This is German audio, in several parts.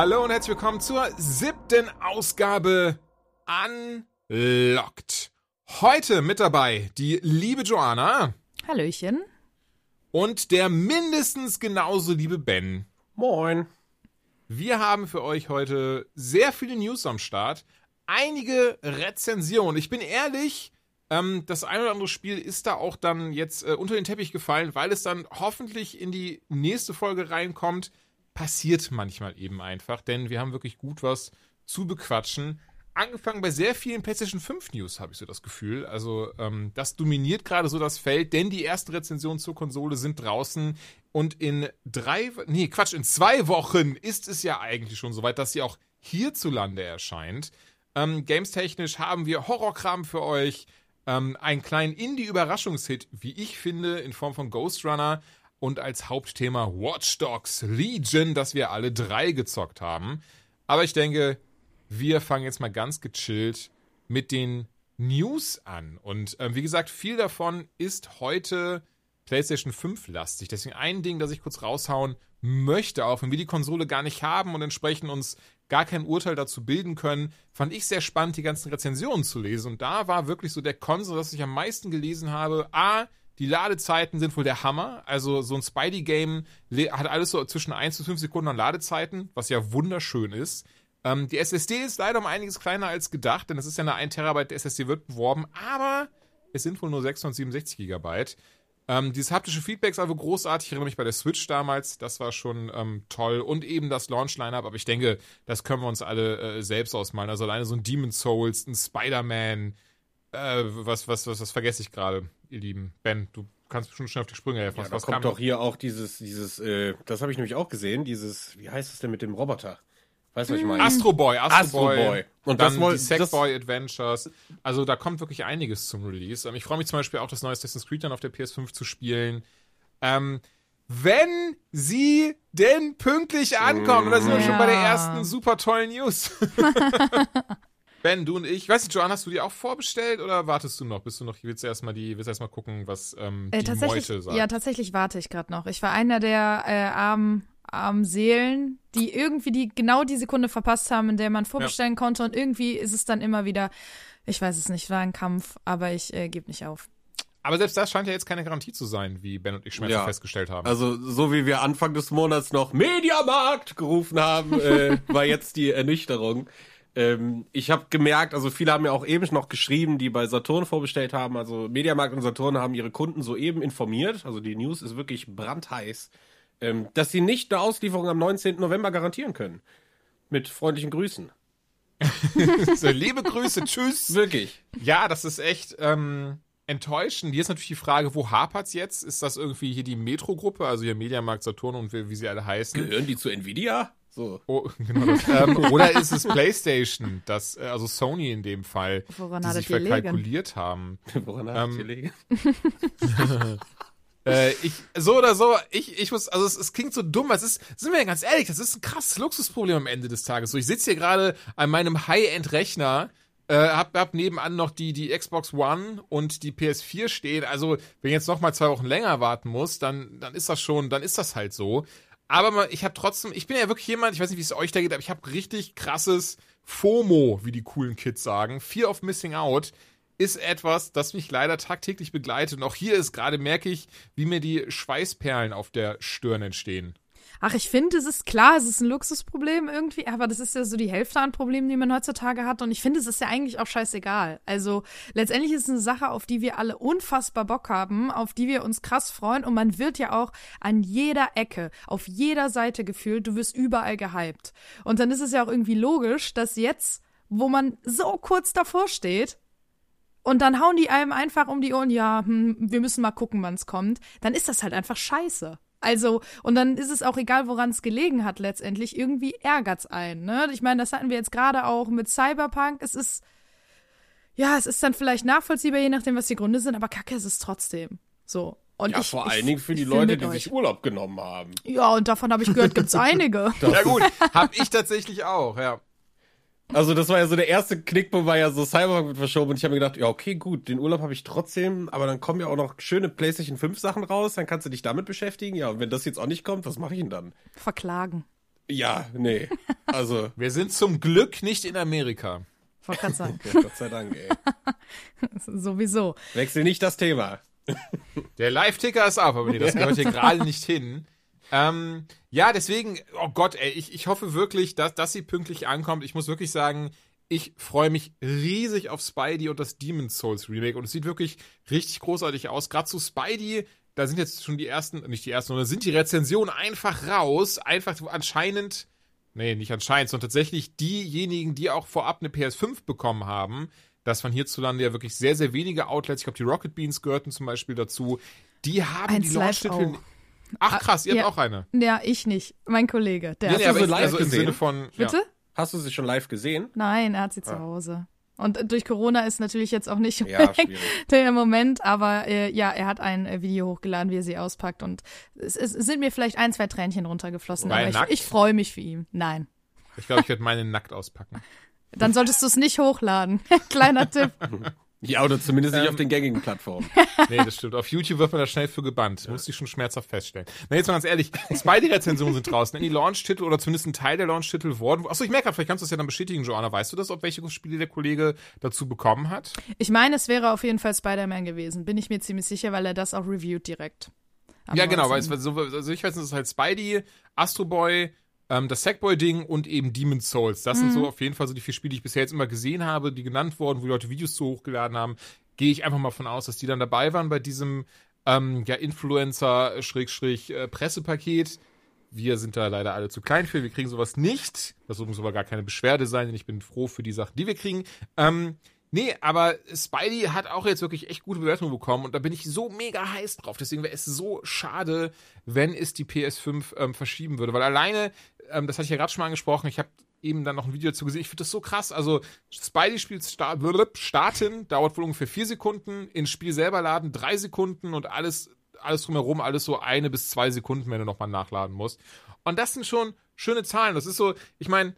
Hallo und herzlich willkommen zur siebten Ausgabe Unlocked. Heute mit dabei die liebe Joanna Hallöchen. und der mindestens genauso liebe Ben. Moin. Wir haben für euch heute sehr viele News am Start, einige Rezensionen. Ich bin ehrlich, ähm, das ein oder andere Spiel ist da auch dann jetzt äh, unter den Teppich gefallen, weil es dann hoffentlich in die nächste Folge reinkommt. Passiert manchmal eben einfach, denn wir haben wirklich gut was zu bequatschen. Angefangen bei sehr vielen PlayStation 5 News, habe ich so das Gefühl. Also, ähm, das dominiert gerade so das Feld, denn die ersten Rezensionen zur Konsole sind draußen und in drei, nee, Quatsch, in zwei Wochen ist es ja eigentlich schon soweit, dass sie auch hierzulande erscheint. Ähm, Games-technisch haben wir Horrorkram für euch, ähm, einen kleinen Indie-Überraschungshit, wie ich finde, in Form von Ghost Runner und als Hauptthema Watch Dogs Legion, das wir alle drei gezockt haben. Aber ich denke, wir fangen jetzt mal ganz gechillt mit den News an. Und ähm, wie gesagt, viel davon ist heute PlayStation 5 lastig. Deswegen ein Ding, das ich kurz raushauen möchte, auch wenn wir die Konsole gar nicht haben und entsprechend uns gar kein Urteil dazu bilden können, fand ich sehr spannend, die ganzen Rezensionen zu lesen. Und da war wirklich so der Konsol, das ich am meisten gelesen habe. A, die Ladezeiten sind wohl der Hammer. Also so ein Spidey-Game hat alles so zwischen 1 bis 5 Sekunden an Ladezeiten, was ja wunderschön ist. Ähm, die SSD ist leider um einiges kleiner als gedacht, denn es ist ja eine 1 Terabyte SSD wird beworben, aber es sind wohl nur 667 Gigabyte. Ähm, dieses haptische Feedback ist aber großartig. Ich erinnere mich bei der Switch damals, das war schon ähm, toll. Und eben das Launch-Line-Up, aber ich denke, das können wir uns alle äh, selbst ausmalen. Also alleine so ein Demon's Souls, ein Spider-Man, äh, was, was, was, was vergesse ich gerade, ihr Lieben? Ben, du kannst bestimmt schnell auf die Sprünge helfen. Ja, was, da was kommt doch hier auch dieses, dieses, äh, das habe ich nämlich auch gesehen, dieses, wie heißt es denn mit dem Roboter? Weißt du, was ich meine? Astro Boy, Astro, Astro Boy. Boy. Und dann das die Sackboy Adventures. Also da kommt wirklich einiges zum Release. Ähm, Ich freue mich zum Beispiel auch, das neue Assassin's Creed dann auf der PS5 zu spielen. Ähm, wenn sie denn pünktlich ankommen, und da sind wir schon bei der Ja. ersten super tollen News. ben, du und ich, weißt du, Joanne, hast du die auch vorbestellt oder wartest du noch? Bist du noch, willst du erstmal die, willst erstmal gucken, was ähm, Äh, die tatsächlich, Meute sagt? ja, tatsächlich warte ich gerade noch. Ich war einer der äh, armen, armen Seelen, die irgendwie die genau die Sekunde verpasst haben, in der man vorbestellen konnte und irgendwie ist es dann immer wieder, ich weiß es nicht, war ein Kampf, aber ich äh, gebe nicht auf. Aber selbst das scheint ja jetzt keine Garantie zu sein, wie Ben und ich schmerzlich Ja. festgestellt haben. Also, so wie wir Anfang des Monats noch Mediamarkt gerufen haben, äh, war jetzt die Ernüchterung. Ähm, ich habe gemerkt, also viele haben ja auch eben noch geschrieben, die bei Saturn vorbestellt haben. Also Mediamarkt und Saturn haben ihre Kunden soeben informiert. Also die News ist wirklich brandheiß, ähm, dass sie nicht eine Auslieferung am 19. November garantieren können. Mit freundlichen Grüßen. so, liebe Grüße, tschüss. Wirklich. Ja, das ist echt ähm, enttäuschend. Hier ist natürlich die Frage, wo hapert's jetzt? Ist das irgendwie hier die Metro-Gruppe, also hier Mediamarkt, Saturn und wie, wie sie alle heißen? Gehören die zu Nvidia? So. Oh, genau das. ähm, oder ist es PlayStation, das, äh, also Sony in dem Fall, Woran die sich verkalkuliert haben? Woran Ähm, hat ähm, gelegen? Äh, ich, so oder so, ich, ich muss, also es, es klingt so dumm, es ist, sind wir ja ganz ehrlich, das ist ein krasses Luxusproblem am Ende des Tages. So, ich sitze hier gerade an meinem High-End-Rechner, äh, hab, hab nebenan noch die, die Xbox One und die PS4 stehen. Also, wenn ich jetzt noch mal zwei Wochen länger warten muss, dann, dann ist das schon, dann ist das halt so. Aber ich habe trotzdem, ich bin ja wirklich jemand, ich weiß nicht, wie es euch da geht, aber ich habe richtig krasses FOMO, wie die coolen Kids sagen. Fear of Missing Out ist etwas, das mich leider tagtäglich begleitet. Und auch hier ist gerade, merke ich, wie mir die Schweißperlen auf der Stirn entstehen. Ach, ich finde, es ist klar, es ist ein Luxusproblem irgendwie, aber das ist ja so die Hälfte an Problemen, die man heutzutage hat. Und ich finde, es ist ja eigentlich auch scheißegal. Also letztendlich ist es eine Sache, auf die wir alle unfassbar Bock haben, auf die wir uns krass freuen. Und man wird ja auch an jeder Ecke, auf jeder Seite gefühlt, du wirst überall gehypt. Und dann ist es ja auch irgendwie logisch, dass jetzt, wo man so kurz davor steht, und dann hauen die einem einfach um die Ohren, ja, hm, wir müssen mal gucken, wann es kommt, dann ist das halt einfach scheiße. Also, und dann ist es auch egal, woran es gelegen hat letztendlich. Irgendwie ärgert's einen, ne? Ich meine, das hatten wir jetzt gerade auch mit Cyberpunk. Es ist, ja, es ist dann vielleicht nachvollziehbar, je nachdem, was die Gründe sind, aber kacke ist es trotzdem. So. Und Ja, ich, vor ich, allen Dingen für die Leute, die euch. sich Urlaub genommen haben. Ja, und davon habe ich gehört, gibt's einige. Ja gut, hab ich tatsächlich auch, ja. Also das war ja so der erste Knickpunkt, war ja so Cyberpunk wird verschoben und ich habe mir gedacht, ja okay, gut, den Urlaub habe ich trotzdem, aber dann kommen ja auch noch schöne PlayStation 5 Sachen raus, dann kannst du dich damit beschäftigen. Ja, und wenn das jetzt auch nicht kommt, was mache ich denn dann? Verklagen. Ja, nee. Also, Wir sind zum Glück nicht in Amerika. Wollte gerade sagen. ja, Gott sei Dank, ey. Sowieso. Wechsel nicht das Thema. Der Live-Ticker ist ab, aber nee, das gehört hier gerade nicht hin. Ähm, ja, deswegen, oh Gott, ey, ich, ich hoffe wirklich, dass, dass sie pünktlich ankommt. Ich muss wirklich sagen, ich freue mich riesig auf Spidey und das Demon's Souls Remake und es sieht wirklich richtig großartig aus. Gerade zu Spidey, da sind jetzt schon die ersten, nicht die ersten, sondern sind die Rezensionen einfach raus. Einfach anscheinend, nee, nicht anscheinend, sondern tatsächlich diejenigen, die auch vorab eine PS5 bekommen haben, das waren hierzulande ja wirklich sehr, sehr wenige Outlets. Ich glaube, die Rocket Beans gehörten zum Beispiel dazu. Die haben Eins die Launch-Titel. Ach krass, ihr ja. habt auch eine. Ja, ich nicht. Mein Kollege. Der Nee, hat nee, du aber sie ich, live also im gesehen? Sinne von. Bitte? Ja. Hast du sie schon live gesehen? Nein, er hat sie zu Hause. Und durch Corona ist natürlich jetzt auch nicht Ja, der Moment, aber äh, ja, er hat ein äh, Video hochgeladen, wie er sie auspackt und es, es sind mir vielleicht ein, zwei Tränchen runtergeflossen, er aber nackt? ich, ich freue mich für ihn. Nein. Ich glaube, ich werde meine nackt auspacken. Dann solltest du es nicht hochladen. Kleiner Tipp. Ja, oder zumindest nicht Ähm. auf den gängigen Plattformen. Nee, das stimmt. Auf YouTube wird man da schnell für gebannt. Muss ich schon schmerzhaft feststellen. Na, jetzt mal ganz ehrlich. Spidey-Rezensionen sind draußen. Die Launch-Titel oder zumindest ein Teil der Launch-Titel wurden. Achso, ich merke gerade, vielleicht kannst du das ja dann bestätigen, Joanna. Weißt du das, ob welche Spiele der Kollege dazu bekommen hat? Ich meine, es wäre auf jeden Fall Spider-Man gewesen. Bin ich mir ziemlich sicher, weil er das auch reviewt direkt. Ja, genau, weil 19.. es, so, also ich weiß, es ist halt Spidey, Astro Boy, ähm, das Sackboy-Ding und eben Demon's Souls. Das sind so auf jeden Fall so die vier Spiele, die ich bisher jetzt immer gesehen habe, die genannt wurden, wo die Leute Videos zu hochgeladen haben. Gehe ich einfach mal von aus, dass die dann dabei waren bei diesem ähm, ja, Influencer-Pressepaket. Wir sind da leider alle zu klein für, wir kriegen sowas nicht. Das muss aber gar keine Beschwerde sein, denn ich bin froh für die Sachen, die wir kriegen. Ähm, nee, aber Spidey hat auch jetzt wirklich echt gute Bewertungen bekommen und da bin ich so mega heiß drauf. Deswegen wäre es so schade, wenn es die PS5 ähm, verschieben würde. Weil alleine, ähm, das hatte ich ja gerade schon mal angesprochen, ich habe eben dann noch ein Video dazu gesehen. Ich finde das so krass. Also, Spidey spielt sta starten, dauert wohl ungefähr vier Sekunden. Ins Spiel selber laden drei Sekunden und alles, alles drumherum, alles so eine bis zwei Sekunden, wenn du nochmal nachladen musst. Und das sind schon schöne Zahlen. Das ist so, ich meine,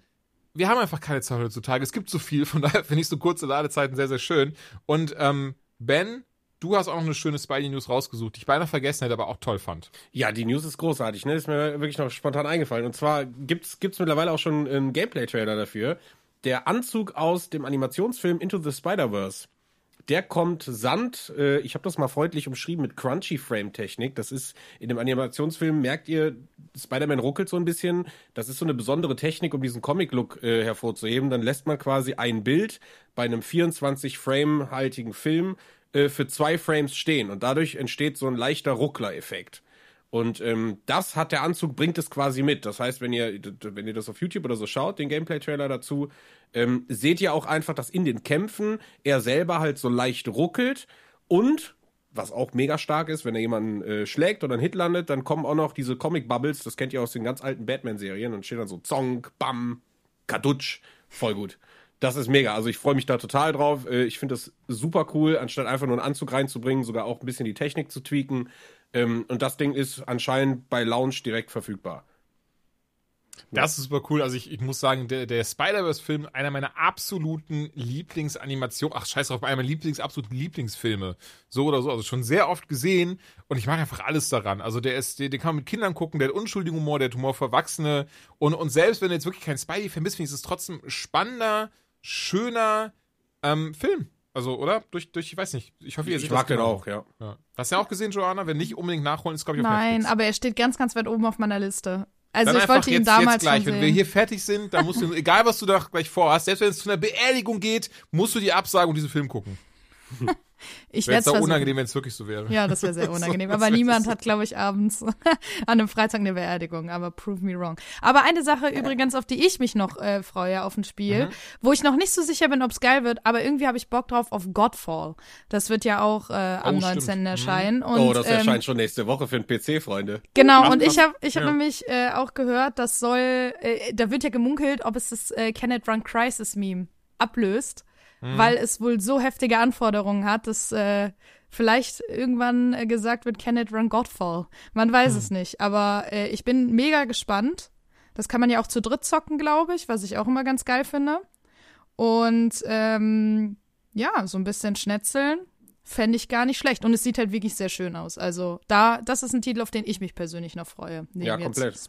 wir haben einfach keine Zeit heutzutage. Es gibt so viel, von daher finde ich so kurze Ladezeiten sehr, sehr schön. Und ähm, Ben, du hast auch noch eine schöne Spidey-News rausgesucht, die ich beinahe vergessen hätte, aber auch toll fand. Ja, die News ist großartig, ne? Ist mir wirklich noch spontan eingefallen. Und zwar gibt's gibt's mittlerweile auch schon einen Gameplay-Trailer dafür. Der Anzug aus dem Animationsfilm Into the Spider-Verse. Der kommt Sand, äh, ich habe das mal freundlich umschrieben mit Crunchy Frame Technik. Das ist in dem Animationsfilm merkt ihr, Spider-Man ruckelt so ein bisschen. Das ist so eine besondere Technik, um diesen Comic-Look äh, hervorzuheben. Dann lässt man quasi ein Bild bei einem 24 Frame haltigen Film äh, für zwei Frames stehen und dadurch entsteht so ein leichter Ruckler-Effekt. Und ähm, das hat der Anzug, bringt es quasi mit. Das heißt, wenn ihr, wenn ihr das auf YouTube oder so schaut, den Gameplay-Trailer dazu, ähm, seht ihr auch einfach, dass in den Kämpfen er selber halt so leicht ruckelt und was auch mega stark ist, wenn er jemanden äh, schlägt oder einen Hit landet, dann kommen auch noch diese Comic-Bubbles, das kennt ihr aus den ganz alten Batman-Serien und steht dann so Zonk, Bam, Kadutsch, voll gut. Das ist mega. Also ich freue mich da total drauf. Äh, Ich finde das super cool, anstatt einfach nur einen Anzug reinzubringen, sogar auch ein bisschen die Technik zu tweaken. Ähm, Und das Ding ist anscheinend bei Launch direkt verfügbar. Das ist super cool. Also ich, ich muss sagen, der, der Spider-Verse-Film, einer meiner absoluten Lieblingsanimationen, ach scheiß drauf, einer meiner Lieblings, absoluten Lieblingsfilme. So oder so, also schon sehr oft gesehen und ich mag einfach alles daran. Also der ist, den, den kann man mit Kindern gucken, der hat unschuldigen Humor, der hat Humor für Erwachsene und, und selbst wenn du jetzt wirklich kein Spidey-Fan bist, finde ich es trotzdem spannender, schöner ähm, Film. Also, oder? Durch, durch, ich weiß nicht. Ich hoffe, ihr Ich seht mag das den genau. auch, ja. Ja. Hast du ja auch gesehen, Joanna? Wenn nicht unbedingt nachholen, ist, glaube ich, auf Nein, Netflix. aber er steht ganz, ganz weit oben auf meiner Liste. Also Dann ich wollte ihn jetzt, damals jetzt gleich, schon wenn wir hier fertig sind, dann musst du, egal was du da gleich vorhast, selbst wenn es zu einer Beerdigung geht, musst du die absagen und diesen Film gucken. Ich Wäre auch versuchen. unangenehm, wenn es wirklich so wäre. Ja, das wäre sehr unangenehm. aber niemand hat, glaube ich, abends an einem Freitag eine Beerdigung. Aber prove me wrong. Aber eine Sache übrigens, auf die ich mich noch äh, freue auf ein Spiel, Mhm. wo ich noch nicht so sicher bin, ob es geil wird, aber irgendwie habe ich Bock drauf auf Godfall. Das wird ja auch äh, am Oh, stimmt. 19. Mhm. erscheinen. Und, oh, das ähm, erscheint schon nächste Woche für den PC, Freunde. Genau, Ach, und ich habe ich hab Ja. nämlich äh, auch gehört, das soll, äh, da wird ja gemunkelt, ob es das äh, Can It Run Crisis Meme ablöst, Mhm. weil es wohl so heftige Anforderungen hat, dass äh, vielleicht irgendwann äh, gesagt wird, Can It Run Godfall. Man weiß Mhm. es nicht, aber äh, ich bin mega gespannt. Das kann man ja auch zu dritt zocken, glaube ich, was ich auch immer ganz geil finde. Und ähm, ja, so ein bisschen schnetzeln fände ich gar nicht schlecht. Und es sieht halt wirklich sehr schön aus. Also da, das ist ein Titel, auf den ich mich persönlich noch freue. Neben Ja, jetzt komplett, ja.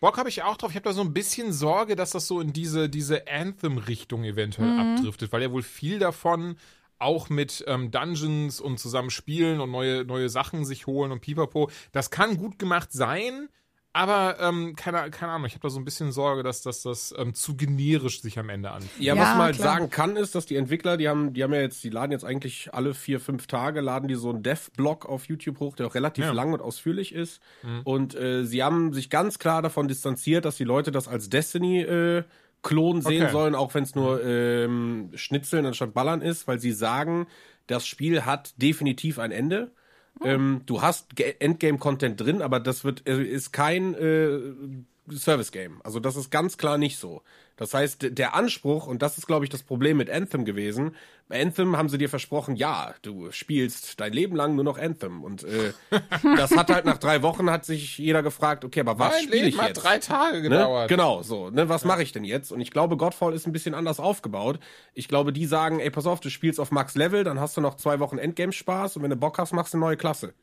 Bock habe ich auch drauf. Ich habe da so ein bisschen Sorge, dass das so in diese, diese Anthem-Richtung eventuell Mhm. abdriftet, weil ja wohl viel davon auch mit ähm, Dungeons und zusammen spielen und neue, neue Sachen sich holen und pipapo. Das kann gut gemacht sein, aber ähm, keine, keine Ahnung, ich habe da so ein bisschen Sorge, dass, dass das ähm, zu generisch sich am Ende anfühlt. Ja, Ja, was man halt klar. sagen kann, ist, dass die Entwickler, die haben, die haben ja jetzt, die laden jetzt eigentlich alle vier, fünf Tage, laden die so einen Dev-Blog auf YouTube hoch, der auch relativ Ja. lang und ausführlich ist. Und äh, sie haben sich ganz klar davon distanziert, dass die Leute das als Destiny äh, Klon sehen Okay. sollen, auch wenn es nur ähm, Schnitzeln anstatt Ballern ist, weil sie sagen, das Spiel hat definitiv ein Ende. Ähm, du hast Endgame-Content drin, aber das wird äh, ist kein äh, Service-Game. Also das ist ganz klar nicht so. Das heißt, der Anspruch, und das ist, glaube ich, das Problem mit Anthem gewesen, bei Anthem haben sie dir versprochen, ja, du spielst dein Leben lang nur noch Anthem. Und äh, das hat halt nach drei Wochen hat sich jeder gefragt, okay, aber was spiele ich hat jetzt? drei Tage Ne? gedauert. Genau, so. Ne? Was mache ich denn jetzt? Und ich glaube, Godfall ist ein bisschen anders aufgebaut. Ich glaube, die sagen, ey, pass auf, du spielst auf Max Level, dann hast du noch zwei Wochen Endgame-Spaß und wenn du Bock hast, machst du eine neue Klasse.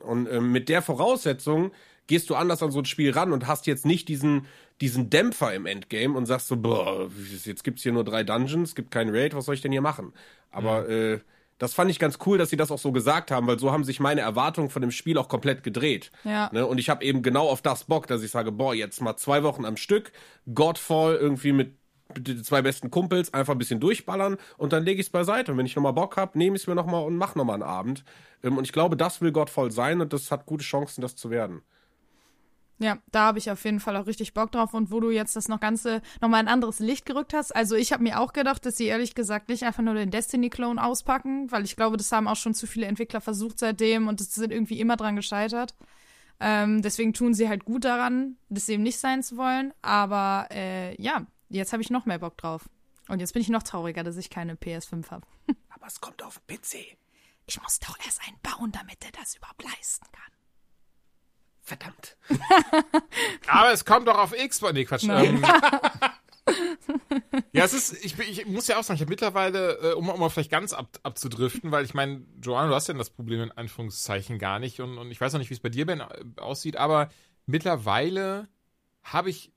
Und ähm, mit der Voraussetzung gehst du anders an so ein Spiel ran und hast jetzt nicht diesen, diesen Dämpfer im Endgame und sagst so, boah, jetzt gibt's hier nur drei Dungeons, gibt keinen Raid, was soll ich denn hier machen? Aber äh, das fand ich ganz cool, dass sie das auch so gesagt haben, weil so haben sich meine Erwartungen von dem Spiel auch komplett gedreht. Ja. Ne? Und ich habe eben genau auf das Bock, dass ich sage, boah, jetzt mal zwei Wochen am Stück, Godfall irgendwie mit den zwei besten Kumpels einfach ein bisschen durchballern und dann lege ich es beiseite. Und wenn ich nochmal Bock habe, nehme ich es mir nochmal und mache nochmal einen Abend. Ähm, und ich glaube, das will Godfall sein und das hat gute Chancen, das zu werden. Ja, da habe ich auf jeden Fall auch richtig Bock drauf. Und wo du jetzt das noch Ganze nochmal ein anderes Licht gerückt hast. Also ich habe mir auch gedacht, dass sie ehrlich gesagt nicht einfach nur den Destiny-Clone auspacken, weil ich glaube, das haben auch schon zu viele Entwickler versucht seitdem und es sind irgendwie immer dran gescheitert. Ähm, deswegen tun sie halt gut daran, das eben nicht sein zu wollen. Aber äh, ja, jetzt habe ich noch mehr Bock drauf. Und jetzt bin ich noch trauriger, dass ich keine PS5 habe. Aber es kommt auf PC. Ich muss doch erst einen bauen, damit er das überhaupt leisten kann. Verdammt. Aber es kommt doch auf Xbox. Nee, Quatsch. Ähm, ja, es ist, ich, bin- ich muss ja auch sagen, ich habe mittlerweile, äh, um, um mal vielleicht ganz ab, abzudriften, weil ich meine, Joanna, du hast ja das Problem in Anführungszeichen gar nicht und, und ich weiß auch nicht, wie es bei dir Ben äh, aussieht, aber mittlerweile habe ich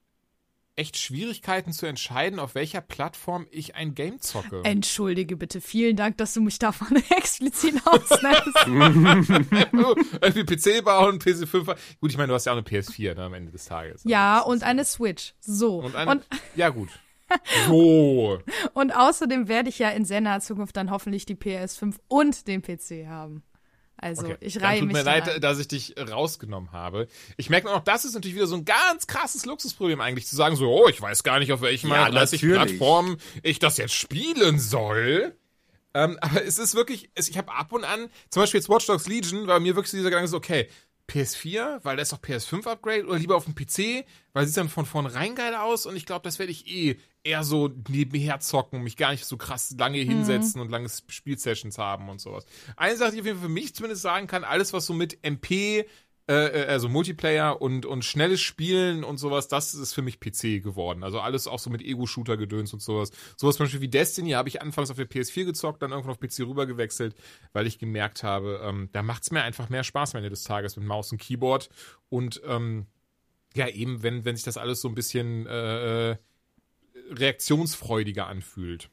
echt Schwierigkeiten zu entscheiden, auf welcher Plattform ich ein Game zocke. Entschuldige bitte, vielen Dank, dass du mich davon explizit auslässt. Irgendwie PC bauen, PC5. Gut, ich meine, du hast ja auch eine PS4 ne, am Ende des Tages. Ja, und eine Switch. So. Und, Und, eine, und, ja, gut. So. außerdem werde ich ja in sehr naher Zukunft dann hoffentlich die PS5 und den PC haben. Also, Okay. ich Dann reihe tut mich mir da leid, ein. dass ich dich rausgenommen habe. Ich merke auch, das ist natürlich wieder so ein ganz krasses Luxusproblem eigentlich, zu sagen so, oh, ich weiß gar nicht, auf welchen Ja, meiner 30 natürlich. Plattformen ich das jetzt spielen soll. Ähm, aber es ist wirklich, es, ich habe ab und an, zum Beispiel jetzt Watch Dogs Legion, war mir wirklich dieser Gedanke so, okay, PS4, weil da ist doch PS5-Upgrade oder lieber auf dem PC, weil sieht dann von vornherein geil aus und ich glaube, das werde ich eh eher so nebenher zocken, mich gar nicht so krass lange hinsetzen und lange Spielsessions haben und sowas. Eine Sache, die ich auf jeden Fall für mich zumindest sagen kann, alles was so mit MP, äh, äh, also Multiplayer und, und schnelles Spielen und sowas, das ist für mich PC geworden. Also alles auch so mit Ego-Shooter-Gedöns und sowas. Sowas zum Beispiel wie Destiny habe ich anfangs auf der PS4 gezockt, dann irgendwann auf PC rüber gewechselt, weil ich gemerkt habe, ähm, da macht es mir einfach mehr Spaß am Ende des Tages mit Maus und Keyboard. Und ähm, ja, eben, wenn, wenn sich das alles so ein bisschen äh, äh, reaktionsfreudiger anfühlt.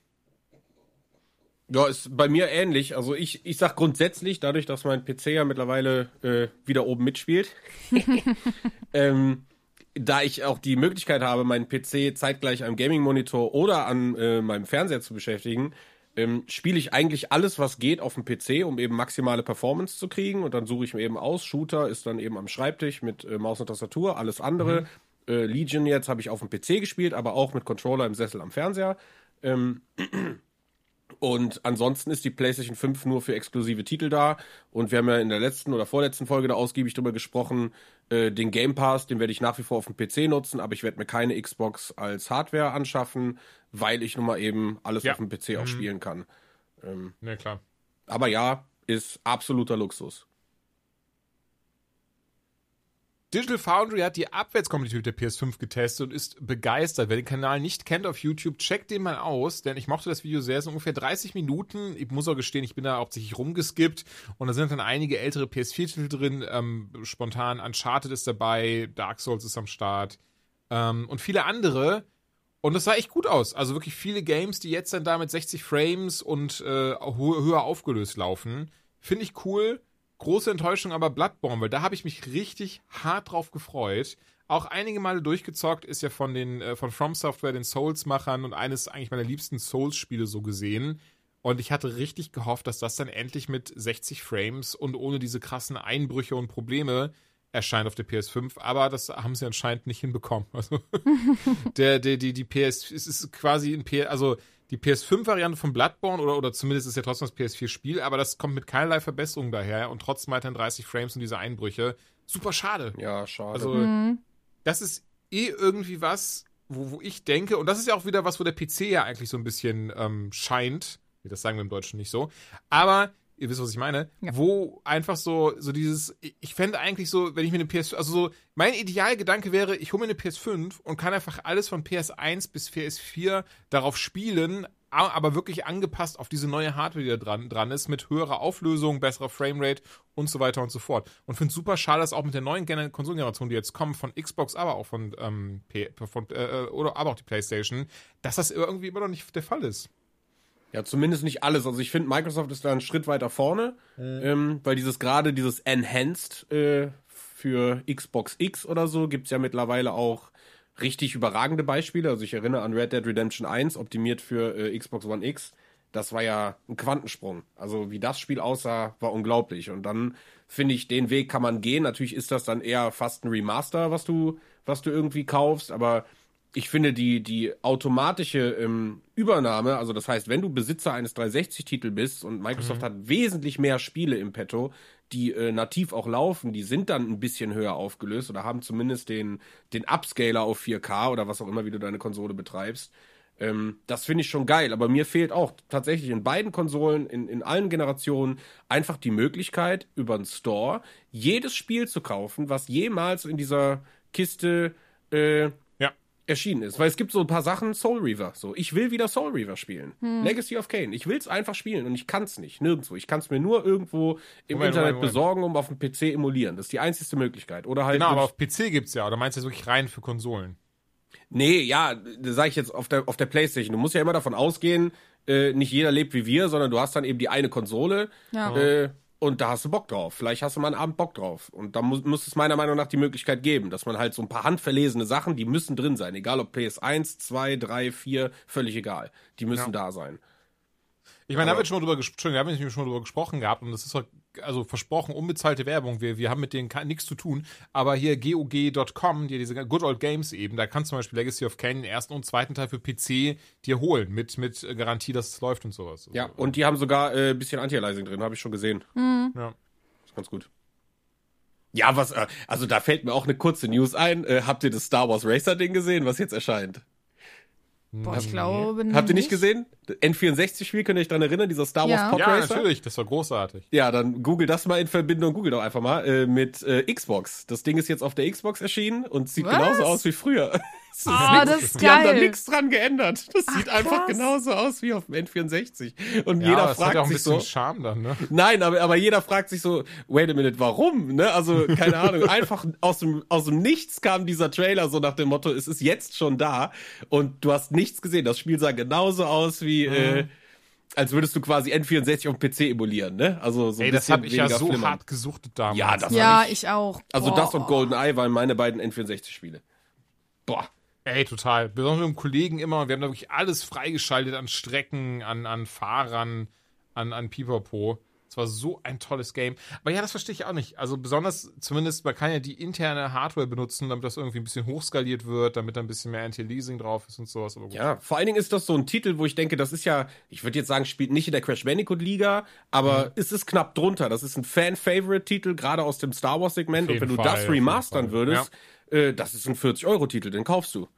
Ja, ist bei mir ähnlich. Also ich, ich sag grundsätzlich, dadurch, dass mein PC ja mittlerweile äh, wieder oben mitspielt, ähm, da ich auch die Möglichkeit habe, meinen PC zeitgleich am Gaming-Monitor oder an äh, meinem Fernseher zu beschäftigen, ähm, spiele ich eigentlich alles, was geht, auf dem PC, um eben maximale Performance zu kriegen. Und dann suche ich mir eben aus. Shooter ist dann eben am Schreibtisch mit äh, Maus und Tastatur, alles andere. Mhm. Äh, Legion jetzt habe ich auf dem PC gespielt, aber auch mit Controller im Sessel am Fernseher. Ähm, und ansonsten ist die PlayStation 5 nur für exklusive Titel da. Und wir haben ja in der letzten oder vorletzten Folge da ausgiebig drüber gesprochen. Äh, den Game Pass, den werde ich nach wie vor auf dem PC nutzen, aber ich werde mir keine Xbox als Hardware anschaffen, weil ich nun mal eben alles ja. auf dem PC auch mhm. spielen kann. Ähm, ja, klar. Aber ja, ist absoluter Luxus. Digital Foundry hat die Abwärtskompatibilität der PS5 getestet und ist begeistert. Wer den Kanal nicht kennt auf YouTube, checkt den mal aus, denn ich mochte das Video sehr. Es sind ungefähr 30 Minuten. Ich muss auch gestehen, ich bin da hauptsächlich rumgeskippt und da sind dann einige ältere PS4-Titel drin. Ähm, spontan Uncharted ist dabei, Dark Souls ist am Start ähm, und viele andere. Und das sah echt gut aus. Also wirklich viele Games, die jetzt dann da mit 60 Frames und äh, höher aufgelöst laufen. Finde ich cool. Große Enttäuschung aber Bloodborne, weil da habe ich mich richtig hart drauf gefreut. Auch einige Male durchgezockt ist ja von den äh, von From Software, den Souls-Machern und eines eigentlich meiner liebsten Souls-Spiele so gesehen. Und ich hatte richtig gehofft, dass das dann endlich mit 60 Frames und ohne diese krassen Einbrüche und Probleme erscheint auf der PS5, aber das haben sie anscheinend nicht hinbekommen. Also der, der, die, die PS, es ist quasi ein PS, also die PS5-Variante von Bloodborne oder, oder zumindest ist ja trotzdem das PS4-Spiel, aber das kommt mit keinerlei Verbesserung daher und trotzdem weiterhin 30 Frames und diese Einbrüche. Super schade. Ja, schade. Also, mhm. das ist eh irgendwie was, wo, wo ich denke, und das ist ja auch wieder was, wo der PC ja eigentlich so ein bisschen ähm, scheint. Das sagen wir im Deutschen nicht so. Aber ihr wisst, was ich meine, ja. wo einfach so, so dieses, ich fände eigentlich so, wenn ich mir eine PS, also so, mein Idealgedanke wäre, ich hole mir eine PS5 und kann einfach alles von PS1 bis PS4 darauf spielen, aber wirklich angepasst auf diese neue Hardware, die da dran, dran ist, mit höherer Auflösung, besserer Framerate und so weiter und so fort. Und finde es super schade, dass auch mit der neuen Gen Konsolengeneration, die jetzt kommt, von Xbox, aber auch von, ähm, von äh, oder aber auch die PlayStation, dass das irgendwie immer noch nicht der Fall ist. Ja, zumindest nicht alles. Also ich finde, Microsoft ist da einen Schritt weiter vorne, mhm. ähm, weil dieses gerade dieses Enhanced äh, für Xbox X oder so gibt es ja mittlerweile auch richtig überragende Beispiele. Also ich erinnere an Red Dead Redemption 1, optimiert für äh, Xbox One X. Das war ja ein Quantensprung. Also wie das Spiel aussah, war unglaublich. Und dann finde ich, den Weg kann man gehen. Natürlich ist das dann eher fast ein Remaster, was du, was du irgendwie kaufst, aber ich finde die, die automatische ähm, Übernahme, also das heißt, wenn du Besitzer eines 360-Titel bist und Microsoft mhm. hat wesentlich mehr Spiele im Petto, die äh, nativ auch laufen, die sind dann ein bisschen höher aufgelöst oder haben zumindest den, den Upscaler auf 4K oder was auch immer, wie du deine Konsole betreibst. Ähm, das finde ich schon geil, aber mir fehlt auch tatsächlich in beiden Konsolen, in, in allen Generationen, einfach die Möglichkeit, über den Store jedes Spiel zu kaufen, was jemals in dieser Kiste äh, erschienen ist. Weil es gibt so ein paar Sachen, Soul Reaver. So, ich will wieder Soul Reaver spielen. Hm. Legacy of Kane. Ich will es einfach spielen und ich kann es nicht. Nirgendwo. Ich kann es mir nur irgendwo im Moment, Internet Moment, besorgen, um auf dem PC emulieren. Das ist die einzigste Möglichkeit. Oder halt. Genau, aber auf PC gibt's ja. Oder meinst du das wirklich rein für Konsolen? Nee, ja, das sage ich jetzt auf der, auf der Playstation. Du musst ja immer davon ausgehen, äh, nicht jeder lebt wie wir, sondern du hast dann eben die eine Konsole. Ja. Äh, und da hast du Bock drauf. Vielleicht hast du mal einen Abend Bock drauf. Und da muss, muss es meiner Meinung nach die Möglichkeit geben, dass man halt so ein paar handverlesene Sachen, die müssen drin sein. Egal ob PS1, 2, 3, 4, völlig egal. Die müssen ja. da sein. Ich meine, da haben wir schon mal drüber, Entschuldigung, da haben wir schon drüber gesprochen gehabt und das ist also versprochen unbezahlte Werbung. Wir, wir haben mit denen nichts zu tun. Aber hier GOG.com, die diese Good Old Games eben, da kannst du zum Beispiel Legacy of Kain den ersten und zweiten Teil für PC dir holen mit, mit Garantie, dass es läuft und sowas. Ja, und die haben sogar ein äh, bisschen Anti-Aliasing drin, habe ich schon gesehen. Mhm. Ja. Ist ganz gut. Ja, was, äh, also da fällt mir auch eine kurze News ein. Äh, habt ihr das Star Wars Racer Ding gesehen, was jetzt erscheint? Boah, ich glaube nicht. Habt ihr nicht gesehen? N64-Spiel, könnt ihr euch daran erinnern, dieser Star Wars ja. Pod Racer? Ja, natürlich, das war großartig. Ja, dann google das mal in Verbindung, google doch einfach mal, äh, mit äh, Xbox. Das Ding ist jetzt auf der Xbox erschienen und sieht Was? genauso aus wie früher. Das oh, das ist die geil. haben da nichts dran geändert. Das Ach, sieht krass. einfach genauso aus wie auf dem N64. Und ja, jeder fragt hat ja auch ein sich so. Charme dann, ne? Nein, aber, aber jeder fragt sich so, wait a minute, warum? Ne? Also, keine Ahnung. einfach aus dem, aus dem Nichts kam dieser Trailer so nach dem Motto, es ist jetzt schon da. Und du hast nichts gesehen. Das Spiel sah genauso aus wie, mhm. äh, als würdest du quasi N64 auf dem PC emulieren, ne? Also so Ey, das habe ich ja so flimmern. hart gesuchtet damals. Ja, das ja ich, ich auch. Also Boah. das und GoldenEye waren meine beiden N64-Spiele. Boah. Ey, total. Besonders mit dem Kollegen immer. Wir haben da wirklich alles freigeschaltet an Strecken, an, an Fahrern, an, an Pipapo. Es war so ein tolles Game. Aber ja, das verstehe ich auch nicht. Also besonders, zumindest, man kann ja die interne Hardware benutzen, damit das irgendwie ein bisschen hochskaliert wird, damit da ein bisschen mehr Anti-Leasing drauf ist und sowas. Ja, vor allen Dingen ist das so ein Titel, wo ich denke, das ist ja, ich würde jetzt sagen, spielt nicht in der Crash Bandicoot Liga, aber Mhm. es ist knapp drunter. Das ist ein Fan-Favorite-Titel, gerade aus dem Star Wars-Segment. Und wenn jeden du Fall, das remastern Fall. würdest, äh, das ist ein 40-Euro-Titel, den kaufst du.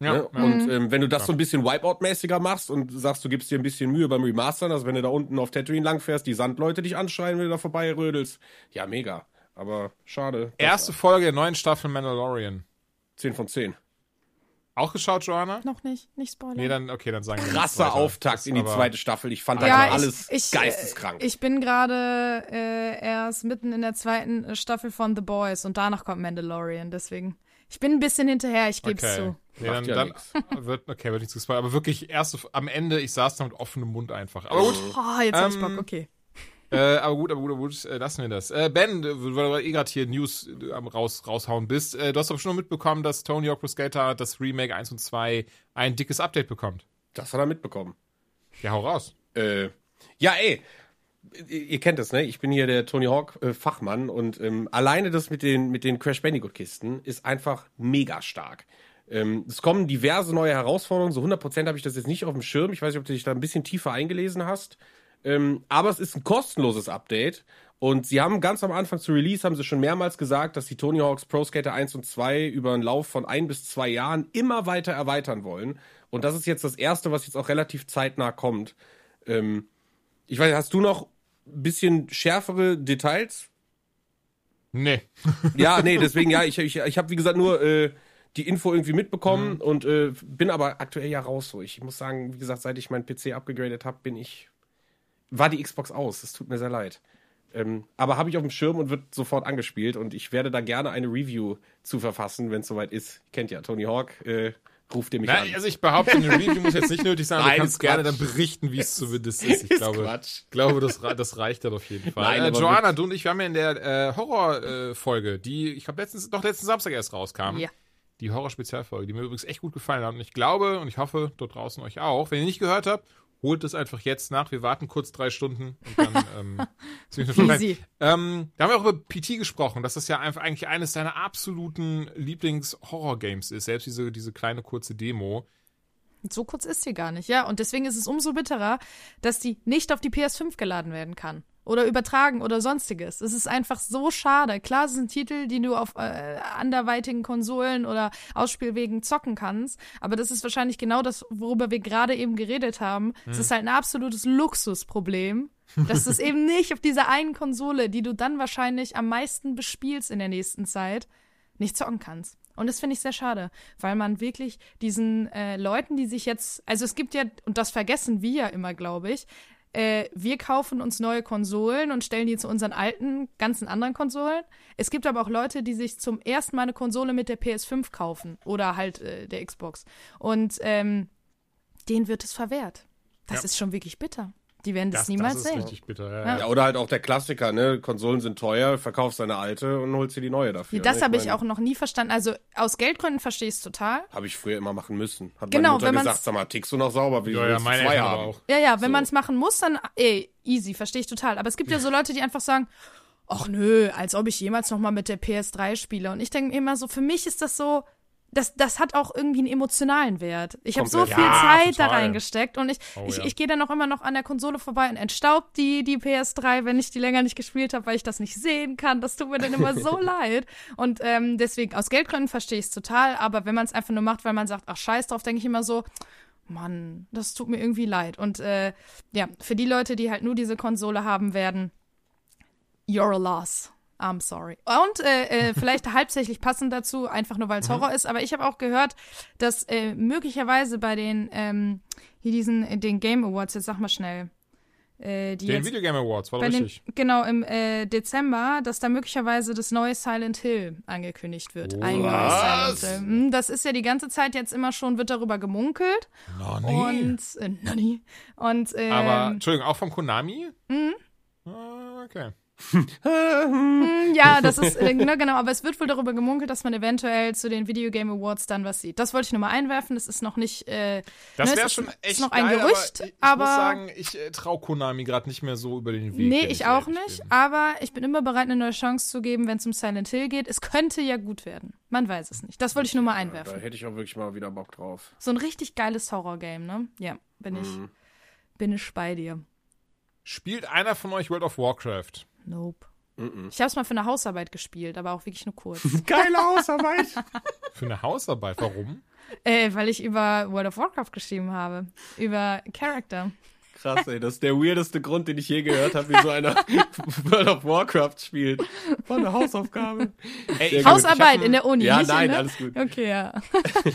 Ja, Ne? ja. Und ähm, wenn du das so ein bisschen Wipeout-mäßiger machst und sagst, du gibst dir ein bisschen Mühe beim Remastern, also wenn du da unten auf Tatooine langfährst, die Sandleute dich anschreien, wenn du da vorbei rödelst, ja, mega. Aber schade. Erste Folge der neuen Staffel Mandalorian. 10 von 10. Auch geschaut, Joanna? Noch nicht, nicht spoilern. Nee, dann, okay, dann sagen wir Krasser. Auftakt Das in die zweite Staffel. Ich fand da ja, ich, alles ich, geisteskrank. Ich bin gerade äh, erst mitten in der zweiten äh, Staffel von The Boys und danach kommt Mandalorian, deswegen. Ich bin ein bisschen hinterher, ich geb's Okay. zu. Nee, dann, ja dann wird, okay, wird nichts gespoilert. Aber wirklich, erst am Ende, ich saß da mit offenem Mund einfach. Aber gut, Oh, jetzt hab ich Ähm, Bock, okay. Äh, aber gut, aber gut, aber gut, äh, lassen wir das. Äh, ben, weil du eh gerade hier News äh, am raus, raushauen bist, äh, du hast doch schon mitbekommen, dass Tony Hawk Pro Skater das Remake 1 und 2 ein dickes Update bekommt. das hat er mitbekommen. Ja, hau raus. Äh, ja, ey. Ihr kennt das, ne? Ich bin hier der Tony Hawk äh, Fachmann und ähm, alleine das mit den mit den Crash Bandicoot Kisten ist einfach mega stark. Ähm, es kommen diverse neue Herausforderungen. So 100% habe ich das jetzt nicht auf dem Schirm. Ich weiß nicht, ob du dich da ein bisschen tiefer eingelesen hast. Ähm, aber es ist ein kostenloses Update. Und sie haben ganz am Anfang zu Release, haben sie schon mehrmals gesagt, dass die Tony Hawks Pro Skater 1 und 2 über einen Lauf von ein bis zwei Jahren immer weiter erweitern wollen. Und das ist jetzt das erste, was jetzt auch relativ zeitnah kommt. Ähm, ich weiß, hast du noch ein bisschen schärfere Details? Nee. Ja, nee, deswegen, ja, ich, ich, ich habe, wie gesagt, nur äh, die Info irgendwie mitbekommen und äh, bin aber aktuell ja raus so. Ich muss sagen, wie gesagt, seit ich meinen PC abgegradet habe, bin ich. War die Xbox aus. Es tut mir sehr leid. Ähm, aber habe ich auf dem Schirm und wird sofort angespielt und ich werde da gerne eine Review zu verfassen, wenn es soweit ist. Kennt ja, Tony Hawk, äh, ruft ihr mich Nein, an. also ich behaupte, eine Review muss jetzt nicht nötig sein, aber Nein, du kannst gerne dann berichten, wie es zumindest ist. Ich Ist glaube, Quatsch. glaube das, das reicht dann auf jeden Fall. Nein, äh, Joanna, du und ich, wir haben ja in der äh, Horror-Folge, die, ich glaube, letztens, doch letzten Samstag erst rauskam. Ja. Die Horror-Spezialfolge, die mir übrigens echt gut gefallen hat. Und ich glaube und ich hoffe, dort draußen euch auch. Wenn ihr nicht gehört habt, holt es einfach jetzt nach. Wir warten kurz drei Stunden und dann ähm. Easy. Ähm, da haben wir auch über PT gesprochen, dass das ja einfach eigentlich eines deiner absoluten Lieblings-Horror-Games ist. Selbst diese, diese kleine kurze Demo. So kurz ist sie gar nicht, ja. Und deswegen ist es umso bitterer, dass die nicht auf die PS5 geladen werden kann. Oder übertragen oder sonstiges. Es ist einfach so schade. Klar, es ein Titel, den du auf äh, anderweitigen Konsolen oder Ausspielwegen zocken kannst. Aber das ist wahrscheinlich genau das, worüber wir gerade eben geredet haben. Es ist halt ein absolutes Luxusproblem, dass es eben nicht auf dieser einen Konsole, die du dann wahrscheinlich am meisten bespielst in der nächsten Zeit, nicht zocken kannst. Und das finde ich sehr schade, weil man wirklich diesen äh, Leuten, die sich jetzt, also es gibt ja, und das vergessen wir ja immer, glaube ich, äh, wir kaufen uns neue Konsolen und stellen die zu unseren alten, ganzen anderen Konsolen. Es gibt aber auch Leute, die sich zum ersten Mal eine Konsole mit der PS5 kaufen oder halt äh, der Xbox. Und ähm, denen wird es verwehrt. Das Ja. ist schon wirklich bitter. Die werden das, Das, niemals das ist sehen. richtig bitter. Ja, Ja. oder halt auch der Klassiker, ne? Konsolen sind teuer, verkaufst deine alte und holst dir die neue dafür. Das ne? habe ich auch noch nie verstanden. Also aus Geldgründen verstehe ich es total. Habe ich früher immer machen müssen. Hat Genau, meine Mutter wenn gesagt, sag mal, tickst du noch sauber? Wie Ja, ja, meine zwei haben? auch. Ja, ja, wenn So. man es machen muss, dann ey, easy, verstehe ich total. Aber es gibt ja so Leute, die einfach sagen, ach nö, als ob ich jemals noch mal mit der PS3 spiele. Und ich denke mir immer so, für mich ist das so, das, das hat auch irgendwie einen emotionalen Wert. Ich habe so viel Ja, Zeit da total. reingesteckt und ich, Oh, ich, ja. ich gehe dann auch immer noch an der Konsole vorbei und entstaubt die, die PS3, wenn ich die länger nicht gespielt habe, weil ich das nicht sehen kann. Das tut mir dann immer so leid. Und ähm, deswegen, aus Geldgründen verstehe ich es total, aber wenn man es einfach nur macht, weil man sagt, ach scheiß drauf, denke ich immer so, Mann, das tut mir irgendwie leid. Und äh, ja, für die Leute, die halt nur diese Konsole haben werden, you're a loss. I'm sorry. Und äh, äh, vielleicht halbsächlich passend dazu, einfach nur weil es Horror ist, aber ich habe auch gehört, dass äh, möglicherweise bei den ähm, hier diesen äh, den Game Awards, jetzt sag mal schnell, äh, die Den jetzt Video Game Awards, war doch bei den, richtig. genau im äh, Dezember, dass da möglicherweise das neue Silent Hill angekündigt wird. Ein neues Silent Hill. Hm, Das ist ja die ganze Zeit jetzt immer schon, wird darüber gemunkelt. No, Und äh, Nani. Und ähm, Aber, Entschuldigung, auch von Konami? Mhm. Ah, okay. Hm, ja, das ist, äh, ne, genau, aber es wird wohl darüber gemunkelt, dass man eventuell zu den Video Game Awards dann was sieht. Das wollte ich nur mal einwerfen, das ist noch nicht, äh, Das ne, wäre schon ist, echt ist noch ein geil, Gerücht, aber ich, ich aber, muss sagen, ich äh, traue Konami gerade nicht mehr so über den Weg. nee, ich auch nicht, bin. aber ich bin immer bereit, eine neue Chance zu geben, wenn es um Silent Hill geht. Es könnte ja gut werden. Man weiß es nicht. Das wollte ich nur mal Da einwerfen. hätte ich auch wirklich mal wieder Bock drauf. So ein richtig geiles Horror-Game, ne? Ja, bin ich, Mhm. bin ich bei dir. Spielt einer von euch World of Warcraft? Nope. Ich habe es mal für eine Hausarbeit gespielt, aber auch wirklich nur kurz. Geile Hausarbeit. Für eine Hausarbeit, warum? äh, weil ich über World of Warcraft geschrieben habe. Über Character. Krass, ey. Das ist der weirdeste Grund, den ich je gehört habe, wie so einer World of Warcraft spielt. War eine Hausaufgabe. Ey. Hausarbeit in der Uni. Ja, nein, in der alles gut. Okay, ja.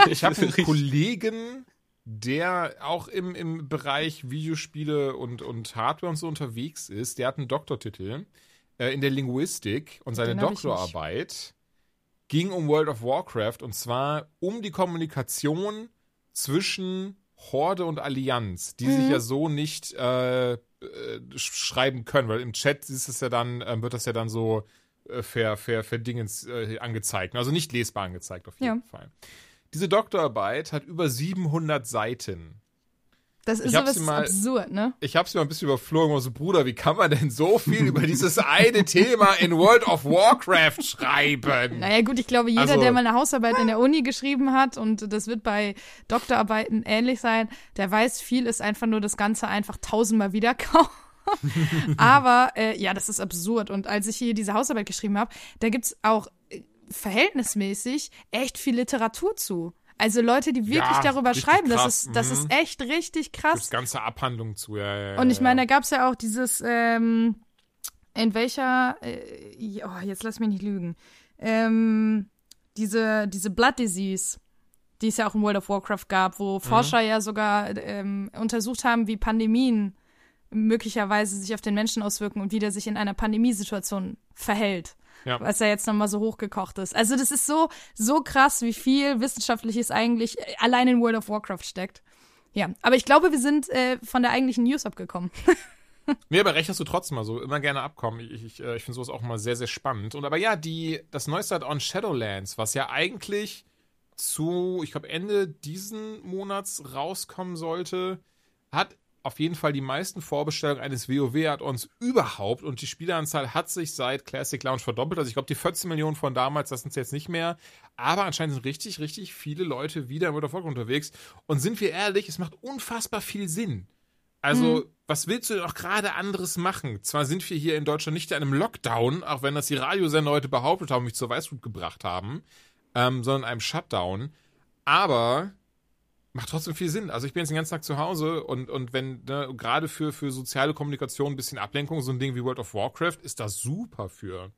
Ich habe einen Richtig. Kollegen, der auch im, im Bereich Videospiele und, und Hardware und so unterwegs ist. Der hat einen Doktortitel äh, in der Linguistik und seine Doktorarbeit ging um World of Warcraft und zwar um die Kommunikation zwischen Horde und Allianz, die sich ja so nicht äh, äh, sch- schreiben können, weil im Chat ist es ja dann, ähm, wird das ja dann so äh, ver, ver, verdingens äh, angezeigt. Also nicht lesbar angezeigt auf jeden Fall. Diese Doktorarbeit hat über 700 Seiten. Das ist sowas sie mal- absurd, ne? Ich habe es mir ein bisschen überflogen, und so Bruder, wie kann man denn so viel über dieses eine Thema in World of Warcraft schreiben? Naja, gut, ich glaube, jeder, Also- der mal eine Hausarbeit in der Uni geschrieben hat, und das wird bei Doktorarbeiten ähnlich sein, der weiß, viel ist einfach nur das Ganze einfach tausendmal wiederkauen. Aber äh, ja, das ist absurd. Und als ich hier diese Hausarbeit geschrieben habe, da gibt's auch äh, verhältnismäßig echt viel Literatur zu. Also Leute, die wirklich Ja, darüber schreiben, das krass, ist, das mhm. ist echt richtig krass. ganze Abhandlungen zu, ja, ja, ja, Und ich meine, da gab's ja auch dieses, ähm, in welcher, äh, oh, jetzt lass mich nicht lügen, ähm, diese, diese Blood Disease, die es ja auch in World of Warcraft gab, Mhm. wo Forscher ja sogar ähm, untersucht haben, wie Pandemien möglicherweise sich auf den Menschen auswirken und wie der sich in einer Pandemiesituation verhält. Ja. Was ja jetzt nochmal so hochgekocht ist. Also das ist so, so krass, wie viel Wissenschaftliches eigentlich äh, allein in World of Warcraft steckt. Ja, aber ich glaube, wir sind äh, von der eigentlichen News abgekommen. Nee, aber rechnest du trotzdem mal so, immer gerne abkommen. Ich, ich, äh, ich finde sowas auch mal sehr, sehr spannend. Und aber ja, die, das neueste hat on Shadowlands, was ja eigentlich zu, ich glaube, Ende diesen Monats rauskommen sollte, hat auf jeden Fall die meisten Vorbestellungen eines WoW-Add-ons überhaupt und die Spieleranzahl hat sich seit Classic Launch verdoppelt. Also ich glaube, die 14 Millionen von damals, das sind es jetzt nicht mehr. Aber anscheinend sind richtig, richtig viele Leute wieder im Warcraft unterwegs. Und sind wir ehrlich, es macht unfassbar viel Sinn. Also, was willst du denn auch gerade anderes machen? Zwar sind wir hier in Deutschland nicht in einem Lockdown, auch wenn das die Radiosender heute behauptet haben, mich zur Weißglut gebracht haben, ähm, sondern einem Shutdown. Aber macht trotzdem viel Sinn. Also ich bin jetzt den ganzen Tag zu Hause und, und wenn, ne, gerade für, für soziale Kommunikation ein bisschen Ablenkung, so ein Ding wie World of Warcraft, ist das super für.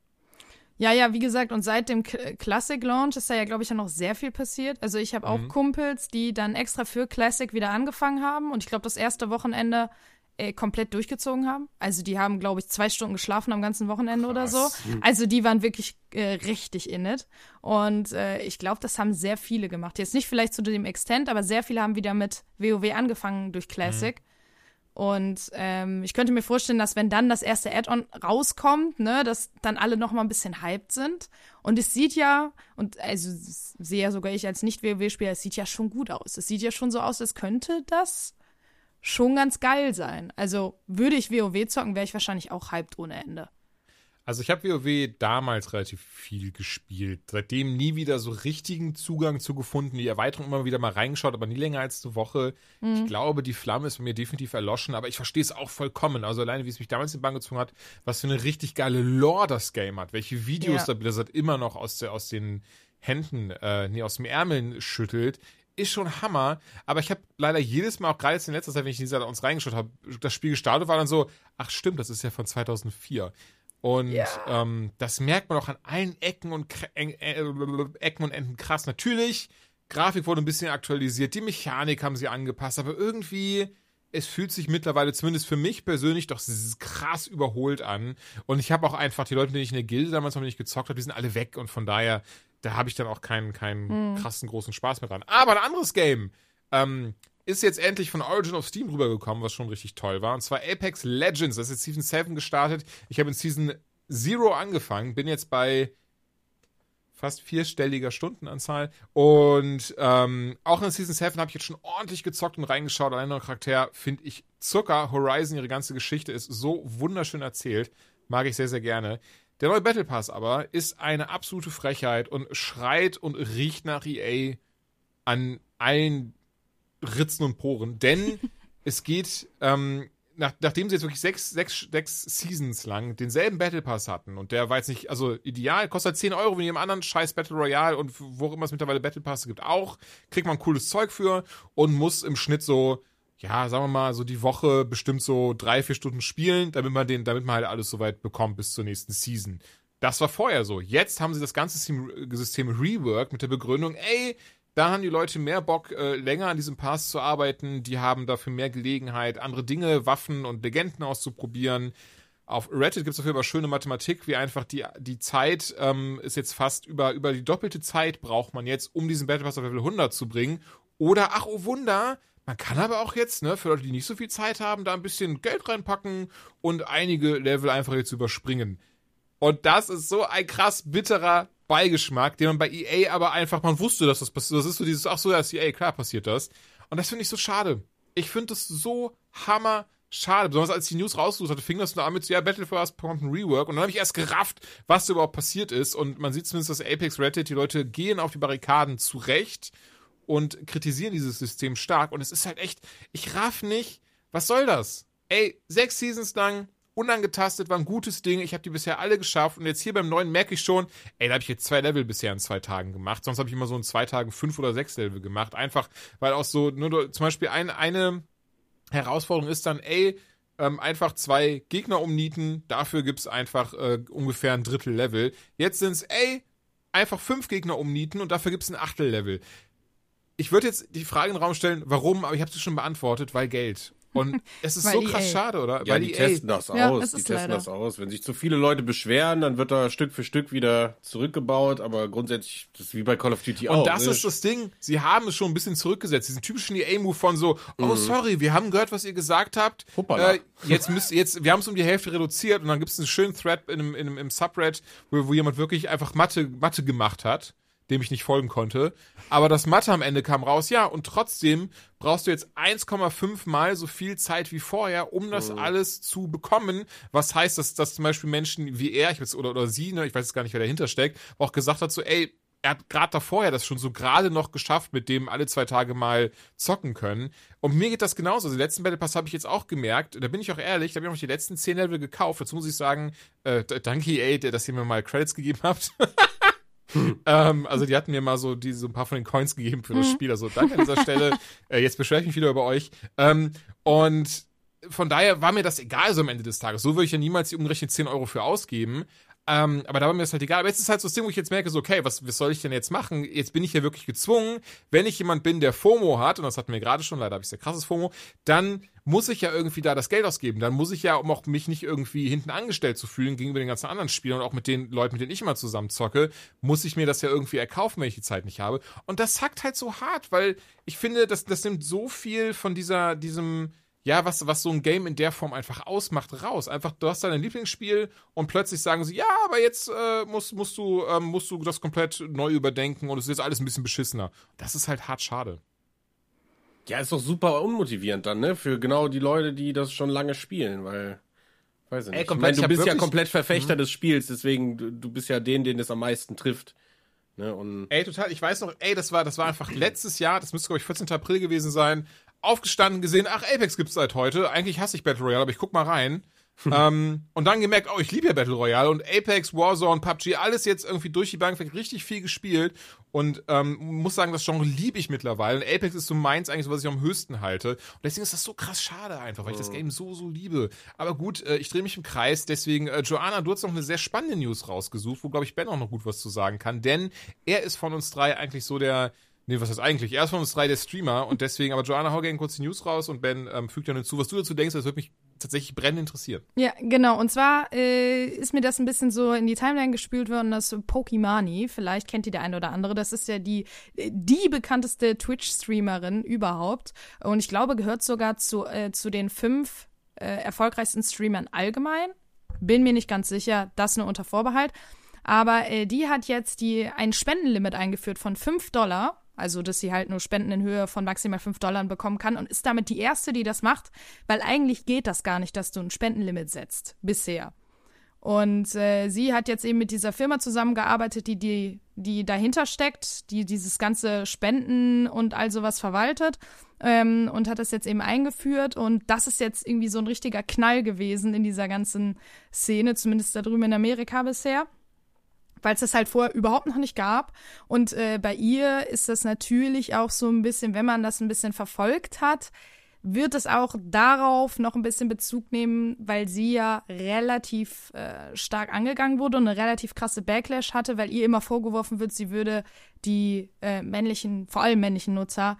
Ja, ja, wie gesagt, und seit dem K- Classic Launch ist da ja, glaube ich, ja noch sehr viel passiert. Also ich habe auch Kumpels, die dann extra für Classic wieder angefangen haben und ich glaube, das erste Wochenende äh, komplett durchgezogen haben. Also die haben, glaube ich, zwei Stunden geschlafen am ganzen Wochenende oder so. Krass. Also die waren wirklich äh, richtig in it. Und äh, ich glaube, das haben sehr viele gemacht. Jetzt nicht vielleicht zu dem Extent, aber sehr viele haben wieder mit WoW angefangen durch Classic. Und ähm, ich könnte mir vorstellen, dass wenn dann das erste Add-on rauskommt, ne, dass dann alle noch mal ein bisschen hyped sind. Und es sieht ja, und also sehe ja sogar ich als Nicht-WoW-Spieler, es sieht ja schon gut aus. Es sieht ja schon so aus, als könnte das schon ganz geil sein. Also würde ich WoW zocken, wäre ich wahrscheinlich auch hyped ohne Ende. Also ich habe WoW damals relativ viel gespielt. Seitdem nie wieder so richtigen Zugang zu gefunden. Die Erweiterung immer wieder mal reingeschaut, aber nie länger als eine Woche. Ich glaube, die Flamme ist bei mir definitiv erloschen, aber ich verstehe es auch vollkommen. Also alleine, wie es mich damals in den Bann gezogen hat, was für eine richtig geile Lore das Game hat. Welche Videos Ja. da Blizzard immer noch aus, der, aus den Händen, äh, nee, aus dem Ärmeln schüttelt. Ist schon Hammer, aber ich habe leider jedes Mal, auch gerade jetzt in letzter Zeit, wenn ich in dieser uns reingeschaut habe, das Spiel gestartet war dann so, ach stimmt, das ist ja von 2004. Und ähm, das merkt man auch an allen Ecken und äh, Ecken und Enden krass. Natürlich, Grafik wurde ein bisschen aktualisiert, die Mechanik haben sie angepasst, aber irgendwie, es fühlt sich mittlerweile, zumindest für mich persönlich, doch krass überholt an. Und ich habe auch einfach die Leute, denen ich in der Gilde damals noch nicht gezockt habe, die sind alle weg und von daher, da habe ich dann auch keinen, keinen krassen großen Spaß mehr dran. Aber ein anderes Game, ähm, ist jetzt endlich von Origin of Steam rübergekommen, was schon richtig toll war. Und zwar Apex Legends. Das ist jetzt Season 7 gestartet. Ich habe in Season Zero angefangen, bin jetzt bei fast vierstelliger Stundenanzahl. Und ähm, auch in Season 7 habe ich jetzt schon ordentlich gezockt und reingeschaut. Allein noch Charakter finde ich Zucker. Horizon, ihre ganze Geschichte ist so wunderschön erzählt. Mag ich sehr, sehr gerne. Der neue Battle Pass aber ist eine absolute Frechheit und schreit und riecht nach EA an allen Ritzen und Poren. Denn es geht ähm, nach, nachdem sie jetzt wirklich sechs, sechs, sechs Seasons lang denselben Battle Pass hatten und der war jetzt nicht, also ideal, kostet 10 Euro wie jedem anderen scheiß Battle Royale und wo immer es mittlerweile Battle Pass gibt auch, kriegt man cooles Zeug für und muss im Schnitt so, ja, sagen wir mal, so die Woche bestimmt so drei, vier Stunden spielen, damit man den, damit man halt alles soweit bekommt bis zur nächsten Season. Das war vorher so. Jetzt haben sie das ganze System rework mit der Begründung, ey, da haben die Leute mehr Bock, äh, länger an diesem Pass zu arbeiten. Die haben dafür mehr Gelegenheit, andere Dinge, Waffen und Legenden auszuprobieren. Auf Reddit gibt es dafür aber schöne Mathematik, wie einfach die, die Zeit ähm, ist jetzt fast über, über die doppelte Zeit braucht man jetzt, um diesen Battle Pass auf Level 100 zu bringen. Oder, ach oh Wunder, man kann aber auch jetzt, ne, für Leute, die nicht so viel Zeit haben, da ein bisschen Geld reinpacken und einige Level einfach jetzt überspringen. Und das ist so ein krass bitterer Beigeschmack, den man bei EA aber einfach, man wusste, dass das passiert. Das ist so dieses, ach so, ja, ist EA, klar passiert das. Und das finde ich so schade. Ich finde das so hammer schade. Besonders als die News rausgesucht hatte, fing das nur an mit so, ja, Battle for Us bekommt ein Rework. Und dann habe ich erst gerafft, was da überhaupt passiert ist. Und man sieht zumindest, dass Apex Reddit, die Leute gehen auf die Barrikaden zurecht und kritisieren dieses System stark. Und es ist halt echt, ich raff nicht, was soll das? Ey, sechs Seasons lang, unangetastet, war ein gutes Ding. Ich habe die bisher alle geschafft. Und jetzt hier beim neuen merke ich schon, ey, da habe ich jetzt zwei Level bisher in zwei Tagen gemacht. Sonst habe ich immer so in zwei Tagen fünf oder sechs Level gemacht. Einfach, weil auch so, nur zum Beispiel ein, eine Herausforderung ist dann, ey, ähm, einfach zwei Gegner umnieten. Dafür gibt's einfach äh, ungefähr ein Drittel Level. Jetzt sind's, ey, einfach fünf Gegner umnieten und dafür gibt's ein Achtel Level. Ich würde jetzt die Frage in den Raum stellen, warum, aber ich habe sie schon beantwortet, weil Geld. Und es ist so krass EA. schade, oder? Ja, Weil die, testen das ja, aus. Die testen leider. das aus. Wenn sich zu viele Leute beschweren, dann wird da Stück für Stück wieder zurückgebaut. Aber grundsätzlich, das ist wie bei Call of Duty auch. Und das ne? ist das Ding. Sie haben es schon ein bisschen zurückgesetzt. Diesen typischen EA-Move von so, oh mhm. sorry, wir haben gehört, was ihr gesagt habt. Äh, jetzt müsst jetzt, wir haben es um die Hälfte reduziert und dann gibt es einen schönen Thread in einem, in einem, im Subred, wo, wo jemand wirklich einfach Mathe, Mathe gemacht hat dem ich nicht folgen konnte. Aber das Mathe am Ende kam raus, ja, und trotzdem brauchst du jetzt 1,5 mal so viel Zeit wie vorher, um das mhm. alles zu bekommen. Was heißt, dass, dass zum Beispiel Menschen wie er, ich weiß, oder, oder sie, ne, ich weiß jetzt gar nicht, wer dahinter steckt, auch gesagt hat, so, ey, er hat gerade davor ja das schon so gerade noch geschafft, mit dem alle zwei Tage mal zocken können. Und mir geht das genauso. Also, den letzten Battle Pass habe ich jetzt auch gemerkt. Da bin ich auch ehrlich, da habe ich auch die letzten 10 Level gekauft. Dazu muss ich sagen, äh, danke EA, dass ihr mir mal Credits gegeben habt. ähm, also die hatten mir mal so diese so ein paar von den Coins gegeben für das mhm. Spiel. Also danke an dieser Stelle. Äh, jetzt beschwere ich mich wieder über euch. Ähm, und von daher war mir das egal so am Ende des Tages. So würde ich ja niemals die umgerechnet 10 Euro für ausgeben. Ähm, aber da war mir das halt egal. Aber jetzt ist halt so das Ding, wo ich jetzt merke, so, okay, was, was soll ich denn jetzt machen? Jetzt bin ich ja wirklich gezwungen. Wenn ich jemand bin, der FOMO hat, und das hatten wir gerade schon, leider habe ich sehr krasses FOMO, dann muss ich ja irgendwie da das Geld ausgeben. Dann muss ich ja, um auch mich nicht irgendwie hinten angestellt zu fühlen gegenüber den ganzen anderen Spielern und auch mit den Leuten, mit denen ich immer zusammen zocke, muss ich mir das ja irgendwie erkaufen, wenn ich die Zeit nicht habe. Und das hackt halt so hart, weil ich finde, das, das nimmt so viel von dieser, diesem, ja, was, was so ein Game in der Form einfach ausmacht, raus. Einfach, du hast dein Lieblingsspiel und plötzlich sagen sie, ja, aber jetzt äh, musst, musst, du, ähm, musst du das komplett neu überdenken und es ist jetzt alles ein bisschen beschissener. Das ist halt hart schade. Ja, ist doch super unmotivierend dann, ne? Für genau die Leute, die das schon lange spielen, weil. Weiß ich nicht. Ey, komplett, ich mein, du bist ja komplett Verfechter mhm. des Spiels, deswegen, du, du bist ja den, den es am meisten trifft. Ne, und ey, total, ich weiß noch, ey, das war, das war einfach letztes Jahr, das müsste, glaube ich, 14. April gewesen sein, aufgestanden, gesehen, ach, Apex gibt's seit heute. Eigentlich hasse ich Battle Royale, aber ich guck mal rein. ähm, und dann gemerkt, oh, ich liebe ja Battle Royale und Apex, Warzone, PUBG, alles jetzt irgendwie durch die Bank weg richtig viel gespielt und ähm, muss sagen, das Genre liebe ich mittlerweile. Und Apex ist so meins eigentlich so, was ich am höchsten halte. Und deswegen ist das so krass schade einfach, weil ich das. Game so, so liebe. Aber gut, äh, ich drehe mich im Kreis, deswegen, äh, Joanna, du hast noch eine sehr spannende News rausgesucht, wo, glaube ich, Ben auch noch gut was zu sagen kann, denn er ist von uns drei eigentlich so der Nee, was heißt eigentlich? Er ist von uns drei der Streamer und deswegen, aber Joanna, hau gerne kurz die News raus und Ben ähm, fügt dann hinzu, was du dazu denkst, das würde mich tatsächlich brennend interessieren. Ja, genau. Und zwar äh, ist mir das ein bisschen so in die Timeline gespült worden, das Pokimani. Vielleicht kennt ihr der eine oder andere. Das ist ja die, die bekannteste Twitch-Streamerin überhaupt. Und ich glaube, gehört sogar zu, äh, zu den fünf äh, erfolgreichsten Streamern allgemein. Bin mir nicht ganz sicher, das nur unter Vorbehalt. Aber äh, die hat jetzt die ein Spendenlimit eingeführt von 5 Dollar. Also, dass sie halt nur Spenden in Höhe von maximal 5 Dollar bekommen kann und ist damit die erste, die das macht, weil eigentlich geht das gar nicht, dass du ein Spendenlimit setzt. Bisher. Und äh, sie hat jetzt eben mit dieser Firma zusammengearbeitet, die, die, die dahinter steckt, die dieses ganze Spenden und all sowas verwaltet ähm, und hat das jetzt eben eingeführt. Und das ist jetzt irgendwie so ein richtiger Knall gewesen in dieser ganzen Szene, zumindest da drüben in Amerika bisher weil es das halt vorher überhaupt noch nicht gab. Und äh, bei ihr ist das natürlich auch so ein bisschen, wenn man das ein bisschen verfolgt hat, wird es auch darauf noch ein bisschen Bezug nehmen, weil sie ja relativ äh, stark angegangen wurde und eine relativ krasse Backlash hatte, weil ihr immer vorgeworfen wird, sie würde die äh, männlichen, vor allem männlichen Nutzer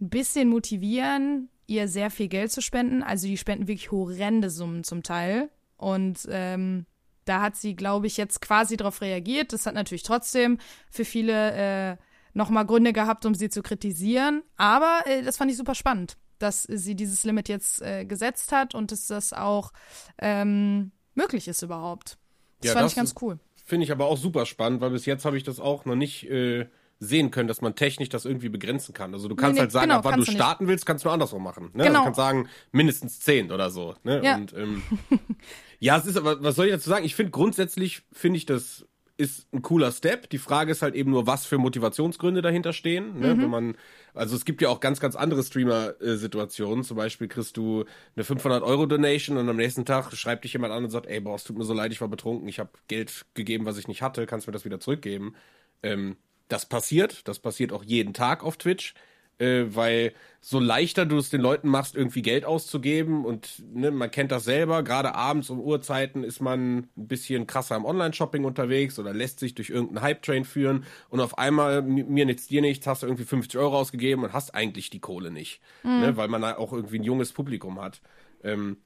ein bisschen motivieren, ihr sehr viel Geld zu spenden. Also die spenden wirklich horrende Summen zum Teil. Und ähm, da hat sie, glaube ich, jetzt quasi darauf reagiert. Das hat natürlich trotzdem für viele äh, nochmal Gründe gehabt, um sie zu kritisieren. Aber äh, das fand ich super spannend, dass sie dieses Limit jetzt äh, gesetzt hat und dass das auch ähm, möglich ist überhaupt. Das ja, fand das ich ganz cool. Finde ich aber auch super spannend, weil bis jetzt habe ich das auch noch nicht äh, sehen können, dass man technisch das irgendwie begrenzen kann. Also du kannst nee, halt sagen, genau, ab wann du starten nicht. willst, kannst du andersrum machen. Ne? Genau. Also du kannst sagen, mindestens zehn oder so. Ne? Ja. Und, ähm, ja, es ist aber, was soll ich dazu sagen? Ich finde grundsätzlich, finde ich das ist ein cooler Step. Die Frage ist halt eben nur, was für Motivationsgründe dahinter stehen. Ne? Mhm. Wenn man, also es gibt ja auch ganz, ganz andere Streamer-Situationen. Zum Beispiel kriegst du eine 500 Euro Donation und am nächsten Tag schreibt dich jemand an und sagt, ey, boah, es tut mir so leid, ich war betrunken, ich habe Geld gegeben, was ich nicht hatte, kannst du mir das wieder zurückgeben? Ähm, das passiert, das passiert auch jeden Tag auf Twitch, äh, weil so leichter du es den Leuten machst, irgendwie Geld auszugeben und ne, man kennt das selber, gerade abends um Uhrzeiten ist man ein bisschen krasser im Online-Shopping unterwegs oder lässt sich durch irgendeinen Hype-Train führen und auf einmal, mir nichts, dir nichts, hast du irgendwie 50 Euro ausgegeben und hast eigentlich die Kohle nicht, mhm. ne, weil man auch irgendwie ein junges Publikum hat. Ähm,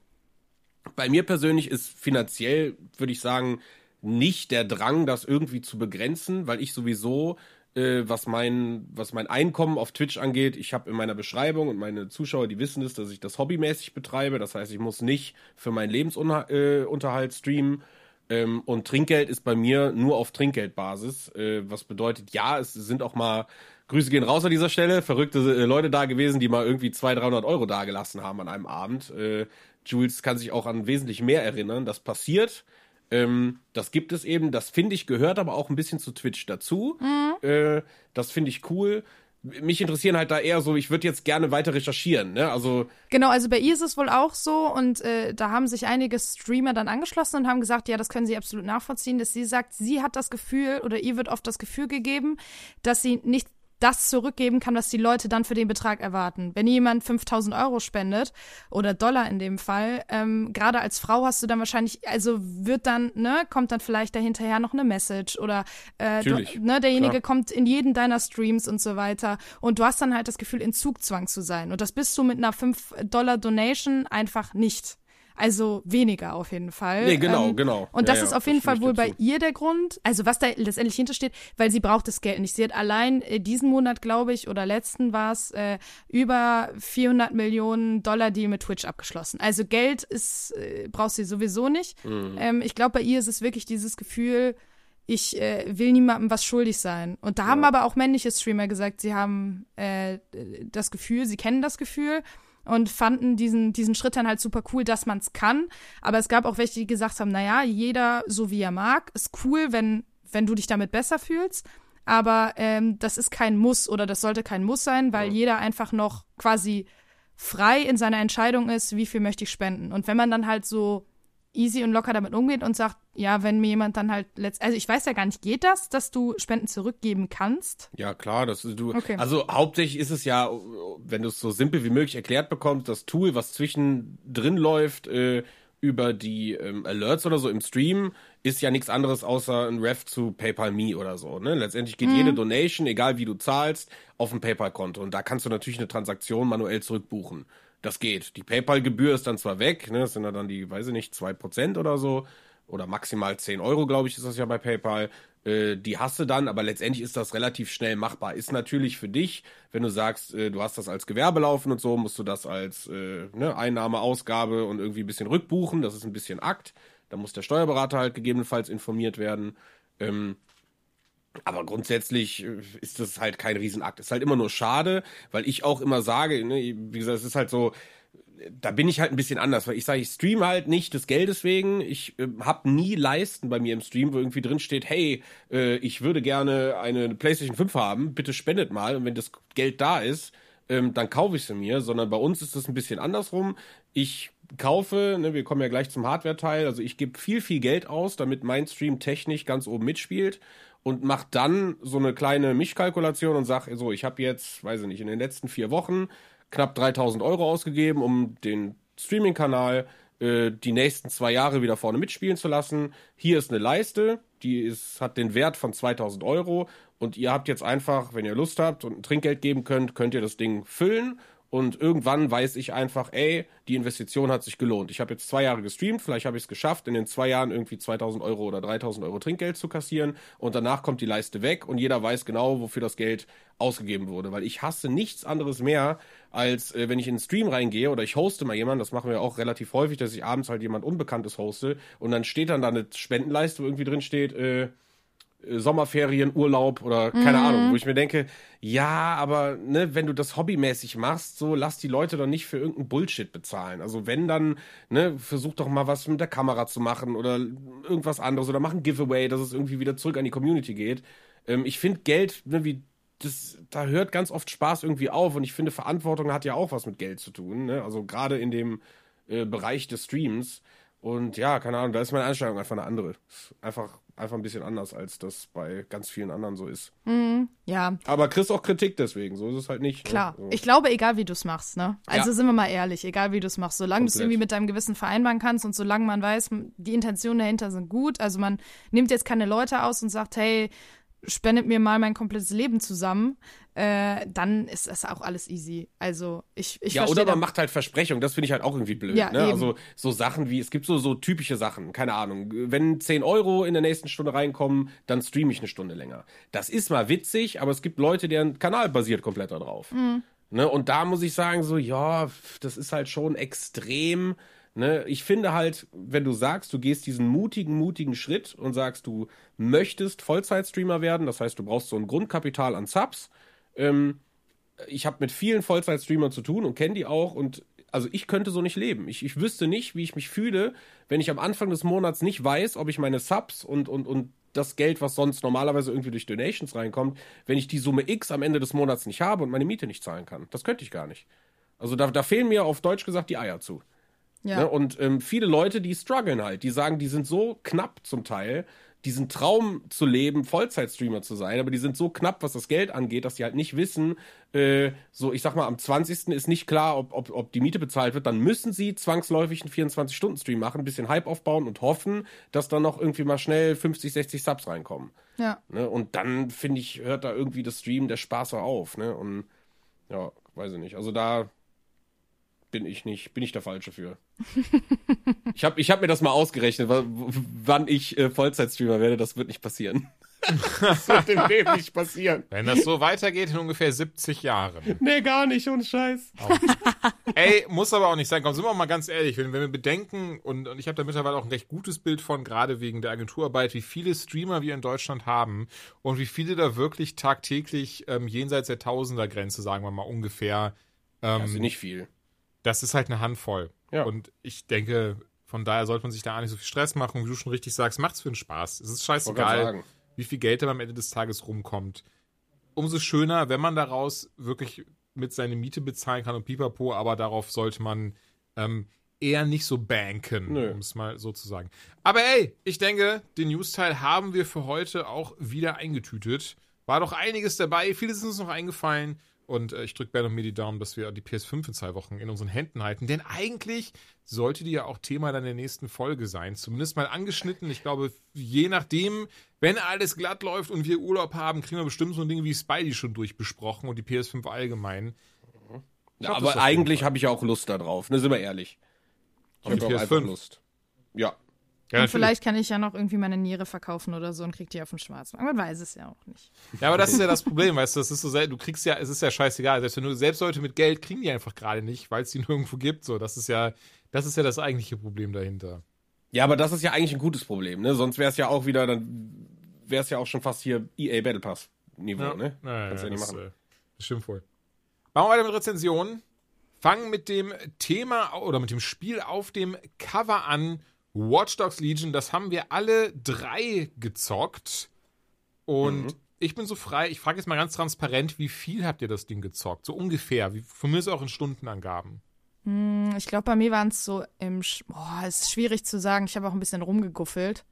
bei mir persönlich ist finanziell, würde ich sagen, nicht der Drang, das irgendwie zu begrenzen, weil ich sowieso, äh, was, mein, was mein Einkommen auf Twitch angeht, ich habe in meiner Beschreibung und meine Zuschauer, die wissen es, dass ich das hobbymäßig betreibe. Das heißt, ich muss nicht für meinen Lebensunterhalt äh, streamen. Ähm, und Trinkgeld ist bei mir nur auf Trinkgeldbasis, äh, was bedeutet, ja, es sind auch mal Grüße gehen raus an dieser Stelle. Verrückte äh, Leute da gewesen, die mal irgendwie 200, 300 Euro dagelassen haben an einem Abend. Äh, Jules kann sich auch an wesentlich mehr erinnern. Das passiert. Ähm, das gibt es eben. Das finde ich gehört aber auch ein bisschen zu Twitch dazu. Mhm. Äh, das finde ich cool. Mich interessieren halt da eher so, ich würde jetzt gerne weiter recherchieren, ne? Also genau, also bei ihr ist es wohl auch so und äh, da haben sich einige Streamer dann angeschlossen und haben gesagt, ja, das können sie absolut nachvollziehen, dass sie sagt, sie hat das Gefühl oder ihr wird oft das Gefühl gegeben, dass sie nicht das zurückgeben kann, was die Leute dann für den Betrag erwarten. Wenn jemand 5000 Euro spendet oder Dollar in dem Fall, ähm, gerade als Frau hast du dann wahrscheinlich, also wird dann, ne, kommt dann vielleicht dahinterher noch eine Message oder äh, du, ne, derjenige klar. kommt in jeden deiner Streams und so weiter und du hast dann halt das Gefühl, in Zugzwang zu sein und das bist du mit einer 5 Dollar Donation einfach nicht. Also weniger auf jeden Fall. Nee, genau, ähm, genau. Und das ja, ist auf jeden Fall wohl dazu. bei ihr der Grund. Also was da letztendlich hintersteht, weil sie braucht das Geld nicht. Sie hat allein äh, diesen Monat, glaube ich, oder letzten war es, äh, über 400 Millionen Dollar Deal mit Twitch abgeschlossen. Also Geld ist, äh, braucht sie sowieso nicht. Mhm. Ähm, ich glaube, bei ihr ist es wirklich dieses Gefühl, ich äh, will niemandem was schuldig sein. Und da ja. haben aber auch männliche Streamer gesagt, sie haben äh, das Gefühl, sie kennen das Gefühl und fanden diesen, diesen Schritt dann halt super cool, dass man es kann. Aber es gab auch welche, die gesagt haben, naja, jeder so wie er mag, ist cool, wenn, wenn du dich damit besser fühlst. Aber ähm, das ist kein Muss oder das sollte kein Muss sein, weil ja. jeder einfach noch quasi frei in seiner Entscheidung ist, wie viel möchte ich spenden. Und wenn man dann halt so easy und locker damit umgeht und sagt, ja, wenn mir jemand dann halt letzt, also ich weiß ja gar nicht, geht das, dass du Spenden zurückgeben kannst? Ja, klar, das du okay. also hauptsächlich ist es ja, wenn du es so simpel wie möglich erklärt bekommst, das Tool, was zwischendrin läuft äh, über die ähm, Alerts oder so im Stream, ist ja nichts anderes außer ein Ref zu PayPal Me oder so, ne? Letztendlich geht mhm. jede Donation, egal wie du zahlst, auf ein PayPal Konto und da kannst du natürlich eine Transaktion manuell zurückbuchen. Das geht. Die PayPal-Gebühr ist dann zwar weg, ne, das sind dann die, weiß ich nicht, zwei Prozent oder so, oder maximal 10 Euro, glaube ich, ist das ja bei PayPal. Äh, die hast du dann, aber letztendlich ist das relativ schnell machbar. Ist natürlich für dich, wenn du sagst, äh, du hast das als Gewerbe laufen und so, musst du das als äh, ne, Einnahme, Ausgabe und irgendwie ein bisschen rückbuchen. Das ist ein bisschen Akt. Da muss der Steuerberater halt gegebenenfalls informiert werden. Ähm, aber grundsätzlich äh, ist das halt kein Riesenakt. Ist halt immer nur schade, weil ich auch immer sage, ne, wie gesagt, es ist halt so, da bin ich halt ein bisschen anders, weil ich sage, ich streame halt nicht des Geldes wegen. Ich äh, habe nie Leisten bei mir im Stream, wo irgendwie drin steht, hey, äh, ich würde gerne eine PlayStation 5 haben, bitte spendet mal. Und wenn das Geld da ist, ähm, dann kaufe ich sie mir. Sondern bei uns ist das ein bisschen andersrum. Ich kaufe, ne, wir kommen ja gleich zum Hardware-Teil, also ich gebe viel, viel Geld aus, damit mein Stream technisch ganz oben mitspielt und mache dann so eine kleine Mischkalkulation und sage, so, ich habe jetzt, weiß ich nicht, in den letzten vier Wochen knapp 3000 Euro ausgegeben, um den Streaming-Kanal äh, die nächsten zwei Jahre wieder vorne mitspielen zu lassen. Hier ist eine Leiste, die ist, hat den Wert von 2000 Euro und ihr habt jetzt einfach, wenn ihr Lust habt und ein Trinkgeld geben könnt, könnt ihr das Ding füllen und irgendwann weiß ich einfach, ey, die Investition hat sich gelohnt. Ich habe jetzt zwei Jahre gestreamt, vielleicht habe ich es geschafft, in den zwei Jahren irgendwie 2000 Euro oder 3000 Euro Trinkgeld zu kassieren. Und danach kommt die Leiste weg und jeder weiß genau, wofür das Geld ausgegeben wurde. Weil ich hasse nichts anderes mehr, als äh, wenn ich in einen Stream reingehe oder ich hoste mal jemanden, das machen wir auch relativ häufig, dass ich abends halt jemand Unbekanntes hoste und dann steht dann da eine Spendenleiste, wo irgendwie drin steht, äh, Sommerferien, Urlaub oder keine mhm. Ahnung, wo ich mir denke, ja, aber ne, wenn du das hobbymäßig machst, so lass die Leute doch nicht für irgendeinen Bullshit bezahlen. Also wenn dann, ne, versuch doch mal was mit der Kamera zu machen oder irgendwas anderes oder mach ein Giveaway, dass es irgendwie wieder zurück an die Community geht. Ähm, ich finde Geld, ne, wie das, da hört ganz oft Spaß irgendwie auf und ich finde Verantwortung hat ja auch was mit Geld zu tun, ne? Also gerade in dem äh, Bereich des Streams. Und ja, keine Ahnung, da ist meine Einstellung einfach eine andere. Einfach einfach ein bisschen anders, als das bei ganz vielen anderen so ist. Mm, ja. Aber kriegst auch Kritik deswegen, so ist es halt nicht. Ne? Klar. Ne? So. Ich glaube, egal wie du es machst, ne? Also ja. sind wir mal ehrlich, egal wie du es machst, solange du es irgendwie mit deinem Gewissen vereinbaren kannst und solange man weiß, die Intentionen dahinter sind gut, also man nimmt jetzt keine Leute aus und sagt, hey, spendet mir mal mein komplettes Leben zusammen, äh, dann ist das auch alles easy. Also ich, ich Ja, oder man macht halt Versprechungen, das finde ich halt auch irgendwie blöd. Ja, ne? Also so Sachen wie, es gibt so, so typische Sachen, keine Ahnung. Wenn 10 Euro in der nächsten Stunde reinkommen, dann streame ich eine Stunde länger. Das ist mal witzig, aber es gibt Leute, deren Kanal basiert komplett darauf. Mhm. Ne? Und da muss ich sagen, so, ja, das ist halt schon extrem Ne, ich finde halt, wenn du sagst, du gehst diesen mutigen, mutigen Schritt und sagst, du möchtest Vollzeitstreamer werden, das heißt, du brauchst so ein Grundkapital an Subs. Ähm, ich habe mit vielen Vollzeitstreamern zu tun und kenne die auch und also ich könnte so nicht leben. Ich, ich wüsste nicht, wie ich mich fühle, wenn ich am Anfang des Monats nicht weiß, ob ich meine Subs und, und, und das Geld, was sonst normalerweise irgendwie durch Donations reinkommt, wenn ich die Summe X am Ende des Monats nicht habe und meine Miete nicht zahlen kann. Das könnte ich gar nicht. Also da, da fehlen mir auf Deutsch gesagt die Eier zu. Ja. Ne? Und ähm, viele Leute, die strugglen halt, die sagen, die sind so knapp zum Teil, diesen Traum zu leben, Vollzeitstreamer zu sein, aber die sind so knapp, was das Geld angeht, dass die halt nicht wissen, äh, so ich sag mal, am 20. ist nicht klar, ob, ob, ob die Miete bezahlt wird, dann müssen sie zwangsläufig einen 24-Stunden-Stream machen, ein bisschen Hype aufbauen und hoffen, dass dann noch irgendwie mal schnell 50, 60 Subs reinkommen. Ja. Ne? Und dann, finde ich, hört da irgendwie das Stream der Spaß auf, ne? Und ja, weiß ich nicht. Also da bin ich nicht, bin ich der Falsche für. ich habe ich hab mir das mal ausgerechnet, wann ich äh, Vollzeitstreamer werde, das wird nicht passieren. das wird im Leben nicht passieren. Wenn das so weitergeht, in ungefähr 70 Jahren. Nee, gar nicht, ohne Scheiß. Oh. Ey, muss aber auch nicht sein. Komm, sind wir mal ganz ehrlich, wenn, wenn wir bedenken, und, und ich habe da mittlerweile auch ein recht gutes Bild von, gerade wegen der Agenturarbeit, wie viele Streamer wir in Deutschland haben und wie viele da wirklich tagtäglich ähm, jenseits der Tausendergrenze, sagen wir mal ungefähr. Ähm, also nicht viel das ist halt eine Handvoll. Ja. Und ich denke, von daher sollte man sich da auch nicht so viel Stress machen. Wie du schon richtig sagst, macht's für den Spaß. Es ist scheißegal, wie viel Geld da am Ende des Tages rumkommt. Umso schöner, wenn man daraus wirklich mit seine Miete bezahlen kann und pipapo, aber darauf sollte man ähm, eher nicht so banken, um es mal so zu sagen. Aber ey, ich denke, den News-Teil haben wir für heute auch wieder eingetütet. War doch einiges dabei, vieles ist uns noch eingefallen. Und äh, ich drücke gerne mir die Daumen, dass wir die PS5 in zwei Wochen in unseren Händen halten. Denn eigentlich sollte die ja auch Thema dann der nächsten Folge sein. Zumindest mal angeschnitten. Ich glaube, je nachdem, wenn alles glatt läuft und wir Urlaub haben, kriegen wir bestimmt so Dinge wie Spidey schon durchbesprochen und die PS5 allgemein. Ja, aber eigentlich habe ich ja auch Lust darauf, ne, sind wir ehrlich. Ich habe auch einfach Lust. Ja, ja, und vielleicht kann ich ja noch irgendwie meine Niere verkaufen oder so und krieg die auf den Schwarzmarkt. Man weiß es ja auch nicht. Ja, aber das ist ja das Problem, weißt du, das ist so du kriegst ja, es ist ja scheißegal. Selbst wenn du, selbst Leute mit Geld kriegen die einfach gerade nicht, weil es die nirgendwo gibt. So, das ist ja, das ist ja das eigentliche Problem dahinter. Ja, aber das ist ja eigentlich ein gutes Problem, ne? Sonst wäre es ja auch wieder, dann wäre es ja auch schon fast hier EA Battle Pass Niveau, Ja, ne? ja, Kannst ja, ja nicht das, machen. äh, das stimmt wohl. Machen wir weiter mit Rezensionen. Fangen mit dem Thema oder mit dem Spiel auf dem Cover an. Watch Dogs Legion, das haben wir alle drei gezockt. Und Mhm. ich bin so frei, ich frage jetzt mal ganz transparent, wie viel habt ihr das Ding gezockt? So ungefähr. Wie, von mir ist auch in Stundenangaben. Ich glaube, bei mir waren es so im. Sch Boah, ist schwierig zu sagen. Ich habe auch ein bisschen rumgeguffelt.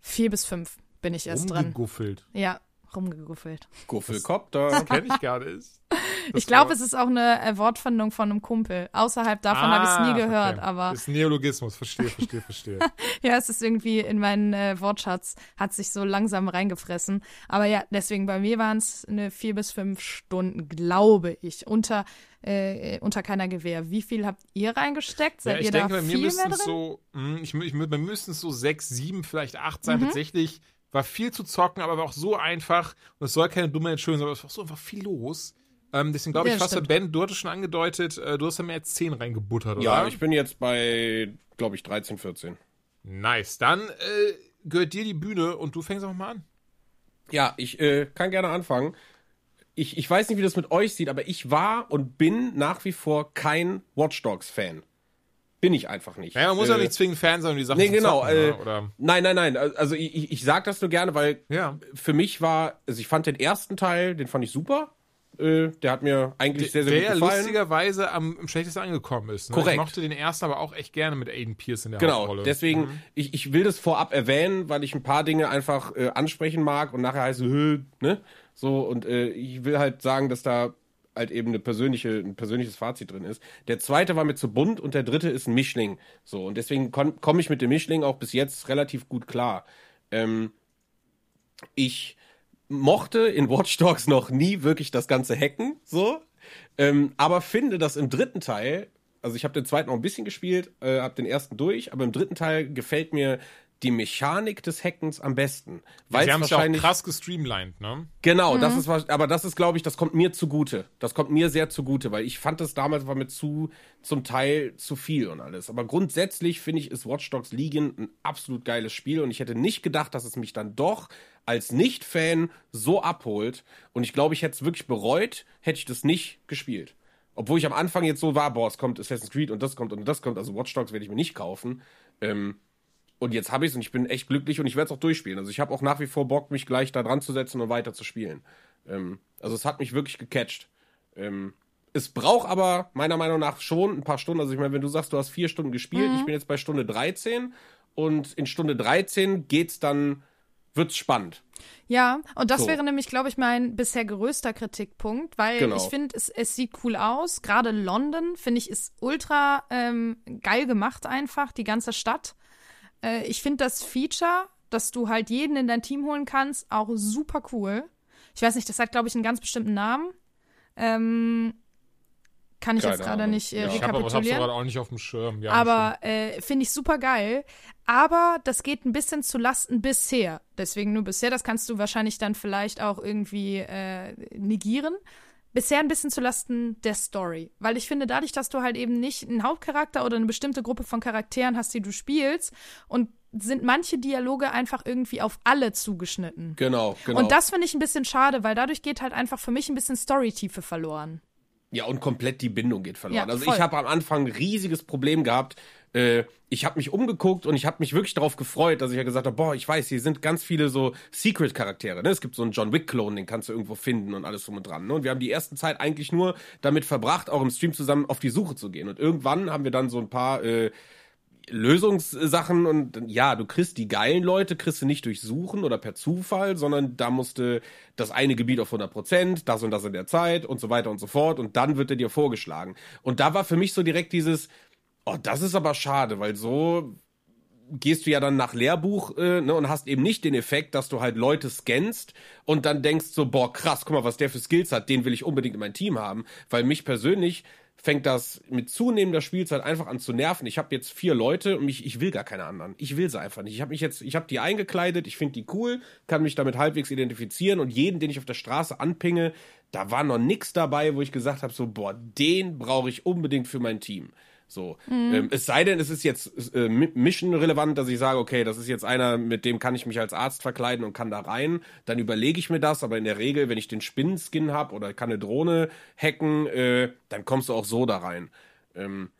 Vier bis fünf bin ich erst dran. Rumgeguffelt. Ja, rumgeguffelt. Guffelkopter. Kenn ich gar nicht. Ich glaube, es ist auch eine äh, Wortfindung von einem Kumpel. Außerhalb davon habe ich es nie Ah, gehört, okay. aber Ist Neologismus, verstehe, verstehe, verstehe. ja, es ist irgendwie in meinen äh, Wortschatz, hat sich so langsam reingefressen. Aber ja, deswegen bei mir waren es eine vier bis fünf Stunden, glaube ich, unter, äh, unter keiner Gewehr. Wie viel habt ihr reingesteckt? Seid ja, ich ihr denke, da bei mir viel mehr müssten drin? es so, mh, ich, mü- ich, mü- bei mir müssten es so sechs, sieben, vielleicht acht sein. Mhm. Tatsächlich war viel zu zocken, aber war auch so einfach. Und es soll keine Dummheit schön sein, aber es war so einfach viel los. Ähm, deswegen glaube ich Ja, fast, stimmt. Ben, du hattest schon angedeutet, äh, du hast da mehr als zehn reingebuttert, oder? Ja, ich bin jetzt bei, glaube ich, 13, 14. Nice. Dann äh, gehört dir die Bühne und du fängst auch mal an. Ja, ich äh, kann gerne anfangen. Ich, ich weiß nicht, wie das mit euch sieht, aber ich war und bin nach wie vor kein Watch Dogs-Fan. Bin ich einfach nicht. Ja, man muss äh, ja nicht zwingend Fan sein, um die Sachen Nee, zu genau. zocken, äh, ne? oder? Nein, nein, nein. Also ich, ich, sag das nur gerne, weil Ja. für mich war, also ich fand den ersten Teil, den fand ich super. Äh, der hat mir eigentlich sehr, sehr der gut gefallen. lustigerweise am, am schlechtesten angekommen ist. Ne? Korrekt. Ich mochte den ersten aber auch echt gerne mit Aiden Pierce in der Genau, Hauptrolle. deswegen, ich, ich will das vorab erwähnen, weil ich ein paar Dinge einfach äh, ansprechen mag und nachher heißt es, ne? So, und äh, ich will halt sagen, dass da halt eben eine persönliche, ein persönliches Fazit drin ist. Der zweite war mir zu bunt und der dritte ist ein Mischling. So, und deswegen komme ich mit dem Mischling auch bis jetzt relativ gut klar. Ähm, ich mochte in Watch Dogs noch nie wirklich das ganze Hacken, so. Ähm, aber finde, dass im dritten Teil, also ich habe den zweiten noch ein bisschen gespielt, äh, habe den ersten durch, aber im dritten Teil gefällt mir die Mechanik des Hackens am besten. Weil Sie es haben es ja auch krass gestreamlined, ne? Genau, das ist was, aber das ist, glaube ich, das kommt mir zugute. Das kommt mir sehr zugute, weil ich fand das damals war mir zu, zum Teil zu viel und alles. Aber grundsätzlich finde ich, ist Watch Dogs Legion ein absolut geiles Spiel und ich hätte nicht gedacht, dass es mich dann doch als Nicht-Fan so abholt. Und ich glaube, ich hätte es wirklich bereut, hätte ich das nicht gespielt. Obwohl ich am Anfang jetzt so war, boah, es kommt Assassin's Creed und das kommt und das kommt, also Watch Dogs werde ich mir nicht kaufen. Ähm, und jetzt habe ich es und ich bin echt glücklich und ich werde es auch durchspielen. Also ich habe auch nach wie vor Bock, mich gleich da dran zu setzen und weiter zu spielen. Ähm, also es hat mich wirklich gecatcht. Ähm, es braucht aber meiner Meinung nach schon ein paar Stunden. Also ich meine, wenn du sagst, du hast vier Stunden gespielt, ich bin jetzt bei Stunde 13 und in Stunde 13 geht's dann, wird's spannend. Ja, und das So. wäre nämlich, glaube ich, mein bisher größter Kritikpunkt, weil Genau. ich finde, es, es sieht cool aus. Gerade London, finde ich, ist ultra ähm, geil gemacht einfach, die ganze Stadt. Äh, ich finde das Feature, dass du halt jeden in dein Team holen kannst, auch super cool. Ich weiß nicht, das hat, glaube ich, einen ganz bestimmten Namen. Ähm, kann ich Keine jetzt gerade nicht äh, Ja. Ich habe rekapitulieren. gerade auch nicht auf dem Schirm. Ja, Aber äh, finde ich super geil. Aber das geht ein bisschen zu Lasten bisher. Deswegen nur bisher. Das kannst du wahrscheinlich dann vielleicht auch irgendwie äh, negieren. Bisher ein bisschen zu Lasten der Story. Weil ich finde, dadurch, dass du halt eben nicht einen Hauptcharakter oder eine bestimmte Gruppe von Charakteren hast, die du spielst, und sind manche Dialoge einfach irgendwie auf alle zugeschnitten. Genau, genau. Und das finde ich ein bisschen schade, weil dadurch geht halt einfach für mich ein bisschen Storytiefe verloren. Ja, und komplett die Bindung geht verloren. Ja, also voll. ich habe am Anfang ein riesiges Problem gehabt. Äh, ich habe mich umgeguckt und ich habe mich wirklich darauf gefreut, dass ich ja gesagt habe, boah, ich weiß, hier sind ganz viele so Secret-Charaktere. Ne? Es gibt so einen John Wick-Klon, den kannst du irgendwo finden und alles drum und dran. Ne? Und wir haben die ersten Zeit eigentlich nur damit verbracht, auch im Stream zusammen auf die Suche zu gehen. Und irgendwann haben wir dann so ein paar äh, Lösungssachen und ja, du kriegst die geilen Leute, kriegst du nicht durch Suchen oder per Zufall, sondern da musste das eine Gebiet auf 100 Prozent, das und das in der Zeit und so weiter und so fort und dann wird er dir vorgeschlagen. Und da war für mich so direkt dieses, oh, das ist aber schade, weil so gehst du ja dann nach Lehrbuch äh, ne, und hast eben nicht den Effekt, dass du halt Leute scannst und dann denkst so, boah, krass, guck mal, was der für Skills hat, den will ich unbedingt in mein Team haben, weil mich persönlich fängt das mit zunehmender Spielzeit einfach an zu nerven. Ich habe jetzt vier Leute und mich, ich will gar keine anderen. Ich will sie einfach nicht. Ich habe mich jetzt, ich habe die eingekleidet, ich finde die cool, kann mich damit halbwegs identifizieren und jeden, den ich auf der Straße anpinge, da war noch nix dabei, wo ich gesagt habe, so, boah, den brauche ich unbedingt für mein Team. So. Ähm, es sei denn, es ist jetzt äh, mission relevant, dass ich sage, okay, das ist jetzt einer, mit dem kann ich mich als Arzt verkleiden und kann da rein. Dann überlege ich mir das, aber in der Regel, wenn ich den Spinnenskin habe oder kann eine Drohne hacken, äh, dann kommst du auch so da rein. Ähm,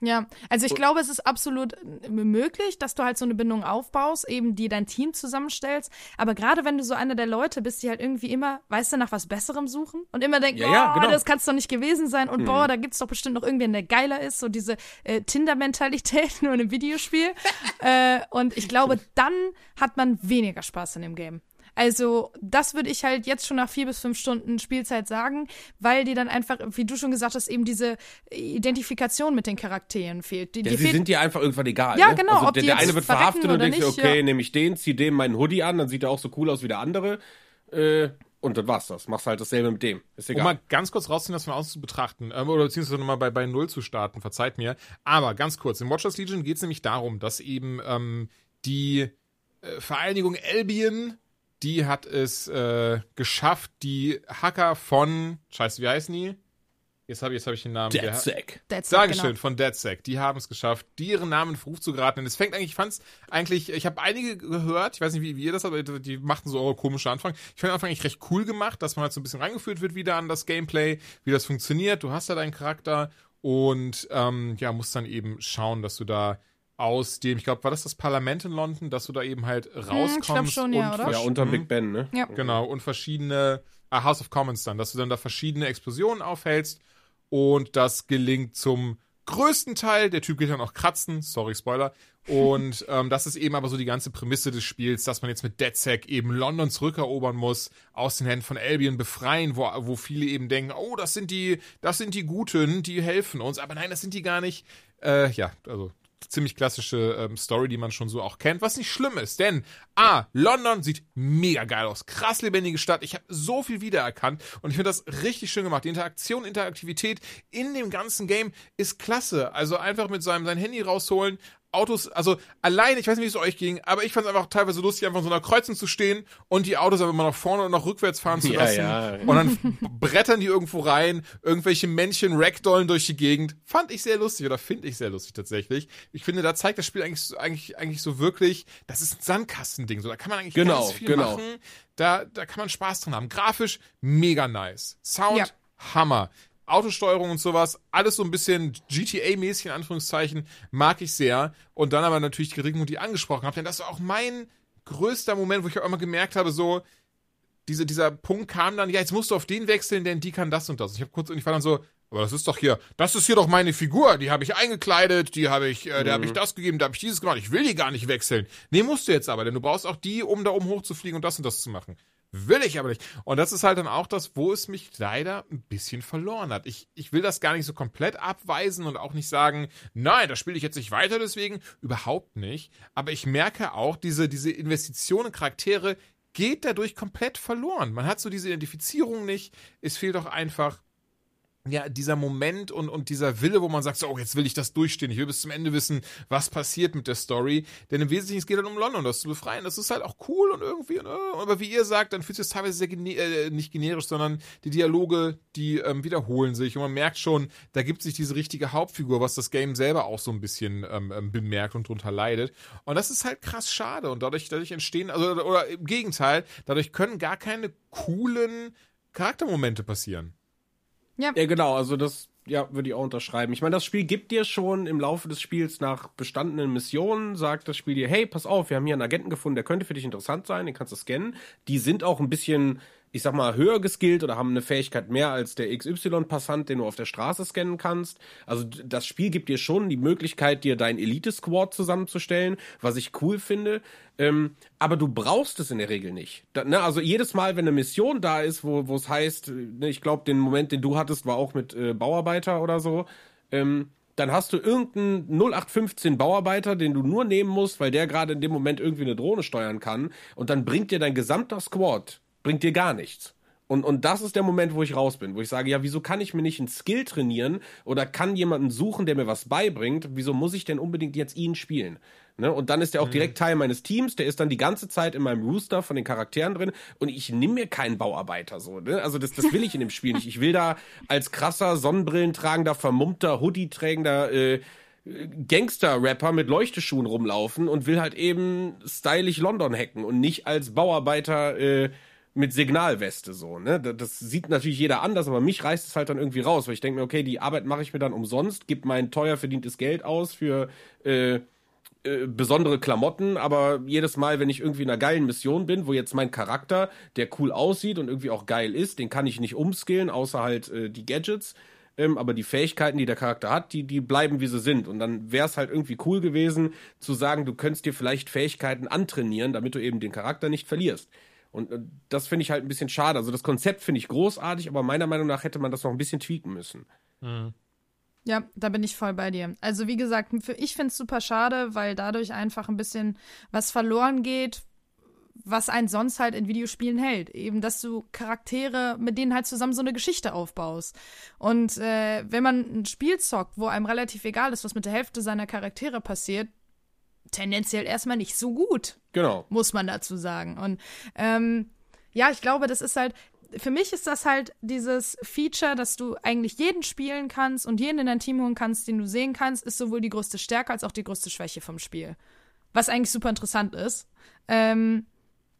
Ja, also ich glaube, es ist absolut äh, möglich, dass du halt so eine Bindung aufbaust, eben die dein Team zusammenstellst. Aber gerade wenn du so einer der Leute bist, die halt irgendwie immer, weißt du, nach was Besserem suchen und immer denken, Ja, ja, oh, genau. das kann es doch nicht gewesen sein und boah, da gibt's doch bestimmt noch irgendwen, der geiler ist, so diese äh, Tinder-Mentalität nur in einem Videospiel. äh, und ich glaube, dann hat man weniger Spaß in dem Game. Also, das würde ich halt jetzt schon nach vier bis fünf Stunden Spielzeit sagen, weil dir dann einfach, wie du schon gesagt hast, eben diese Identifikation mit den Charakteren fehlt. Die, Ja, dir sie fehlt sind dir einfach irgendwann egal. Ja, ne? genau, Also ob der, die der eine wird verhaftet und oder denkt okay, ja. nehme ich den, zieh dem meinen Hoodie an, dann sieht er auch so cool aus wie der andere. Äh, und dann war's das. Machst halt dasselbe mit dem. Ist Um egal. mal ganz kurz rauszunehmen, das von außen zu betrachten, ähm, oder beziehungsweise nochmal bei, bei Null zu starten, verzeiht mir. Aber ganz kurz, in Watchers Legion geht es nämlich darum, dass eben ähm, die äh, Vereinigung Albion, die hat es äh, geschafft, die Hacker von, scheiße, wie heißen die? Jetzt habe ich, jetzt hab ich den Namen. It, Dankeschön, genau. von DeadSec. Die haben es geschafft, die ihren Namen in Verruf zu geraten. Und es fängt eigentlich, ich fand's eigentlich, ich habe einige gehört, ich weiß nicht, wie, wie ihr das habt, aber die machten so eure komische Anfang. Ich fand den Anfang eigentlich recht cool gemacht, dass man halt so ein bisschen reingeführt wird wieder an das Gameplay, wie das funktioniert. Du hast da deinen Charakter und ähm, ja, musst dann eben schauen, dass du da aus dem, ich glaube, war das das Parlament in London, dass du da eben halt rauskommst. glaub schon, ja, und oder? Ja, versch- unter. Big Ben, ne? Ja. Genau, und verschiedene, ah, House of Commons dann, dass du dann da verschiedene Explosionen aufhältst und das gelingt zum größten Teil. Der Typ geht dann auch kratzen, sorry, Spoiler. Und ähm, das ist eben aber so die ganze Prämisse des Spiels, dass man jetzt mit DedSec eben London zurückerobern muss, aus den Händen von Albion befreien, wo, wo viele eben denken, oh, das sind die, das sind die Guten, die helfen uns. Aber nein, das sind die gar nicht. Äh, ja, also ziemlich klassische ähm, Story, die man schon so auch kennt, was nicht schlimm ist, denn A, London sieht mega geil aus, krass lebendige Stadt, ich habe so viel wiedererkannt und ich finde das richtig schön gemacht. Die Interaktion, Interaktivität in dem ganzen Game ist klasse, also einfach mit seinem sein Handy rausholen, Autos, also allein, ich weiß nicht, wie es euch ging, aber ich fand es einfach teilweise lustig, einfach in so einer Kreuzung zu stehen und die Autos einfach immer nach vorne und nach rückwärts fahren zu Ja, lassen. ja. Und dann brettern die irgendwo rein, irgendwelche Männchen ragdollen durch die Gegend. Fand ich sehr lustig oder finde ich sehr lustig tatsächlich. Ich finde, da zeigt das Spiel eigentlich, so- eigentlich, eigentlich so wirklich, das ist ein Sandkastending. So, da kann man eigentlich Genau, ganz viel genau. machen. Da, da kann man Spaß dran haben. Grafisch mega nice. Sound Ja. Hammer. Autosteuerung und sowas, alles so ein bisschen GTA-mäßig in Anführungszeichen, mag ich sehr. Und dann aber natürlich die Kritikpunkte, die angesprochen habe, denn das war auch mein größter Moment, wo ich auch immer gemerkt habe, so, diese, dieser Punkt kam dann, ja, jetzt musst du auf den wechseln, denn die kann das und das. Ich habe kurz und ich war dann so, aber das ist doch hier, das ist hier doch meine Figur, die habe ich eingekleidet, die habe ich, äh, der habe ich das gegeben, da habe ich dieses gemacht, ich will die gar nicht wechseln. Nee, musst du jetzt aber, denn du brauchst auch die, um da oben hochzufliegen und das und das zu machen. Will ich aber nicht. Und das ist halt dann auch das, wo es mich leider ein bisschen verloren hat. Ich, ich will das gar nicht so komplett abweisen und auch nicht sagen, nein, das spiele ich jetzt nicht weiter, deswegen überhaupt nicht. Aber ich merke auch, diese, diese Investition in Charaktere geht dadurch komplett verloren. Man hat so diese Identifizierung nicht. Es fehlt auch einfach ja, dieser Moment und, und dieser Wille, wo man sagt, so, oh, jetzt will ich das durchstehen, ich will bis zum Ende wissen, was passiert mit der Story. Denn im Wesentlichen, es geht dann um London, das zu befreien. Das ist halt auch cool und irgendwie, ne? aber wie ihr sagt, dann fühlt sich das teilweise sehr, gene äh, nicht generisch, sondern die Dialoge, die ähm, wiederholen sich und man merkt schon, da gibt sich diese richtige Hauptfigur, was das Game selber auch so ein bisschen ähm, ähm, bemerkt und drunter leidet. Und das ist halt krass schade und dadurch, dadurch entstehen, also, oder im Gegenteil, dadurch können gar keine coolen Charaktermomente passieren. Ja, Ja, genau, also das ja, würde ich auch unterschreiben. Ich meine, das Spiel gibt dir schon im Laufe des Spiels nach bestandenen Missionen, sagt das Spiel dir, hey, pass auf, wir haben hier einen Agenten gefunden, der könnte für dich interessant sein, den kannst du scannen. Die sind auch ein bisschen, ich sag mal, höher geskillt oder haben eine Fähigkeit mehr als der XY-Passant, den du auf der Straße scannen kannst. Also das Spiel gibt dir schon die Möglichkeit, dir dein Elite-Squad zusammenzustellen, was ich cool finde. Ähm, aber du brauchst es in der Regel nicht. Da, ne, also jedes Mal, wenn eine Mission da ist, wo es heißt, ne, ich glaube, den Moment, den du hattest, war auch mit äh, Bauarbeiter oder so, ähm, dann hast du irgendeinen 0815 Bauarbeiter, den du nur nehmen musst, weil der gerade in dem Moment irgendwie eine Drohne steuern kann. Und dann bringt dir dein gesamter Squad, bringt dir gar nichts. Und, und das ist der Moment, wo ich raus bin, wo ich sage, ja, wieso kann ich mir nicht einen Skill trainieren oder kann jemanden suchen, der mir was beibringt? Wieso muss ich denn unbedingt jetzt ihn spielen? Ne? Und dann ist er auch direkt Teil meines Teams, der ist dann die ganze Zeit in meinem Rooster von den Charakteren drin und ich nehme mir keinen Bauarbeiter so. Ne? Also das, das will ich in dem Spiel nicht. Ich will da als krasser, Sonnenbrillentragender, vermummter, Hoodie-trägender äh, Gangster-Rapper mit Leuchteschuhen rumlaufen und will halt eben stylisch London hacken und nicht als Bauarbeiter äh, mit Signalweste so, ne? Das, sieht natürlich jeder anders, aber mich reißt es halt dann irgendwie raus, weil ich denke mir, okay, die Arbeit mache ich mir dann umsonst, gib mein teuer verdientes Geld aus für äh, äh, besondere Klamotten, aber jedes Mal, wenn ich irgendwie in einer geilen Mission bin, wo jetzt mein Charakter, der cool aussieht und irgendwie auch geil ist, den kann ich nicht umskillen, außer halt äh, die Gadgets. Ähm, aber die Fähigkeiten, die der Charakter hat, die, die bleiben wie sie sind. Und dann wäre es halt irgendwie cool gewesen, zu sagen, du könntest dir vielleicht Fähigkeiten antrainieren, damit du eben den Charakter nicht verlierst. Und äh, das finde ich halt ein bisschen schade. Also das Konzept finde ich großartig, aber meiner Meinung nach hätte man das noch ein bisschen tweaken müssen. Ja, da bin ich voll bei dir. Also wie gesagt, für, ich finde es super schade, weil dadurch einfach ein bisschen was verloren geht, was einen sonst halt in Videospielen hält. Eben, dass du Charaktere, mit denen halt zusammen so eine Geschichte aufbaust. Und äh, wenn man ein Spiel zockt, wo einem relativ egal ist, was mit der Hälfte seiner Charaktere passiert, tendenziell erstmal nicht so gut Genau. muss man dazu sagen. Und ähm, ja, ich glaube, das ist halt, für mich ist das halt dieses Feature, dass du eigentlich jeden spielen kannst und jeden in dein Team holen kannst, den du sehen kannst, ist sowohl die größte Stärke als auch die größte Schwäche vom Spiel. Was eigentlich super interessant ist. Ähm,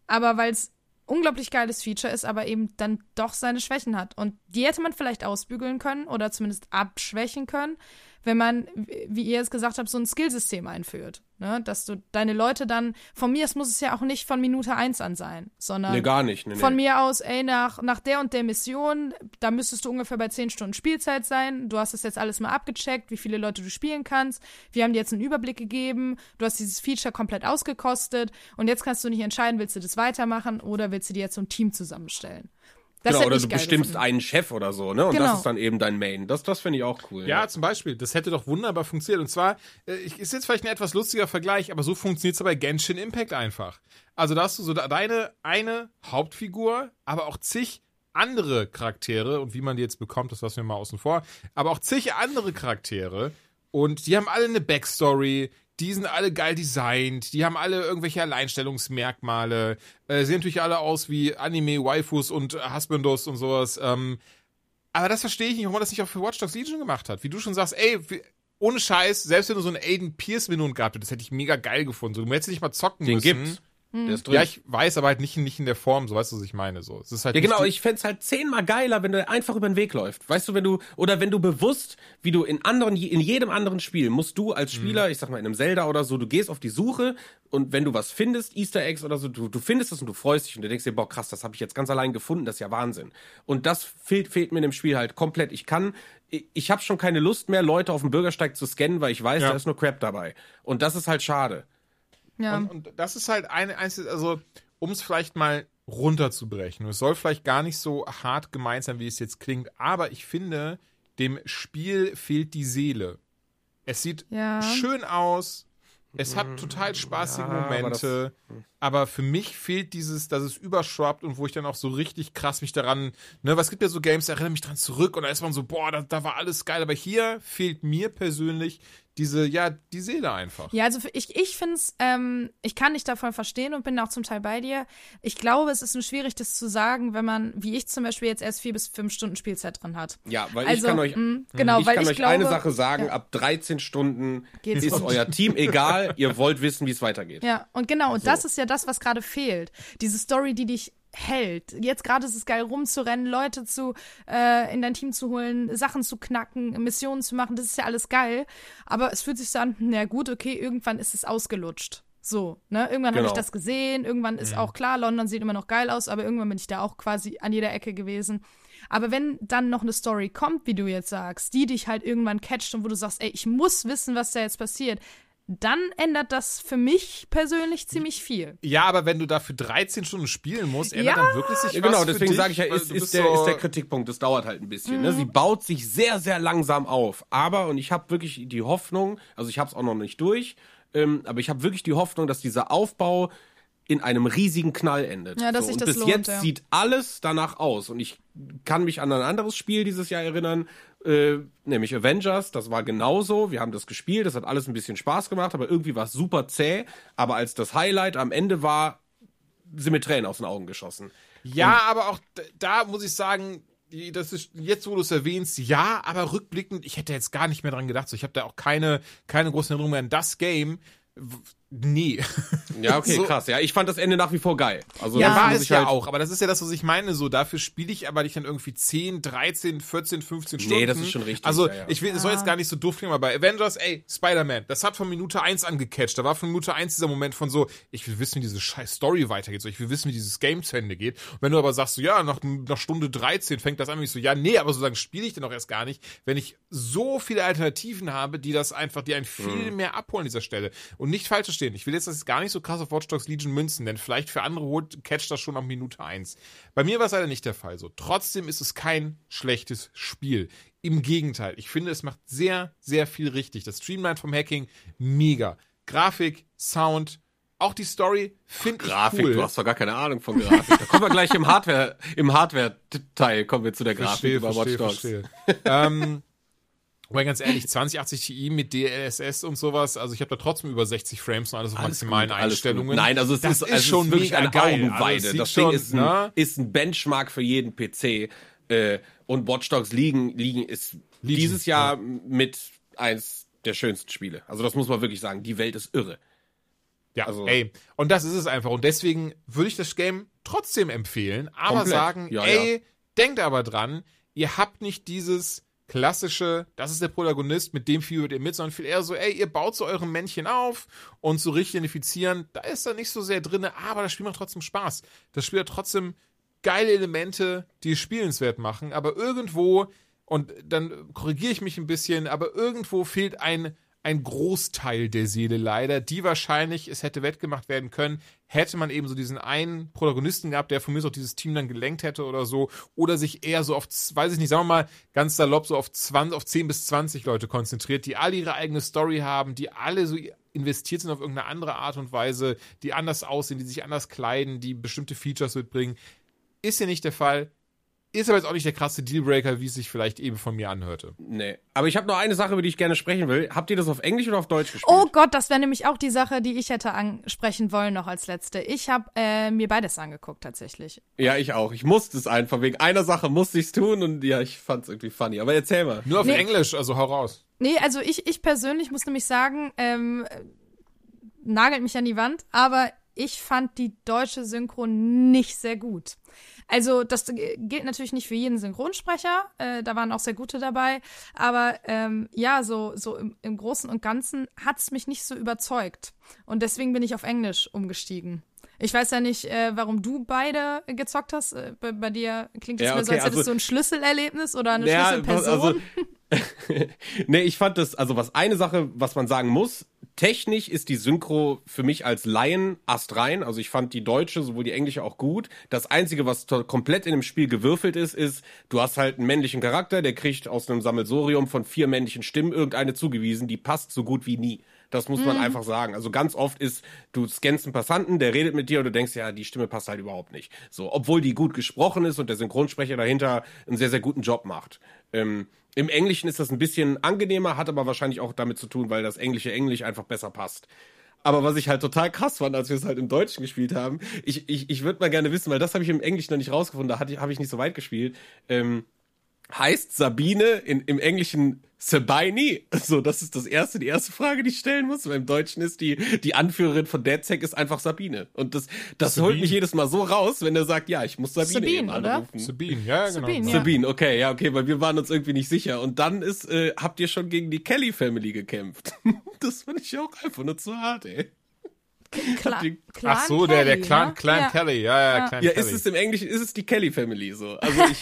aber weil es unglaublich geiles Feature ist, aber eben dann doch seine Schwächen hat. Und die hätte man vielleicht ausbügeln können oder zumindest abschwächen können, wenn man, wie ihr es gesagt habt, so ein Skillsystem einführt. Ne? Dass du deine Leute dann, von mir aus muss es ja auch nicht von Minute eins an sein, sondern Nee, gar nicht. Nee, nee. von mir aus, ey, nach, nach der und der Mission, da müsstest du ungefähr bei 10 Stunden Spielzeit sein. Du hast das jetzt alles mal abgecheckt, wie viele Leute du spielen kannst. Wir haben dir jetzt einen Überblick gegeben. Du hast dieses Feature komplett ausgekostet. Und jetzt kannst du nicht entscheiden, willst du das weitermachen oder willst du dir jetzt so ein Team zusammenstellen. Das genau, oder du bestimmst gefunden. einen Chef oder so, ne? Und Genau. das ist dann eben dein Main. Das, das finde ich auch cool. Ja, zum Beispiel. Das hätte doch wunderbar funktioniert. Und zwar, äh, ist jetzt vielleicht ein etwas lustiger Vergleich, aber so funktioniert es bei Genshin Impact einfach. Also da hast du so deine eine Hauptfigur, aber auch zig andere Charaktere und wie man die jetzt bekommt, das lassen wir mal außen vor, aber auch zig andere Charaktere und die haben alle eine Backstory, die sind alle geil designt, die haben alle irgendwelche Alleinstellungsmerkmale, äh, sehen natürlich alle aus wie Anime-Waifus und Husbandos und sowas. Ähm, aber das verstehe ich nicht, warum man das nicht auch für Watch Dogs Legion gemacht hat. Wie du schon sagst, ey, ohne Scheiß, selbst wenn du so einen Aiden Pierce Minun gehabt hättest, das hätte ich mega geil gefunden. So, du hättest nicht mal zocken Den müssen. gibt's. Der ist drin. Ja, ich weiß, aber halt nicht, nicht in der Form, so weißt du, was ich meine. So. Es ist halt Ja, genau, ich fänd's halt zehnmal geiler, wenn du einfach über den Weg läuft. Weißt du, wenn du, oder wenn du bewusst, wie du in anderen, in jedem anderen Spiel, musst du als Spieler, ich sag mal in einem Zelda oder so, du gehst auf die Suche und wenn du was findest, Easter Eggs oder so, du, du findest es und du freust dich und du denkst dir, boah, krass, das habe ich jetzt ganz allein gefunden, das ist ja Wahnsinn. Und das fehlt, fehlt mir in dem Spiel halt komplett. Ich kann, ich, ich habe schon keine Lust mehr, Leute auf dem Bürgersteig zu scannen, weil ich weiß, Ja. da ist nur Crap dabei. Und das ist halt schade. Ja. Und, und das ist halt eine einzige, also um es vielleicht mal runterzubrechen. Und es soll vielleicht gar nicht so hart gemeint sein, wie es jetzt klingt, aber ich finde, dem Spiel fehlt die Seele. Es sieht Ja. schön aus. Es hat total spaßige Ja, aber Momente. Aber, für mich fehlt dieses, dass es überschwappt und wo ich dann auch so richtig krass mich daran, ne, was gibt ja so Games, da erinnere mich dran zurück und da ist man so, boah, da, da war alles geil. Aber hier fehlt mir persönlich diese, ja, die Seele einfach. Ja, also ich, ich finde es, ähm, ich kann dich davon verstehen und bin auch zum Teil bei dir. Ich glaube, es ist nur schwierig, das zu sagen, wenn man, wie ich zum Beispiel jetzt erst vier bis fünf Stunden Spielzeit drin hat. Ja, weil Also, ich kann euch, mh, genau, ich weil kann ich euch glaube, eine Sache sagen, ja. ab 13 Stunden Geht's ist rund. euer Team egal, ihr wollt wissen, wie es weitergeht. Ja, und genau, und das ist ja das, was gerade fehlt. Diese Story, die dich hält. Jetzt gerade ist es geil, rumzurennen, Leute zu äh, in dein Team zu holen, Sachen zu knacken, Missionen zu machen, das ist ja alles geil. Aber es fühlt sich so an, na gut, okay, irgendwann ist es ausgelutscht. So, ne? Irgendwann habe ich Genau. das gesehen, irgendwann ist auch klar, London sieht immer noch geil aus, aber irgendwann bin ich da auch quasi an jeder Ecke gewesen. Aber wenn dann noch eine Story kommt, wie du jetzt sagst, die dich halt irgendwann catcht und wo du sagst, ey, ich muss wissen, was da jetzt passiert, dann ändert das für mich persönlich ziemlich viel. Ja, aber wenn du dafür 13 Stunden spielen musst, ändert Ja. dann wirklich sich Ja, was genau, deswegen sage ich ja, ist, ist, der, so- ist der Kritikpunkt. Das dauert halt ein bisschen. Ne? Sie baut sich sehr, sehr langsam auf. Aber, und ich habe wirklich die Hoffnung, also ich habe es auch noch nicht durch, ähm, aber ich habe wirklich die Hoffnung, dass dieser Aufbau in einem riesigen Knall endet. Ja, dass so, sich und das bis lohnt, jetzt ja. sieht alles danach aus. Und ich kann mich an ein anderes Spiel dieses Jahr erinnern, äh, nämlich Avengers. Das war genauso. Wir haben das gespielt, das hat alles ein bisschen Spaß gemacht, aber irgendwie war es super zäh. Aber als das Highlight am Ende war, sind mir Tränen aus den Augen geschossen. Ja, aber auch da muss ich sagen, das ist jetzt, wo du es erwähnst, ja, aber rückblickend, ich hätte jetzt gar nicht mehr dran gedacht. So, ich habe da auch keine, keine großen Erinnerungen mehr an das Game. Nee. Ja, okay, So- krass. Ja, ich fand das Ende nach wie vor geil. Also Ja, war muss es ich ja halt- auch, aber das ist ja das, was ich meine. So, dafür spiele ich aber nicht dann irgendwie 10, 13, 14, 15 Stunden. Nee, das ist schon richtig, Also, ja, ja. ich will, es soll jetzt gar nicht so doof klingen, aber bei Avengers, ey, Spider-Man, das hat von Minute 1 angecatcht. Da war von Minute 1 dieser Moment von so, ich will wissen, wie diese scheiß Story weitergeht. So, ich will wissen, wie dieses Game zu Ende geht. Und wenn du aber sagst, so, ja, nach, nach Stunde 13 fängt das an, und ich so, ja, nee, aber sozusagen spiele ich den auch erst gar nicht, wenn ich so viele Alternativen habe, die das einfach, die einen viel Mhm. mehr abholen an dieser Stelle. Und nicht falsch verstehen. Ich will jetzt das gar nicht so krass auf Watch Dogs Legion münzen, denn vielleicht für andere holt, catcht das schon ab Minute 1. Bei mir war es leider nicht der Fall so. Trotzdem ist es kein schlechtes Spiel. Im Gegenteil, ich finde, es macht sehr, sehr viel richtig. Das Streamline vom Hacking, mega. Grafik, Sound, auch die Story, finde ich Grafik, cool. du hast doch gar keine Ahnung von Grafik. Da kommen wir gleich im Hardware, im Hardware-Teil kommen wir zu der Grafik Verstehe, über verstehe, Watch Dogs. verstehe. ähm, aber ganz ehrlich, 2080 Ti mit DLSS und sowas, also ich habe da trotzdem über 60 Frames und alles auf Alles maximalen gut, alles Einstellungen. gut. Nein, also es das ist, es schon ist wirklich eine geil. Augenweide. Also das Ding schon, ist ein, ne? ist ein Benchmark für jeden PC. Äh, und Watch Dogs liegen, liegen ist Legion, dieses Jahr mit eins der schönsten Spiele. Also das muss man wirklich sagen. Die Welt ist irre. Ja, Also- ey, und das ist es einfach. Und deswegen würde ich das Game trotzdem empfehlen, aber Komplett. sagen, Ja, ey, ja. denkt aber dran, ihr habt nicht dieses klassische, das ist der Protagonist, mit dem fiebert ihr mit, sondern viel eher so, ey, ihr baut so eure Männchen auf und so richtig identifizieren, da ist da nicht so sehr drin, aber das Spiel macht trotzdem Spaß. Das Spiel hat trotzdem geile Elemente, die es spielenswert machen, aber irgendwo, und dann korrigiere ich mich ein bisschen, aber irgendwo fehlt ein, ein Großteil der Seele leider, die wahrscheinlich es hätte wettgemacht werden können, hätte man eben so diesen einen Protagonisten gehabt, der von mir auch dieses Team dann gelenkt hätte oder so, oder sich eher so auf, weiß ich nicht, sagen wir mal ganz salopp, so auf 20, auf 10 bis 20 Leute konzentriert, die alle ihre eigene Story haben, die alle so investiert sind auf irgendeine andere Art und Weise, die anders aussehen, die sich anders kleiden, die bestimmte Features mitbringen. Ist ja nicht der Fall. Ist aber jetzt auch nicht der krasse Dealbreaker, wie es sich vielleicht eben von mir anhörte. Nee. Aber ich habe noch eine Sache, über die ich gerne sprechen will. Habt ihr das auf Englisch oder auf Deutsch gespielt? Oh Gott, das wäre nämlich auch die Sache, die ich hätte ansprechen wollen noch als letzte. Ich habe äh, mir beides angeguckt tatsächlich. Ja, ich auch. Ich musste es einfach. Wegen einer Sache musste ich es tun und ja, ich fand es irgendwie funny. Aber erzähl mal. Nur auf Nee. Englisch, also hau raus. Nee, also ich, ich persönlich muss nämlich sagen, ähm, äh, nagelt mich an die Wand, aber ich fand die deutsche Synchro nicht sehr gut. Also das gilt natürlich nicht für jeden Synchronsprecher, äh, da waren auch sehr gute dabei, aber ähm, ja, so, so im, im Großen und Ganzen hat's mich nicht so überzeugt. Und deswegen bin ich auf Englisch umgestiegen. Ich weiß ja nicht, äh, warum du beide gezockt hast. Äh, bei, bei dir klingt es Ja, mir so, okay, als hättest also- du ein Schlüsselerlebnis oder eine Ja, Schlüsselperson. also- nee, ich fand das, also was eine Sache, was man sagen muss, technisch ist die Synchro für mich als Laien astrein. Also ich fand die deutsche, sowohl die englische auch gut. Das Einzige, was komplett in dem Spiel gewürfelt ist, ist, du hast halt einen männlichen Charakter, der kriegt aus einem Sammelsorium von vier männlichen Stimmen irgendeine zugewiesen, die passt so gut wie nie. Das muss man einfach sagen. Also ganz oft ist, du scannst einen Passanten, der redet mit dir und du denkst, ja, die Stimme passt halt überhaupt nicht. So, obwohl die gut gesprochen ist und der Synchronsprecher dahinter einen sehr, sehr guten Job macht. Ähm, Im Englischen ist das ein bisschen angenehmer, hat aber wahrscheinlich auch damit zu tun, weil das englische Englisch einfach besser passt. Aber was ich halt total krass fand, als wir es halt im Deutschen gespielt haben, ich, ich, ich würde mal gerne wissen, weil das habe ich im Englischen noch nicht rausgefunden, da habe ich nicht so weit gespielt. Ähm, heißt Sabine in, im Englischen Sabine? So, das ist das erste, die erste Frage, die ich stellen muss. Weil im Deutschen ist die, die Anführerin von DedSec ist einfach Sabine. Und das, das holt Sabine? mich jedes Mal so raus, wenn er sagt, ja, ich muss Sabine, Sabine, eben oder? anrufen. Sabine, ja, genau. Sabine, ja. Sabine, okay, ja, okay, weil wir waren uns irgendwie nicht sicher. Und dann ist, äh, habt ihr schon gegen die Kelly Family gekämpft. das finde ich auch einfach nur zu hart, ey. Klar, die- Clan Ach so, der, der Kelly, Clan, ne? Clan ja. Kelly, ja, ja, Ja. Clan Ja, Kelly. ist es im Englischen, ist es die Kelly Family so. Also ich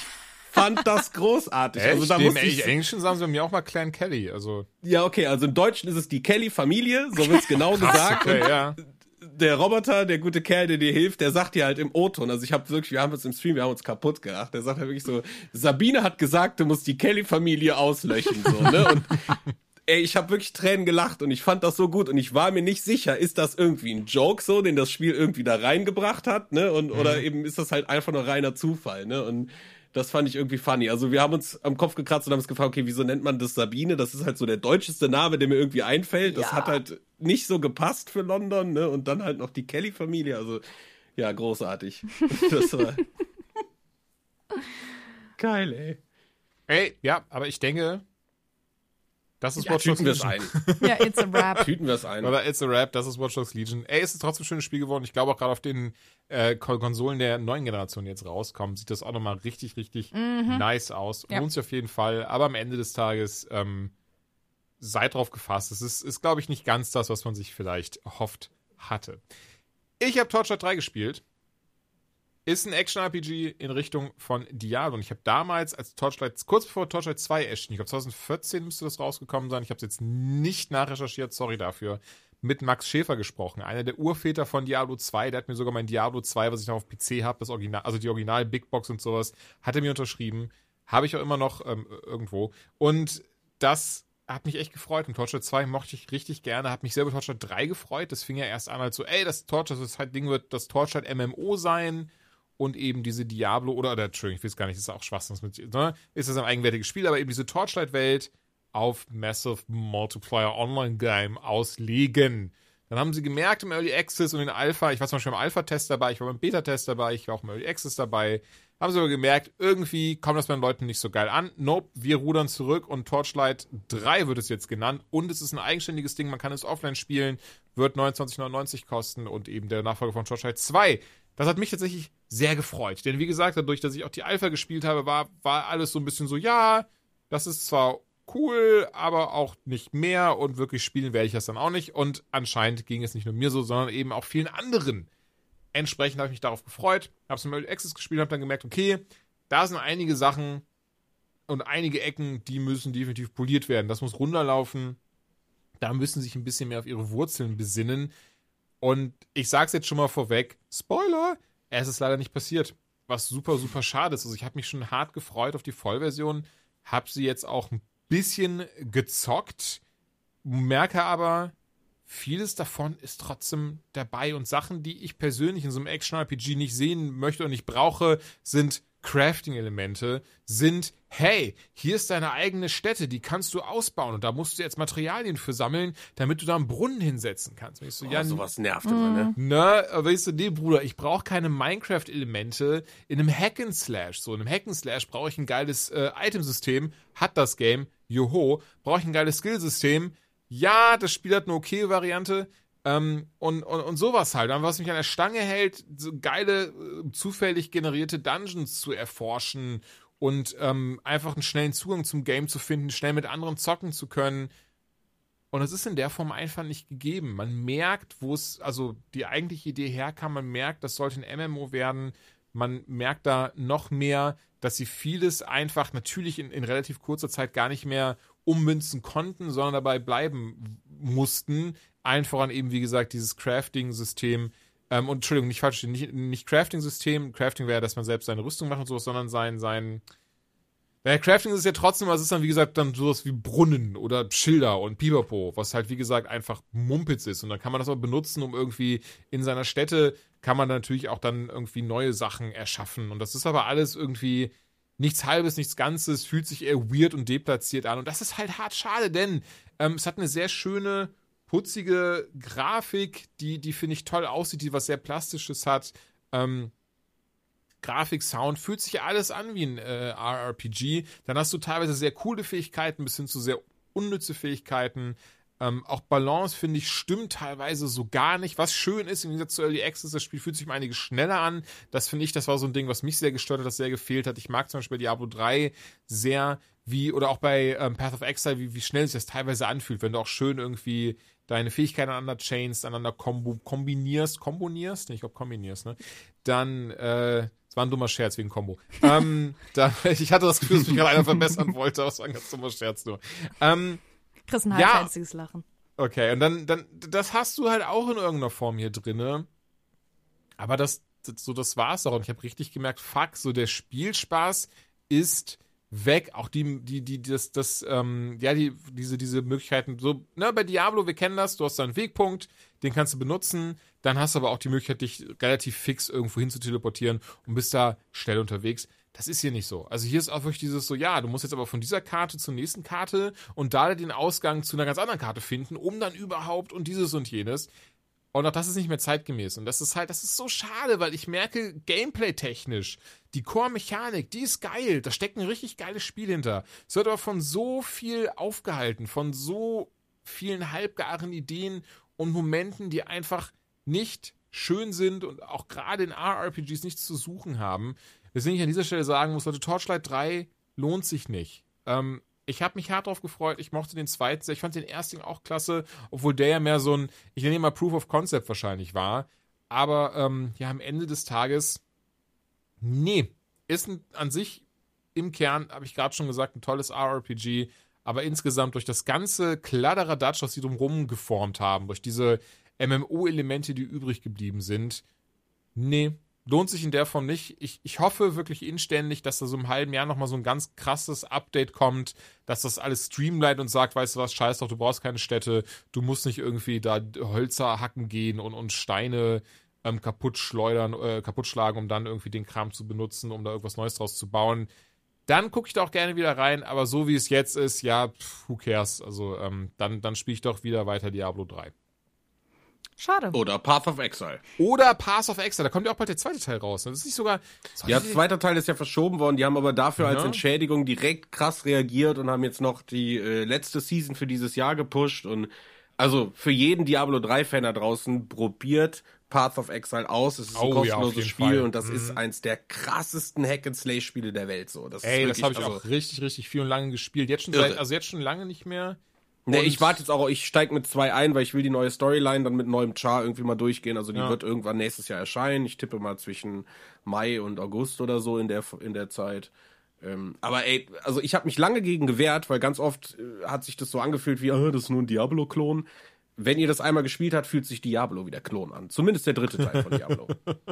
fand das großartig. Echt? Also da Im muss ich, Englischen sagen sie mir auch mal Clan Kelly, also. ja, okay, also im Deutschen ist es die Kelly Familie, so wird's genau gesagt. Okay, ja. der Roboter, der gute Kerl, der dir hilft, der sagt dir halt im O-Ton, also ich habe wirklich, wir haben uns im Stream, wir haben uns kaputt gemacht. Der sagt halt wirklich so, Sabine hat gesagt, du musst die Kelly-Familie auslöschen, so, ne? Und ey, ich habe wirklich Tränen gelacht und ich fand das so gut und ich war mir nicht sicher, ist das irgendwie ein Joke so, den das Spiel irgendwie da reingebracht hat, ne? Und mhm. oder eben ist das halt einfach nur reiner Zufall, ne? Und das fand ich irgendwie funny. Also wir haben uns am Kopf gekratzt und haben uns gefragt, okay, wieso nennt man das Sabine? Das ist halt so der deutscheste Name, der mir irgendwie einfällt. Das ja. hat halt nicht so gepasst für London, ne? Und dann halt noch die Kelly-Familie. Also ja, großartig. Das war geil, ey. Ey, ja, aber ich denke, das ist ja, Watch Dogs Legion. ein. ja, it's a rap. Tüten wir es ein. Oder it's a rap, das ist Watch Dogs Legion. Ey, es ist trotzdem ein schönes Spiel geworden. Ich glaube auch gerade auf den äh, Konsolen der neuen Generation jetzt rauskommen, sieht das auch nochmal richtig, richtig mhm. nice aus. Ja. Lohnt sich auf jeden Fall. Aber am Ende des Tages ähm, seid drauf gefasst. Es ist, ist glaube ich, nicht ganz das, was man sich vielleicht hofft hatte. Ich habe Torchlight 3 gespielt. Ist ein Action-RPG in Richtung von Diablo. Und ich habe damals, als Torchlight, kurz bevor Torchlight 2 erschien, ich glaube 2014 müsste das rausgekommen sein, ich habe es jetzt nicht nachrecherchiert, sorry dafür, mit Max Schäfer gesprochen. Einer der Urväter von Diablo 2, der hat mir sogar mein Diablo 2, was ich noch auf PC habe, das Original, also die Original Big Box und sowas, hat er mir unterschrieben. Habe ich auch immer noch ähm, irgendwo. Und das hat mich echt gefreut. Und Torchlight 2 mochte ich richtig gerne. Hat mich selber Torchlight 3 gefreut. Das fing ja erst an als so, ey, das Torchlight, das halt Ding wird das Torchlight MMO sein und eben diese Diablo oder, oder Entschuldigung, ich weiß gar nicht, das ist auch Schwachsinn, ne? ist das ein eigenwertiges Spiel, aber eben diese Torchlight-Welt auf Massive Multiplayer Online Game auslegen. Dann haben sie gemerkt im Early Access und in Alpha, ich war zum Beispiel im Alpha-Test dabei, ich war beim Beta-Test dabei, ich war auch im Early Access dabei, haben sie aber gemerkt, irgendwie kommt das bei den Leuten nicht so geil an. Nope, wir rudern zurück und Torchlight 3 wird es jetzt genannt und es ist ein eigenständiges Ding, man kann es offline spielen, wird 29,99 kosten und eben der Nachfolger von Torchlight 2 das hat mich tatsächlich sehr gefreut. Denn wie gesagt, dadurch, dass ich auch die Alpha gespielt habe, war, war alles so ein bisschen so, ja, das ist zwar cool, aber auch nicht mehr und wirklich spielen werde ich das dann auch nicht. Und anscheinend ging es nicht nur mir so, sondern eben auch vielen anderen. Entsprechend habe ich mich darauf gefreut, habe es im Early Access gespielt, habe dann gemerkt, okay, da sind einige Sachen und einige Ecken, die müssen definitiv poliert werden. Das muss runterlaufen. Da müssen sich ein bisschen mehr auf ihre Wurzeln besinnen. Und ich sag's jetzt schon mal vorweg: Spoiler! Es ist leider nicht passiert. Was super, super schade ist. Also, ich habe mich schon hart gefreut auf die Vollversion. Hab sie jetzt auch ein bisschen gezockt. Merke aber, vieles davon ist trotzdem dabei. Und Sachen, die ich persönlich in so einem Action-RPG nicht sehen möchte und nicht brauche, sind Crafting-Elemente sind, hey, hier ist deine eigene Stätte, die kannst du ausbauen und da musst du jetzt Materialien für sammeln, damit du da einen Brunnen hinsetzen kannst. Ich so, oh, ja, sowas nervt immer, ne? Ne, aber ich so, nee, Bruder, ich brauche keine Minecraft-Elemente in einem Hack-and-Slash. So, in einem Hack-and-Slash brauche ich ein geiles äh, Itemsystem, hat das Game, joho, brauche ich ein geiles Skillsystem, ja, das Spiel hat eine okay Variante, ähm, und, und, und sowas halt. was mich an der Stange hält, so geile, äh, zufällig generierte Dungeons zu erforschen und ähm, einfach einen schnellen Zugang zum Game zu finden, schnell mit anderen zocken zu können. Und es ist in der Form einfach nicht gegeben. Man merkt, wo es, also die eigentliche Idee herkam, man merkt, das sollte ein MMO werden. Man merkt da noch mehr, dass sie vieles einfach natürlich in, in relativ kurzer Zeit gar nicht mehr ummünzen konnten, sondern dabei bleiben mussten, allen voran eben, wie gesagt, dieses Crafting-System. Ähm, und Entschuldigung, nicht falsch, nicht, nicht Crafting-System. Crafting wäre, dass man selbst seine Rüstung macht und sowas, sondern sein, sein. Naja, Crafting ist ja trotzdem, was ist dann, wie gesagt, dann sowas wie Brunnen oder Schilder und Pipapo, was halt, wie gesagt, einfach Mumpitz ist. Und dann kann man das auch benutzen, um irgendwie in seiner Stätte kann man natürlich auch dann irgendwie neue Sachen erschaffen. Und das ist aber alles irgendwie nichts Halbes, nichts Ganzes, fühlt sich eher weird und deplatziert an. Und das ist halt hart schade, denn ähm, es hat eine sehr schöne putzige Grafik, die, die finde ich toll aussieht, die was sehr Plastisches hat. Ähm, Grafik, Sound, fühlt sich alles an wie ein äh, RRPG. Dann hast du teilweise sehr coole Fähigkeiten bis hin zu sehr unnütze Fähigkeiten. Ähm, auch Balance, finde ich, stimmt teilweise so gar nicht. Was schön ist, im Gegensatz zu Early Access, das Spiel fühlt sich um einiges schneller an. Das finde ich, das war so ein Ding, was mich sehr gestört hat, das sehr gefehlt hat. Ich mag zum Beispiel Diablo 3 sehr, wie, oder auch bei ähm, Path of Exile, wie, wie schnell sich das teilweise anfühlt, wenn du auch schön irgendwie deine Fähigkeiten aneinander chainst, aneinander kombo, kombinierst, kombinierst, nicht, ob kombinierst, ne? Dann, äh, das war ein dummer Scherz wegen Kombo. ähm, dann, ich hatte das Gefühl, dass mich gerade einer verbessern wollte, aber es war ein ganz dummer Scherz nur. Ähm, Chris ein ja. Lachen. Okay, und dann, dann, das hast du halt auch in irgendeiner Form hier drinne. Aber das, das so, das war's auch. Und ich habe richtig gemerkt, fuck, so der Spielspaß ist weg. Auch die, die, die, das, das, ähm, ja, die, diese, diese Möglichkeiten, so, ne, bei Diablo, wir kennen das, du hast da einen Wegpunkt, den kannst du benutzen, dann hast du aber auch die Möglichkeit, dich relativ fix irgendwo hin zu teleportieren und bist da schnell unterwegs. Das ist hier nicht so. Also hier ist auch wirklich dieses so, ja, du musst jetzt aber von dieser Karte zur nächsten Karte und da den Ausgang zu einer ganz anderen Karte finden, um dann überhaupt und dieses und jenes. Und auch das ist nicht mehr zeitgemäß. Und das ist halt, das ist so schade, weil ich merke, gameplay-technisch, die Core-Mechanik, die ist geil. Da steckt ein richtig geiles Spiel hinter. Es wird aber von so viel aufgehalten, von so vielen halbgaren Ideen und Momenten, die einfach nicht schön sind und auch gerade in RRPGs nichts zu suchen haben. Deswegen ich an dieser Stelle sagen muss, Leute, Torchlight 3 lohnt sich nicht. Ähm, ich habe mich hart drauf gefreut. Ich mochte den zweiten sehr. Ich fand den ersten auch klasse, obwohl der ja mehr so ein, ich nenne mal Proof of Concept wahrscheinlich war. Aber ähm, ja, am Ende des Tages, nee, ist ein, an sich im Kern, habe ich gerade schon gesagt, ein tolles RRPG. Aber insgesamt durch das ganze Kladderadatsch, was sie drumherum geformt haben, durch diese MMO-Elemente, die übrig geblieben sind, nee, lohnt sich in der Form nicht. Ich, ich hoffe wirklich inständig, dass da so im halben Jahr nochmal so ein ganz krasses Update kommt, dass das alles streamlined und sagt, weißt du was, scheiß doch, du brauchst keine Städte, du musst nicht irgendwie da Hölzer hacken gehen und, und Steine ähm, kaputt schleudern, äh, kaputt schlagen, um dann irgendwie den Kram zu benutzen, um da irgendwas Neues draus zu bauen. Dann gucke ich da auch gerne wieder rein, aber so wie es jetzt ist, ja, pff, who cares? Also ähm, dann, dann spiele ich doch wieder weiter Diablo 3. Schade. Oder Path of Exile. Oder Path of Exile, da kommt ja auch bald der zweite Teil raus. Das ist nicht sogar. Ja, der zweite Teil ist ja verschoben worden. Die haben aber dafür Ja. als Entschädigung direkt krass reagiert und haben jetzt noch die äh, letzte Season für dieses Jahr gepusht. Und also für jeden Diablo 3-Fan da draußen, probiert Path of Exile aus. Es ist ein Oh ja, kostenloses jeden Spiel Fall. und das Mhm. ist eins der krassesten Hack-and-Slay-Spiele der Welt. So. Das Ey, ist das wirklich, habe ich also, auch richtig, richtig viel und lange gespielt. Jetzt schon seit, also jetzt schon lange nicht mehr. Nee, ich warte jetzt auch, ich steig mit zwei ein, weil ich will die neue Storyline dann mit neuem Char irgendwie mal durchgehen. Also die Ja. wird irgendwann nächstes Jahr erscheinen. Ich tippe mal zwischen Mai und August oder so in der, in der Zeit. Ähm, aber ey, also ich habe mich lange gegen gewehrt, weil ganz oft äh, hat sich das so angefühlt wie, ah, das ist nur ein Diablo-Klon. Wenn ihr das einmal gespielt habt, fühlt sich Diablo wie der Klon an. Zumindest der dritte Teil von Diablo.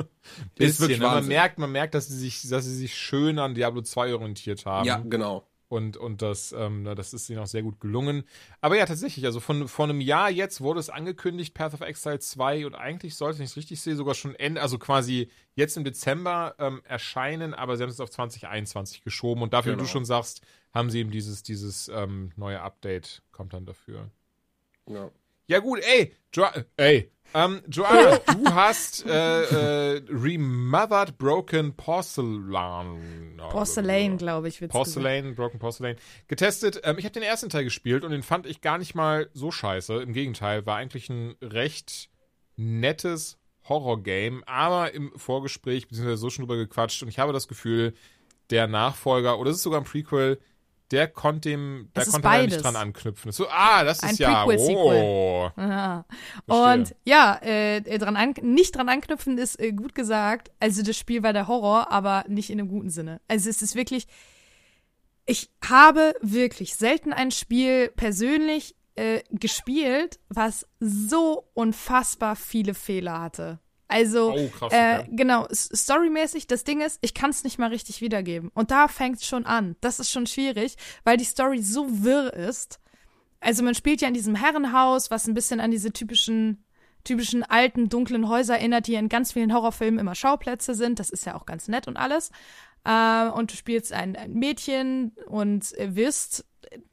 Bisschen, ne? man Wahnsinn. merkt, man merkt, dass sie sich, dass sie sich schön an Diablo 2 orientiert haben. Ja, genau. Und, und das, ähm, das ist ihnen auch sehr gut gelungen. Aber ja, tatsächlich, also von, von einem Jahr jetzt wurde es angekündigt, Path of Exile 2, und eigentlich sollte, wenn ich es richtig sehe, sogar schon Ende, also quasi jetzt im Dezember ähm, erscheinen, aber sie haben es auf 2021 geschoben. Und dafür, wie Genau. du schon sagst, haben sie eben dieses, dieses ähm, neue Update, kommt dann dafür. Ja. Ja gut, ey, jo ey, ähm, Joanna, du hast äh, äh, Remothered Broken Porcelain. Porcelain, glaube ich, wird's gesagt. Porcelain, Broken Porcelain. Getestet. Ähm, ich habe den ersten Teil gespielt und den fand ich gar nicht mal so scheiße. Im Gegenteil, war eigentlich ein recht nettes Horror-Game, aber im Vorgespräch, beziehungsweise so schon drüber gequatscht und ich habe das Gefühl, der Nachfolger, oder es ist sogar ein Prequel, der konnte dem, da konnte er nicht dran anknüpfen. So, ah, das ist Ein ja, oh. Aha. Und ja, äh, dran an, nicht dran anknüpfen ist äh, gut gesagt. Also das Spiel war der Horror, aber nicht in einem guten Sinne. Also es ist wirklich, ich habe wirklich selten ein Spiel persönlich äh, gespielt, was so unfassbar viele Fehler hatte. Also, Oh, krass, äh, okay. genau, storymäßig, das Ding ist, ich kann es nicht mal richtig wiedergeben. Und da fängt es schon an. Das ist schon schwierig, weil die Story so wirr ist. Also man spielt ja in diesem Herrenhaus, was ein bisschen an diese typischen typischen alten dunklen Häuser erinnert, die in ganz vielen Horrorfilmen immer Schauplätze sind. Das ist ja auch ganz nett und alles. Äh, und du spielst ein, ein Mädchen und äh, wirst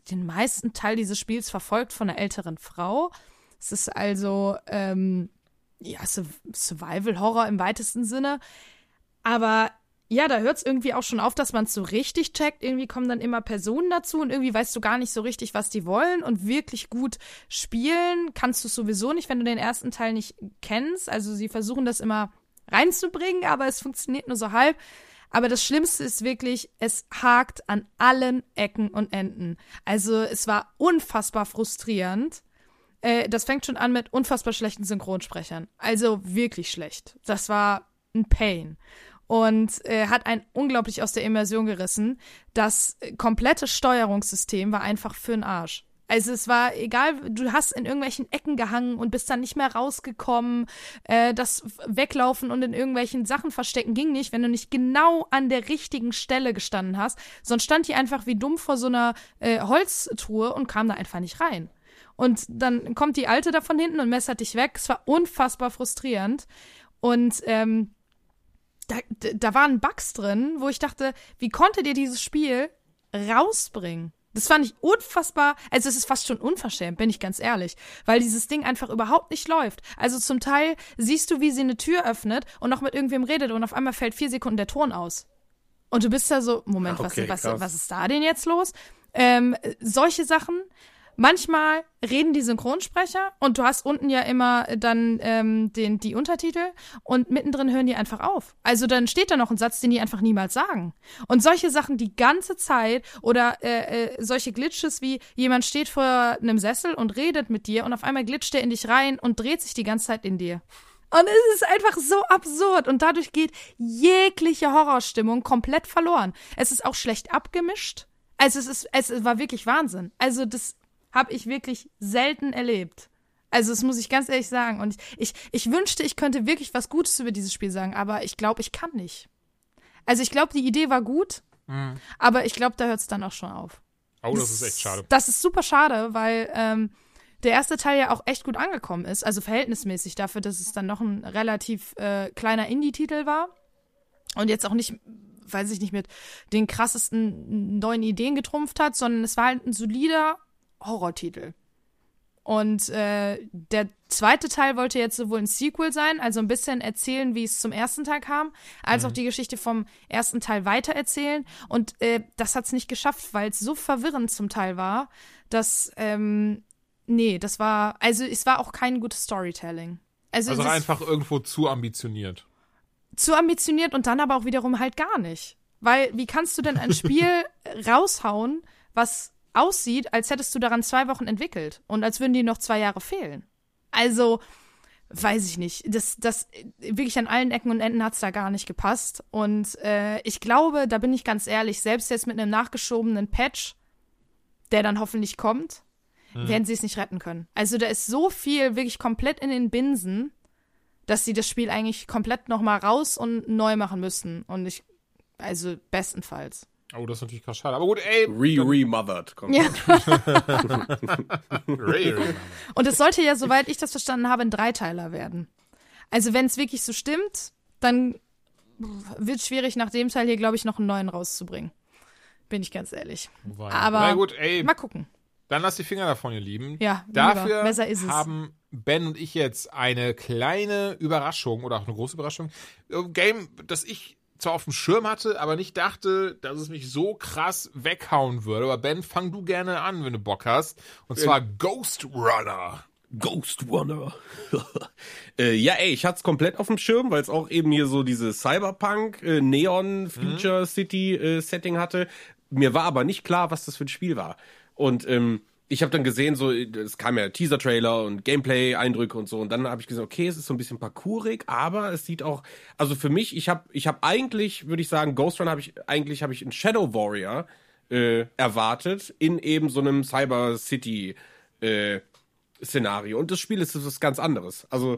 den meisten Teil dieses Spiels verfolgt von einer älteren Frau. Es ist also ähm, ja Su- Survival-Horror im weitesten Sinne. Aber ja, da hört es irgendwie auch schon auf, dass man es so richtig checkt. Irgendwie kommen dann immer Personen dazu und irgendwie weißt du gar nicht so richtig, was die wollen. Und wirklich gut spielen kannst du sowieso nicht, wenn du den ersten Teil nicht kennst. Also sie versuchen das immer reinzubringen, aber es funktioniert nur so halb. Aber das Schlimmste ist wirklich, es hakt an allen Ecken und Enden. Also es war unfassbar frustrierend. Äh, das fängt schon an mit unfassbar schlechten Synchronsprechern. Also wirklich schlecht. Das war ein Pain. Und äh, hat einen unglaublich aus der Immersion gerissen. Das komplette Steuerungssystem war einfach für den Arsch. Also es war egal, du hast in irgendwelchen Ecken gehangen und bist dann nicht mehr rausgekommen. Äh, das Weglaufen und in irgendwelchen Sachen verstecken ging nicht, wenn du nicht genau an der richtigen Stelle gestanden hast. Sonst stand die einfach wie dumm vor so einer äh, Holztruhe und kam da einfach nicht rein. Und dann kommt die Alte da von hinten und messert dich weg. Es war unfassbar frustrierend. Und ähm, da, da waren Bugs drin, wo ich dachte, wie konntet ihr dieses Spiel rausbringen? Das fand ich unfassbar, also es ist fast schon unverschämt, bin ich ganz ehrlich, weil dieses Ding einfach überhaupt nicht läuft. Also zum Teil siehst du, wie sie eine Tür öffnet und noch mit irgendwem redet und auf einmal fällt vier Sekunden der Ton aus. Und du bist da so, Moment, Okay, was, was, was ist da denn jetzt los? Ähm, solche Sachen. Manchmal reden die Synchronsprecher und du hast unten ja immer dann ähm, den, die Untertitel und mittendrin hören die einfach auf. Also dann steht da noch ein Satz, den die einfach niemals sagen. Und solche Sachen die ganze Zeit oder äh, äh, solche Glitches wie jemand steht vor einem Sessel und redet mit dir und auf einmal glitscht er in dich rein und dreht sich die ganze Zeit in dir. Und es ist einfach so absurd und dadurch geht jegliche Horrorstimmung komplett verloren. Es ist auch schlecht abgemischt. Also es ist, es war wirklich Wahnsinn. Also das habe ich wirklich selten erlebt. Also das muss ich ganz ehrlich sagen. Und ich, ich, ich wünschte, ich könnte wirklich was Gutes über dieses Spiel sagen, aber ich glaube, ich kann nicht. Also ich glaube, die Idee war gut, aber ich glaube, da hört es dann auch schon auf. Oh, das ist echt schade. Das ist super schade, weil ähm, der erste Teil ja auch echt gut angekommen ist, also verhältnismäßig dafür, dass es dann noch ein relativ äh, kleiner Indie-Titel war und jetzt auch nicht, weiß ich nicht, mit den krassesten neuen Ideen getrumpft hat, sondern es war halt ein solider Horrortitel. Und äh, der zweite Teil wollte jetzt sowohl ein Sequel sein, also ein bisschen erzählen, wie es zum ersten Teil kam, als auch die Geschichte vom ersten Teil weitererzählen. Und äh, das hat es nicht geschafft, weil es so verwirrend zum Teil war, dass, ähm, nee, das war, also es war auch kein gutes Storytelling. Also, Also einfach irgendwo zu ambitioniert. zu ambitioniert und dann aber auch wiederum halt gar nicht. Weil, wie kannst du denn ein Spiel raushauen, was aussieht, als hättest du daran zwei Wochen entwickelt und als würden dir noch zwei Jahre fehlen? Also, weiß ich nicht. Das, das wirklich an allen Ecken und Enden hat's da gar nicht gepasst. Und äh, ich glaube, da bin ich ganz ehrlich, selbst jetzt mit einem nachgeschobenen Patch, der dann hoffentlich kommt, werden sie es nicht retten können. Also da ist so viel wirklich komplett in den Binsen, dass sie das Spiel eigentlich komplett noch mal raus und neu machen müssten. Und ich, also bestenfalls. Oh, das ist natürlich krass schade. Aber gut, ey. Re-remothered. kommt. Ja. Ray, Ray, Und es sollte ja, soweit ich das verstanden habe, ein Dreiteiler werden. Also wenn es wirklich so stimmt, dann wird schwierig, nach dem Teil hier, glaube ich, noch einen neuen rauszubringen. Bin ich ganz ehrlich. Mann. Aber Na gut, ey. mal gucken. Dann lass die Finger davon, ihr Lieben. Ja. Dafür Besser ist es. haben Ben und ich jetzt eine kleine Überraschung oder auch eine große Überraschung. Äh, Game, das ich zwar auf dem Schirm hatte, aber nicht dachte, dass es mich so krass weghauen würde. Aber Ben, fang du gerne an, wenn du Bock hast. Und zwar Ghost Runner. Ghost Runner. äh, ja, ey, ich hatte es komplett auf dem Schirm, weil es auch eben hier so diese Cyberpunk, äh, Neon, Future City äh, Setting hatte. Mir war aber nicht klar, was das für ein Spiel war. Und ähm, ich habe dann gesehen, so es kam ja Teaser-Trailer und Gameplay-Eindrücke und so. Und dann habe ich gesagt, okay, es ist so ein bisschen parkourig, aber es sieht auch, also für mich, ich habe, ich habe eigentlich, würde ich sagen, Ghost Runner habe ich eigentlich habe ich in Shadow Warrior äh, erwartet in eben so einem Cyber City äh, Szenario. Und das Spiel ist was ganz anderes. Also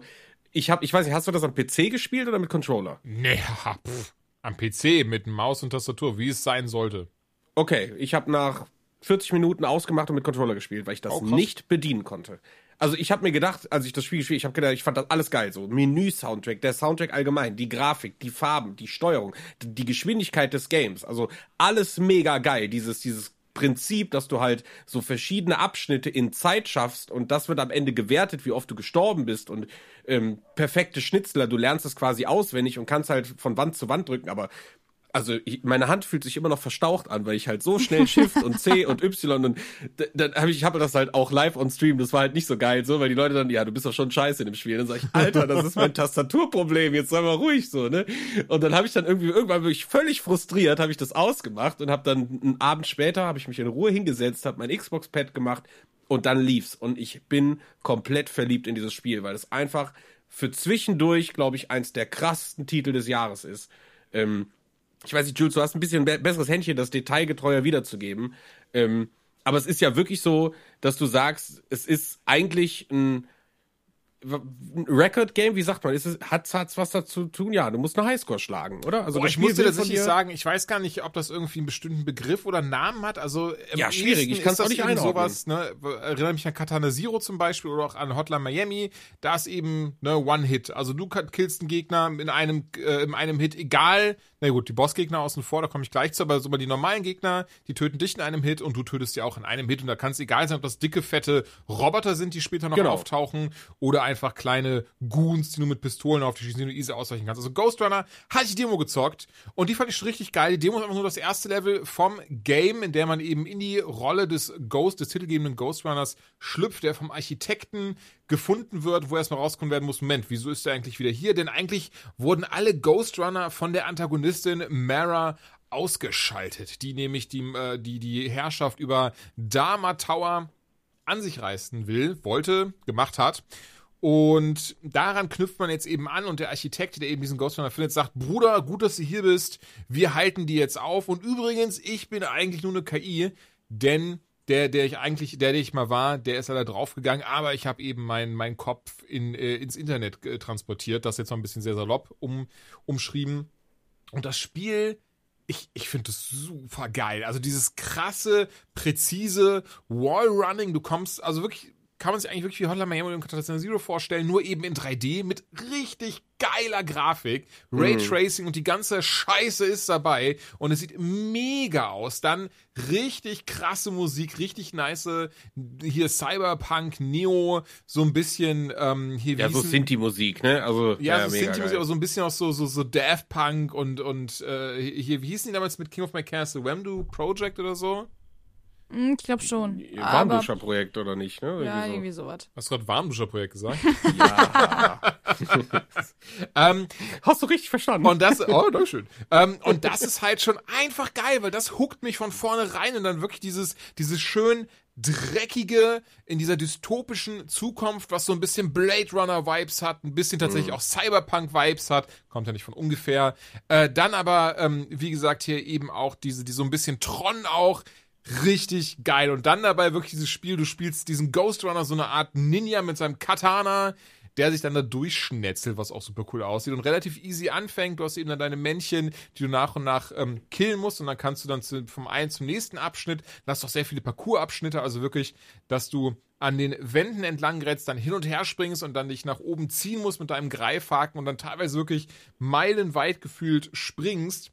ich habe, ich weiß nicht, hast du das am PC gespielt oder mit Controller? Nee, pff, am PC mit Maus und Tastatur, wie es sein sollte. Okay, ich habe nach 40 Minuten ausgemacht und mit Controller gespielt, weil ich das Oh, nicht bedienen konnte. Also ich habe mir gedacht, als ich das Spiel gespielt, ich habe gedacht, ich fand das alles geil, so Menü-Soundtrack, der Soundtrack allgemein, die Grafik, die Farben, die Steuerung, die die Geschwindigkeit des Games, also alles mega geil. Dieses dieses Prinzip, dass du halt so verschiedene Abschnitte in Zeit schaffst und das wird am Ende gewertet, wie oft du gestorben bist und ähm, perfekte Schnitzler, du lernst es quasi auswendig und kannst halt von Wand zu Wand drücken, aber also ich, meine Hand fühlt sich immer noch verstaucht an, weil ich halt so schnell Shift und C und Y und dann habe ich ich habe das halt auch live on Stream, das war halt nicht so geil so, weil die Leute dann ja, du bist doch schon scheiße in dem Spiel. Dann sag ich, Alter, das ist mein Tastaturproblem, jetzt sei mal ruhig so, ne? Und dann habe ich dann irgendwie irgendwann wirklich völlig frustriert, habe ich das ausgemacht und habe dann einen Abend später habe ich mich in Ruhe hingesetzt, habe mein Xbox Pad gemacht und dann lief's und ich bin komplett verliebt in dieses Spiel, weil es einfach für zwischendurch, glaube ich, eins der krassesten Titel des Jahres ist. Ähm, ich weiß nicht, Jules, du hast ein bisschen be besseres Händchen, das detailgetreuer wiederzugeben. Ähm, aber es ist ja wirklich so, dass du sagst, es ist eigentlich ein ein Record-Game, wie sagt man, ist es, hat hat's was dazu zu tun? Ja, du musst eine Highscore schlagen, oder? Also Boah, ich muss dir tatsächlich sagen, ich weiß gar nicht, ob das irgendwie einen bestimmten Begriff oder Namen hat. Also ja, schwierig. Ich kann es auch nicht einordnen. Sowas, ne, erinnere mich an Katana Zero zum Beispiel oder auch an Hotline Miami. Da ist eben ne One-Hit. Also du killst einen Gegner in einem äh, in einem Hit, egal. Na gut, die Bossgegner außen vor, da komme ich gleich zu, aber so mal die normalen Gegner, die töten dich in einem Hit und du tötest sie auch in einem Hit und da kann es egal sein, ob das dicke fette Roboter sind, die später noch genau. auftauchen oder einfach kleine Goons, die nur mit Pistolen auf die schießen, die du easy ausweichen kannst. Also Ghost Runner hatte ich Demo gezockt und die fand ich schon richtig geil. Die Demo ist einfach nur das erste Level vom Game, in der man eben in die Rolle des Ghost, des titelgebenden Ghost Runners schlüpft, der vom Architekten gefunden wird, wo erstmal rauskommen werden muss, Moment, wieso ist er eigentlich wieder hier? Denn eigentlich wurden alle Ghost Runner von der Antagonistin Mara ausgeschaltet, die nämlich die, äh, die, die Herrschaft über Dharma Tower an sich reißen will, wollte, gemacht hat. Und daran knüpft man jetzt eben an und der Architekt, der eben diesen Ghost findet, sagt, Bruder, gut, dass du hier bist, wir halten die jetzt auf. Und übrigens, ich bin eigentlich nur eine KI, denn der, der ich eigentlich, der, der ich mal war, der ist leider draufgegangen, aber ich habe eben meinen mein Kopf in, äh, ins Internet äh, transportiert, das jetzt noch ein bisschen sehr salopp um, umschrieben. Und das Spiel, ich, ich finde das super geil. Also dieses krasse, präzise Wallrunning, du kommst, also wirklich kann man sich eigentlich wirklich wie Hotline Miami und Katana Zero vorstellen, nur eben in 3D mit richtig geiler Grafik, Raytracing mhm. und die ganze Scheiße ist dabei und es sieht mega aus. Dann richtig krasse Musik, richtig nice hier Cyberpunk, Neo, so ein bisschen ähm, hier Ja, so sind die Musik, ne? Also ja, ja so sind die Musik, aber so ein bisschen auch so so so Daft Punk und und äh, hier wie hießen die damals mit King of My Castle, Wemdu Project oder so? Hm, ich glaube schon. Warmduscher-Projekt oder nicht, ne? Irgendwie ja, so. irgendwie sowas. Hast du gerade Warmduscher-Projekt gesagt? ja. ähm, Hast du richtig verstanden. Und das, oh, na schön. Ähm, und das ist halt schon einfach geil, weil das huckt mich von vorne rein und dann wirklich dieses, dieses schön dreckige in dieser dystopischen Zukunft, was so ein bisschen Blade Runner Vibes hat, ein bisschen tatsächlich mm. auch Cyberpunk Vibes hat, kommt ja nicht von ungefähr. Äh, dann aber, ähm, wie gesagt, hier eben auch diese, die so ein bisschen Tron auch, richtig geil. Und dann dabei wirklich dieses Spiel, du spielst diesen Ghost Runner, so eine Art Ninja mit seinem Katana, der sich dann da durchschnetzelt, was auch super cool aussieht und relativ easy anfängt. Du hast eben dann deine Männchen, die du nach und nach ähm, killen musst und dann kannst du dann zu, vom einen zum nächsten Abschnitt, da hast du auch sehr viele Parcours-Abschnitte, also wirklich, dass du an den Wänden entlang gerätst, dann hin und her springst und dann dich nach oben ziehen musst mit deinem Greifhaken und dann teilweise wirklich meilenweit gefühlt springst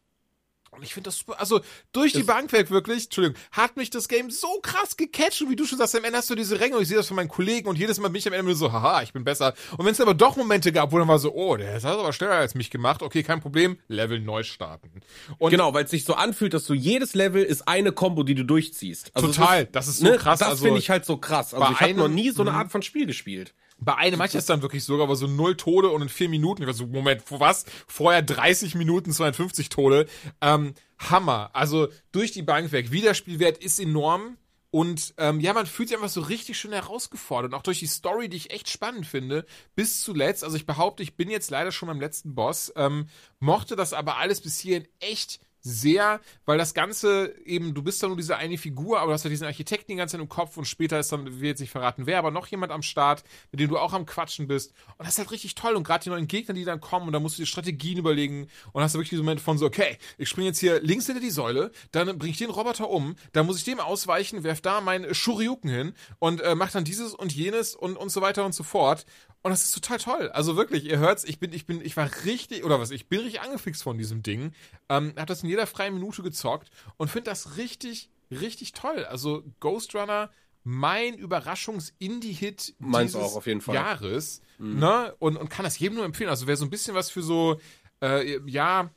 und ich finde das super, also durch das die Bank weg wirklich, Entschuldigung, hat mich das Game so krass gecatcht und wie du schon sagst, am Ende hast du diese Ränge und ich sehe das von meinen Kollegen und jedes Mal bin ich am Ende nur so, haha, ich bin besser. Und wenn es aber doch Momente gab, wo dann war so, oh, der hat aber schneller als mich gemacht, okay, kein Problem, Level neu starten. Und genau, weil es sich so anfühlt, dass du jedes Level ist eine Combo, die du durchziehst. Also total, das ist, das ist so ne, krass. Das also, finde ich halt so krass. Also ich habe noch nie so eine mhm. Art von Spiel gespielt. Bei einem manches dann wirklich sogar, aber so null Tode und in vier Minuten. Ich war so, Moment, was? Vorher 30 Minuten, 52 Tode. Ähm, Hammer. Also durch die Bank weg. Wiederspielwert ist enorm. Und ähm, ja, man fühlt sich einfach so richtig schön herausgefordert. Und auch durch die Story, die ich echt spannend finde, bis zuletzt. Also ich behaupte, ich bin jetzt leider schon beim letzten Boss. Ähm, mochte das aber alles bis hierhin echt sehr, weil das Ganze eben, du bist da nur diese eine Figur, aber du hast ja diesen Architekten die ganze Zeit im Kopf und später ist dann, will jetzt nicht verraten wer, aber noch jemand am Start, mit dem du auch am Quatschen bist. Und das ist halt richtig toll. Und gerade die neuen Gegner, die dann kommen, und da musst du dir Strategien überlegen und hast du wirklich diesen Moment von so, okay, ich springe jetzt hier links hinter die Säule, dann bringe ich den Roboter um, dann muss ich dem ausweichen, werf da meinen Shoryuken hin und äh, mach dann dieses und jenes und, und so weiter und so fort. Und das ist total toll. Also wirklich, ihr hört's, ich bin, ich bin, ich war richtig, oder was, ich bin richtig angefixt von diesem Ding. Ähm, hab das in jeder freien Minute gezockt und finde das richtig, richtig toll. Also Ghost Runner, mein Überraschungs-Indie-Hit dieses auch, auf jeden Fall. Jahres. Mhm. Ne? Und, und kann das jedem nur empfehlen. Also wer so ein bisschen was für so, äh, ja,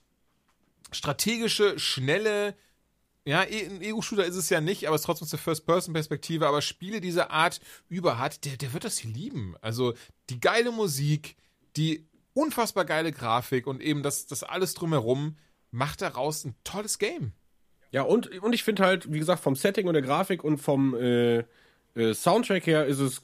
strategische, schnelle, ja, e, ein Ego-Shooter ist es ja nicht, aber es ist trotzdem der First-Person-Perspektive. Aber Spiele dieser Art über hat, der, der wird das hier lieben. Also die geile Musik, die unfassbar geile Grafik und eben das, das alles drumherum macht daraus ein tolles Game. Ja, und, und ich finde halt, wie gesagt, vom Setting und der Grafik und vom äh, äh, Soundtrack her ist es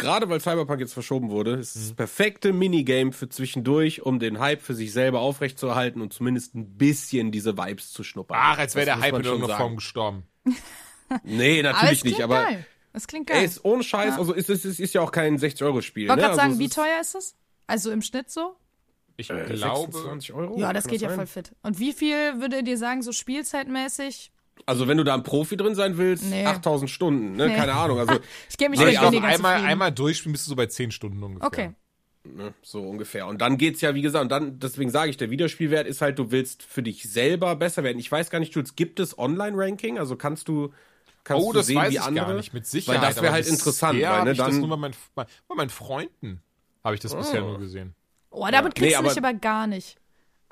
gerade weil Cyberpunk jetzt verschoben wurde, ist das mhm. perfekte Minigame für zwischendurch, um den Hype für sich selber aufrechtzuerhalten und zumindest ein bisschen diese Vibes zu schnuppern. Ach, als wäre der Hype in irgendeiner Form gestorben. Nee, Aber es natürlich klingt nicht, aber geil. Es klingt geil. ey, ist ohne Scheiß, Ja. also ist es ist, ist ja auch kein 60-Euro-Spiel. ich wollte ne? gerade also sagen, es wie ist, teuer ist es? Also im Schnitt so? Ich äh, glaube, 26 Euro? Ja, das geht ja sein? voll fit. Und wie viel würdet ihr sagen, so spielzeitmäßig? Also wenn du da ein Profi drin sein willst, Nee. 8000 Stunden, ne? Nee. Keine Ahnung, also Ich gebe mich nee, weniger einmal, zufrieden. einmal durchspielen bist du so bei 10 Stunden ungefähr. Okay. ne, so ungefähr. Und dann geht's ja, wie gesagt, und dann, deswegen sage ich, der Wiederspielwert ist halt, du willst für dich selber besser werden. Ich weiß gar nicht, Jules, gibt es Online-Ranking? Also kannst du, kannst Oh, du das sehen, weiß wie ich andere? gar nicht, mit Sicherheit. Weil das wäre halt interessant, weil, hab ne, ich das dann, nur bei meinen, bei, bei meinen Freunden habe ich das bisher nur gesehen. Oh, damit kriegst Nee, du mich aber- aber gar nicht.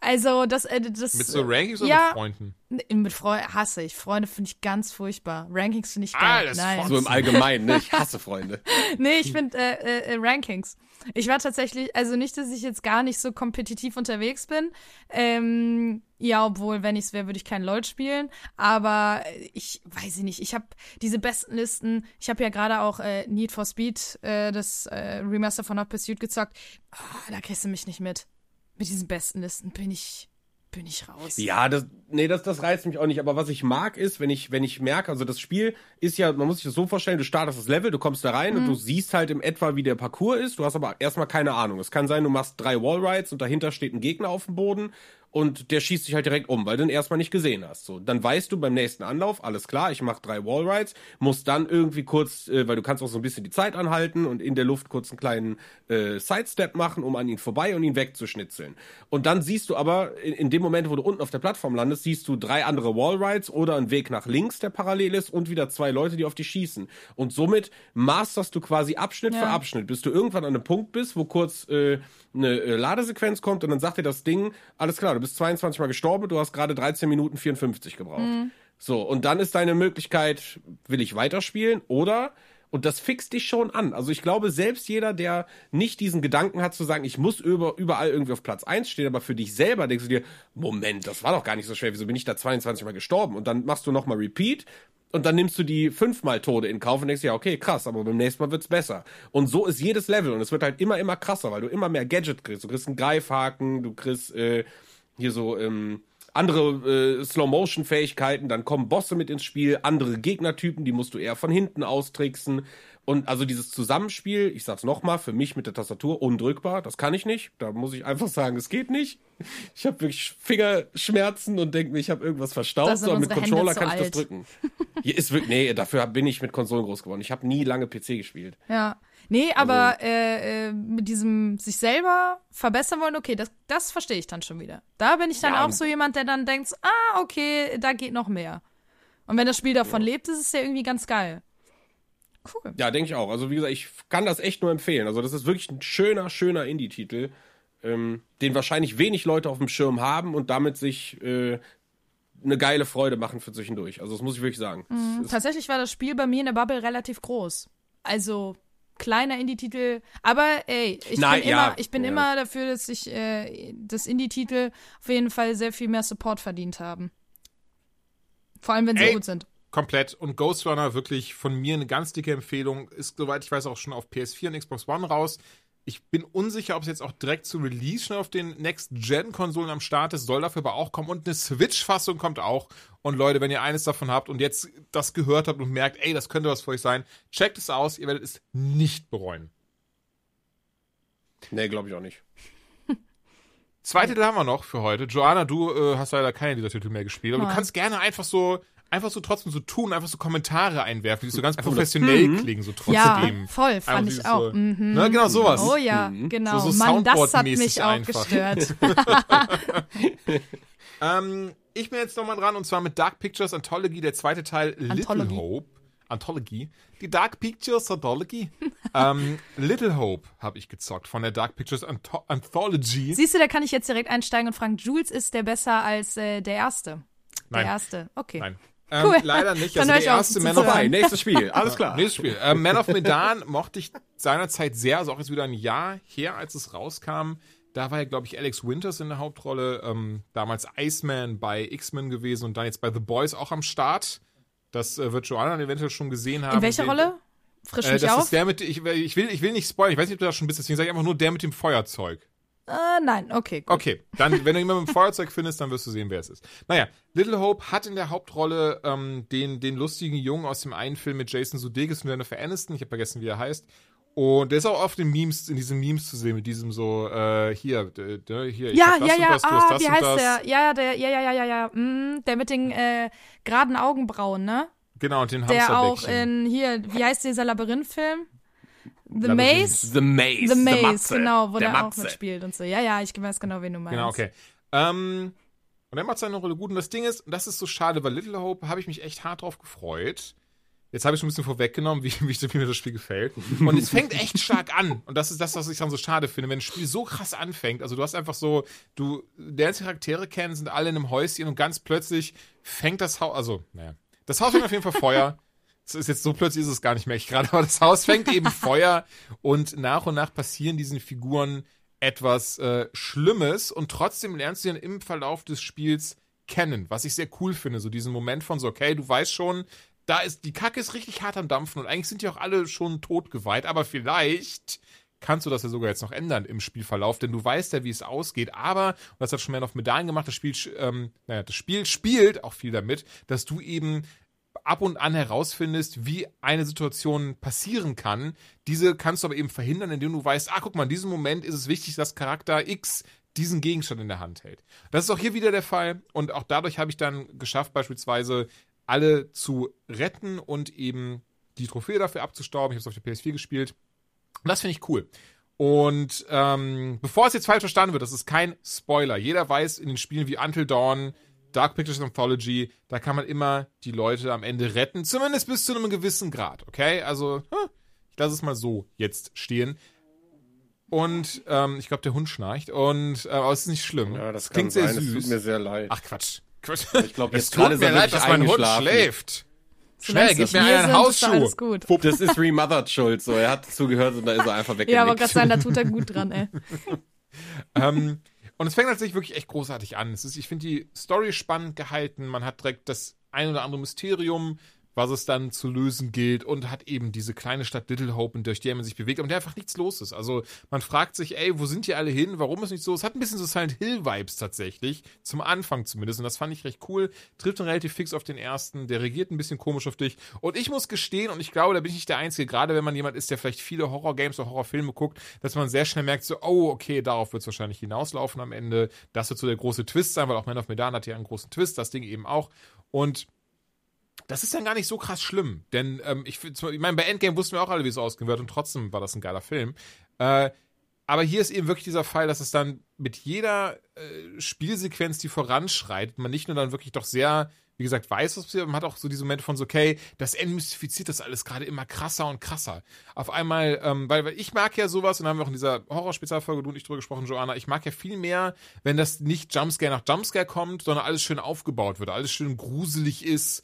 Also, das, äh, das. Mit so Rankings oder ja, mit Freunden? Nee, Mit Freunden hasse ich. Freunde finde ich ganz furchtbar. Rankings finde ich geil. Ah, Nein. so im Allgemeinen, ne? Ich hasse Freunde. Nee, ich finde äh, äh, äh, Rankings. Ich war tatsächlich, also nicht, dass ich jetzt gar nicht so kompetitiv unterwegs bin. Ähm, ja, obwohl, wenn ich es wäre, würde ich kein LOL spielen. Aber äh, ich weiß ich nicht. Ich habe diese besten Listen. Ich habe ja gerade auch äh, Need for Speed, äh, das äh, Remaster von Hot Pursuit gezockt. Ah, da kriegst du mich nicht mit. Mit diesen besten Listen bin ich, bin ich raus. Ja, das, nee, das, das reizt mich auch nicht. Aber was ich mag ist, wenn ich, wenn ich merke, also das Spiel ist ja, man muss sich das so vorstellen, du startest das Level, du kommst da rein und du siehst halt im etwa, wie der Parcours ist. Du hast aber erstmal keine Ahnung. Es kann sein, du machst drei Wallrides und dahinter steht ein Gegner auf dem Boden und der schießt dich halt direkt um, weil du ihn erstmal nicht gesehen hast. So, dann weißt du beim nächsten Anlauf, alles klar, ich mache drei Wallrides, muss dann irgendwie kurz, äh, weil du kannst auch so ein bisschen die Zeit anhalten und in der Luft kurz einen kleinen äh, Sidestep machen, um an ihn vorbei und ihn wegzuschnitzeln. Und dann siehst du aber in, in dem Moment, wo du unten auf der Plattform landest, siehst du drei andere Wallrides oder einen Weg nach links, der parallel ist und wieder zwei Leute, die auf dich schießen. Und somit masterst du quasi Abschnitt Ja. für Abschnitt, bis du irgendwann an einem Punkt bist, wo kurz äh, eine äh, Ladesequenz kommt und dann sagt dir das Ding, alles klar, du bist 22 Mal gestorben, du hast gerade 13 Minuten 54 gebraucht. So, und dann ist deine Möglichkeit, will ich weiterspielen oder und das fixt dich schon an. Also ich glaube, selbst jeder, der nicht diesen Gedanken hat zu sagen, ich muss über, überall irgendwie auf Platz 1 stehen, aber für dich selber denkst du dir, Moment, das war doch gar nicht so schwer, wieso bin ich da 22 Mal gestorben? Und dann machst du nochmal Repeat und dann nimmst du die fünfmal Tode in Kauf und denkst ja, okay, krass, aber beim nächsten Mal wird's besser. Und so ist jedes Level und es wird halt immer, immer krasser, weil du immer mehr Gadget kriegst. Du kriegst einen Greifhaken, du kriegst äh, hier so ähm, andere äh, Slow-Motion-Fähigkeiten, dann kommen Bosse mit ins Spiel, andere Gegnertypen, die musst du eher von hinten austricksen. Und also dieses Zusammenspiel, ich sag's nochmal, für mich mit der Tastatur undrückbar, das kann ich nicht. Da muss ich einfach sagen, es geht nicht. Ich habe wirklich Fingerschmerzen und denke mir, ich habe irgendwas sind aber mit Controller kann ich das alt. drücken. Hier ist wirklich, nee, dafür bin ich mit Konsolen groß geworden. Ich habe nie lange PC gespielt. Ja. Nee, aber äh, äh, mit diesem sich selber verbessern wollen, okay, das, das verstehe ich dann schon wieder. Da bin ich dann Ja, auch so jemand, der dann denkt, ah, okay, da geht noch mehr. Und wenn das Spiel davon lebt, ist es ja irgendwie ganz geil. Cool. Ja, denke ich auch. Also wie gesagt, ich kann das echt nur empfehlen. Also das ist wirklich ein schöner, schöner Indie-Titel, ähm, den wahrscheinlich wenig Leute auf dem Schirm haben und damit sich äh, eine geile Freude machen für zwischendurch. Also das muss ich wirklich sagen. Ist, Tatsächlich war das Spiel bei mir in der Bubble relativ groß. Also kleiner Indie-Titel, aber ey, ich Nein, bin ja, immer, ich bin ja. immer dafür, dass sich äh, das Indie-Titel auf jeden Fall sehr viel mehr Support verdient haben. Vor allem, wenn sie Ey. gut sind. Komplett. Und Ghost Runner wirklich von mir eine ganz dicke Empfehlung. Ist, soweit ich weiß, auch schon auf PS4 und Xbox One raus. Ich bin unsicher, ob es jetzt auch direkt zu Release schon auf den Next-Gen-Konsolen am Start ist. Soll dafür aber auch kommen. Und eine Switch-Fassung kommt auch. Und Leute, wenn ihr eines davon habt und jetzt das gehört habt und merkt, ey, das könnte was für euch sein, checkt es aus. Ihr werdet es nicht bereuen. nee, glaube ich auch nicht. Zwei Titel haben wir noch für heute. Joanna, du äh, hast leider keine dieser Titel mehr gespielt, aber du Nein. kannst gerne einfach so, einfach so trotzdem so tun, einfach so Kommentare einwerfen, die so ganz professionell klingen, so Ja, trotzdem. voll, fand Einfach ich auch. So, Mhm. ne, genau sowas. Oh ja, genau. So- so Mann, das hat mich auch einfach. gestört. Ähm, ich bin jetzt nochmal dran und zwar mit Dark Pictures Anthology, der zweite Teil Little Anthology. Hope. Anthology. Die Dark Pictures Anthology. ähm, Little Hope habe ich gezockt von der Dark Pictures Antho Anthology. Siehst du, da kann ich jetzt direkt einsteigen und fragen, Jules ist der besser als äh, der erste? Der Nein. erste, okay. Nein. Ähm, Cool. Leider nicht. Dann Also der erste Man of Vorbei, nächstes Spiel. Alles klar. Nächstes Spiel. Ähm, Man of Medan mochte ich seinerzeit sehr, also auch jetzt wieder ein Jahr her, als es rauskam. Da war ja, glaube ich, Alex Winters in der Hauptrolle. Ähm, damals Iceman bei X-Men gewesen und dann jetzt bei The Boys auch am Start. Das äh, wird Joanna dann eventuell schon gesehen haben. In welcher Den- Rolle? Frisch Äh, mich das auf? ist der mit, ich, ich, will, ich will nicht spoilern, ich weiß nicht, ob du das schon bist, deswegen sage ich einfach nur der mit dem Feuerzeug. Äh, nein, okay, gut. Okay, dann, wenn du jemanden mit dem Feuerzeug findest, dann wirst du sehen, wer es ist. Naja, Little Hope hat in der Hauptrolle ähm, den, den lustigen Jungen aus dem einen Film mit Jason Sudeikis und Jennifer Aniston. Ich habe vergessen, wie er heißt. Und der ist auch auf den Memes, in diesen Memes zu sehen, mit diesem so, äh, hier, d- hier, ich Ja, hab das ja, und ja, das, du hast ah, das wie und heißt das. der? Ja, ja, der, ja, ja, ja, ja, ja, mm, der mit den äh, geraden Augenbrauen, ne? Genau, und den Der auch in, hier, wie heißt dieser Labyrinth-Film? The. Maze? The Maze. The Maze, Matze, genau, wo der der, auch mitspielt und so. Ja, ja, ich weiß genau, wen du meinst. Genau, okay. Ähm, und er macht seine Rolle gut. Und das Ding ist, und das ist so schade, bei Little Hope habe ich mich echt hart drauf gefreut. Jetzt habe ich schon ein bisschen vorweggenommen, wie, wie, wie mir das Spiel gefällt. Und es fängt echt stark an. Und das ist das, was ich dann so schade finde, wenn ein Spiel so krass anfängt. Also du hast einfach so, du lernst Charaktere kennen, sind alle in einem Häuschen und ganz plötzlich fängt das Haus, also, naja. Das Haus fängt auf jeden Fall Feuer. Es ist jetzt so plötzlich ist es gar nicht mehr ich gerade, aber das Haus fängt eben Feuer und nach und nach passieren diesen Figuren etwas äh, Schlimmes und trotzdem lernst du dann im Verlauf des Spiels kennen, was ich sehr cool finde, so diesen Moment von so, okay, du weißt schon, da ist, die Kacke ist richtig hart am Dampfen und eigentlich sind die auch alle schon totgeweiht, aber vielleicht kannst du das ja sogar jetzt noch ändern im Spielverlauf, denn du weißt ja, wie es ausgeht, aber, und das hat schon mehr auf Medaillen gemacht, das Spiel, ähm, naja, das Spiel spielt auch viel damit, dass du eben ab und an herausfindest, wie eine Situation passieren kann. Diese kannst du aber eben verhindern, indem du weißt, ah, guck mal, in diesem Moment ist es wichtig, dass Charakter X diesen Gegenstand in der Hand hält. Das ist auch hier wieder der Fall und auch dadurch habe ich dann geschafft, beispielsweise alle zu retten und eben die Trophäe dafür abzustauben. Ich habe es auf der PS4 gespielt. Und das finde ich cool. Und ähm, bevor es jetzt falsch verstanden wird, das ist kein Spoiler. Jeder weiß in den Spielen wie Until Dawn, Dark Pictures Anthology, da kann man immer die Leute am Ende retten. Zumindest bis zu einem gewissen Grad, okay? Also, hm, ich lasse es mal so jetzt stehen. Und ähm, ich glaube, der Hund schnarcht. Und äh, aber es ist nicht schlimm. Ja, das Klingt kann sehr sein. süß. Es tut mir sehr leid. Ach Quatsch. Quatsch. Ich glaub, es tut gerade ist mir leid, dass mein Hund schläft. Schnell, gib mir einen Hausschuh. alles gut. Das ist Remothered schuld. So, er hat zugehört und da ist er einfach weggenickt. Ja, aber gerade sagen, da tut er gut dran, ey. ähm, und es fängt tatsächlich wirklich echt großartig an. Ist, ich finde die Story spannend gehalten. Man hat direkt das ein oder andere Mysterium, was es dann zu lösen gilt und hat eben diese kleine Stadt Little Hope, durch die man sich bewegt, in der einfach nichts los ist. Also man fragt sich, ey, wo sind die alle hin? Warum ist nicht so? Es hat ein bisschen so Silent Hill Vibes tatsächlich, zum Anfang zumindest und das fand ich recht cool. Trifft dann relativ fix auf den ersten, der regiert ein bisschen komisch auf dich und ich muss gestehen und ich glaube, da bin ich nicht der Einzige, gerade wenn man jemand ist, der vielleicht viele Horror-Games oder Horrorfilme guckt, dass man sehr schnell merkt so, oh, okay, darauf wird es wahrscheinlich hinauslaufen am Ende. Das wird so der große Twist sein, weil auch Man of Medan hat ja einen großen Twist, das Ding eben auch und das ist dann gar nicht so krass schlimm, denn ähm, ich, ich meine, bei Endgame wussten wir auch alle, wie es ausgehen wird und trotzdem war das ein geiler Film. Äh, aber hier ist eben wirklich dieser Fall, dass es dann mit jeder äh, Spielsequenz, die voranschreitet, man nicht nur dann wirklich doch sehr, wie gesagt, weiß, was passiert, man hat auch so diese Momente von so, okay, das entmystifiziert das alles gerade immer krasser und krasser. Auf einmal, ähm, weil, weil ich mag ja sowas, und da haben wir auch in dieser Horror-Spezialfolge, du und ich drüber gesprochen, Joanna, ich mag ja viel mehr, wenn das nicht Jumpscare nach Jumpscare kommt, sondern alles schön aufgebaut wird, alles schön gruselig ist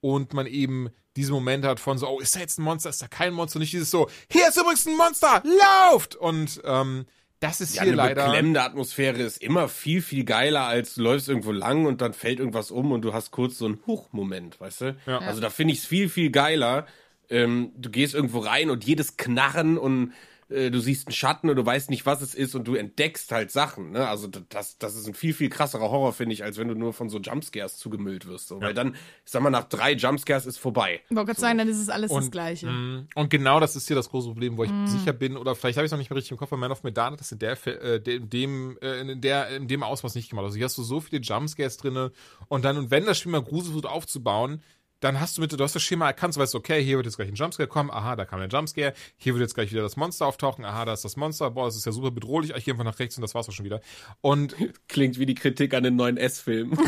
und man eben diesen Moment hat von so, oh, ist da jetzt ein Monster, ist da kein Monster, nicht dieses so, hier ist übrigens ein Monster, lauft! Und ähm, das ist Ja, hier eine leider. beklemmende Atmosphäre ist immer viel, viel geiler, als du läufst irgendwo lang und dann fällt irgendwas um und du hast kurz so einen Huch-Moment, weißt du? Ja. Also da finde ich es viel, viel geiler. Ähm, du gehst irgendwo rein und jedes Knarren und äh, du siehst einen Schatten und du weißt nicht, was es ist und du entdeckst halt Sachen. Ne? Also das, das ist ein viel, viel krasserer Horror, finde ich, als wenn du nur von so Jumpscares zugemüllt wirst. So. Weil dann, ich sag mal, nach drei Jumpscares ist vorbei. Ich wollte gerade sagen, dann ist es alles das Und, Gleiche. mh, und genau das ist hier das große Problem, wo ich sicher bin, oder vielleicht habe ich es noch nicht mehr richtig im Kopf, bei Man of Medan hat das in der, äh, in dem, äh, in der, in dem Ausmaß nicht gemacht. Also hier hast du so viele Jumpscares drinne und dann, und wenn das Spiel mal gruselig wird aufzubauen, dann hast du mit, du hast das Schema erkannt, du weißt, okay, hier wird jetzt gleich ein Jumpscare kommen, aha, da kam der Jumpscare, hier wird jetzt gleich wieder das Monster auftauchen, aha, da ist das Monster, boah, das ist ja super bedrohlich, ich gehe einfach nach rechts und das war's auch schon wieder. Und Klingt wie die Kritik an den neuen S-Film.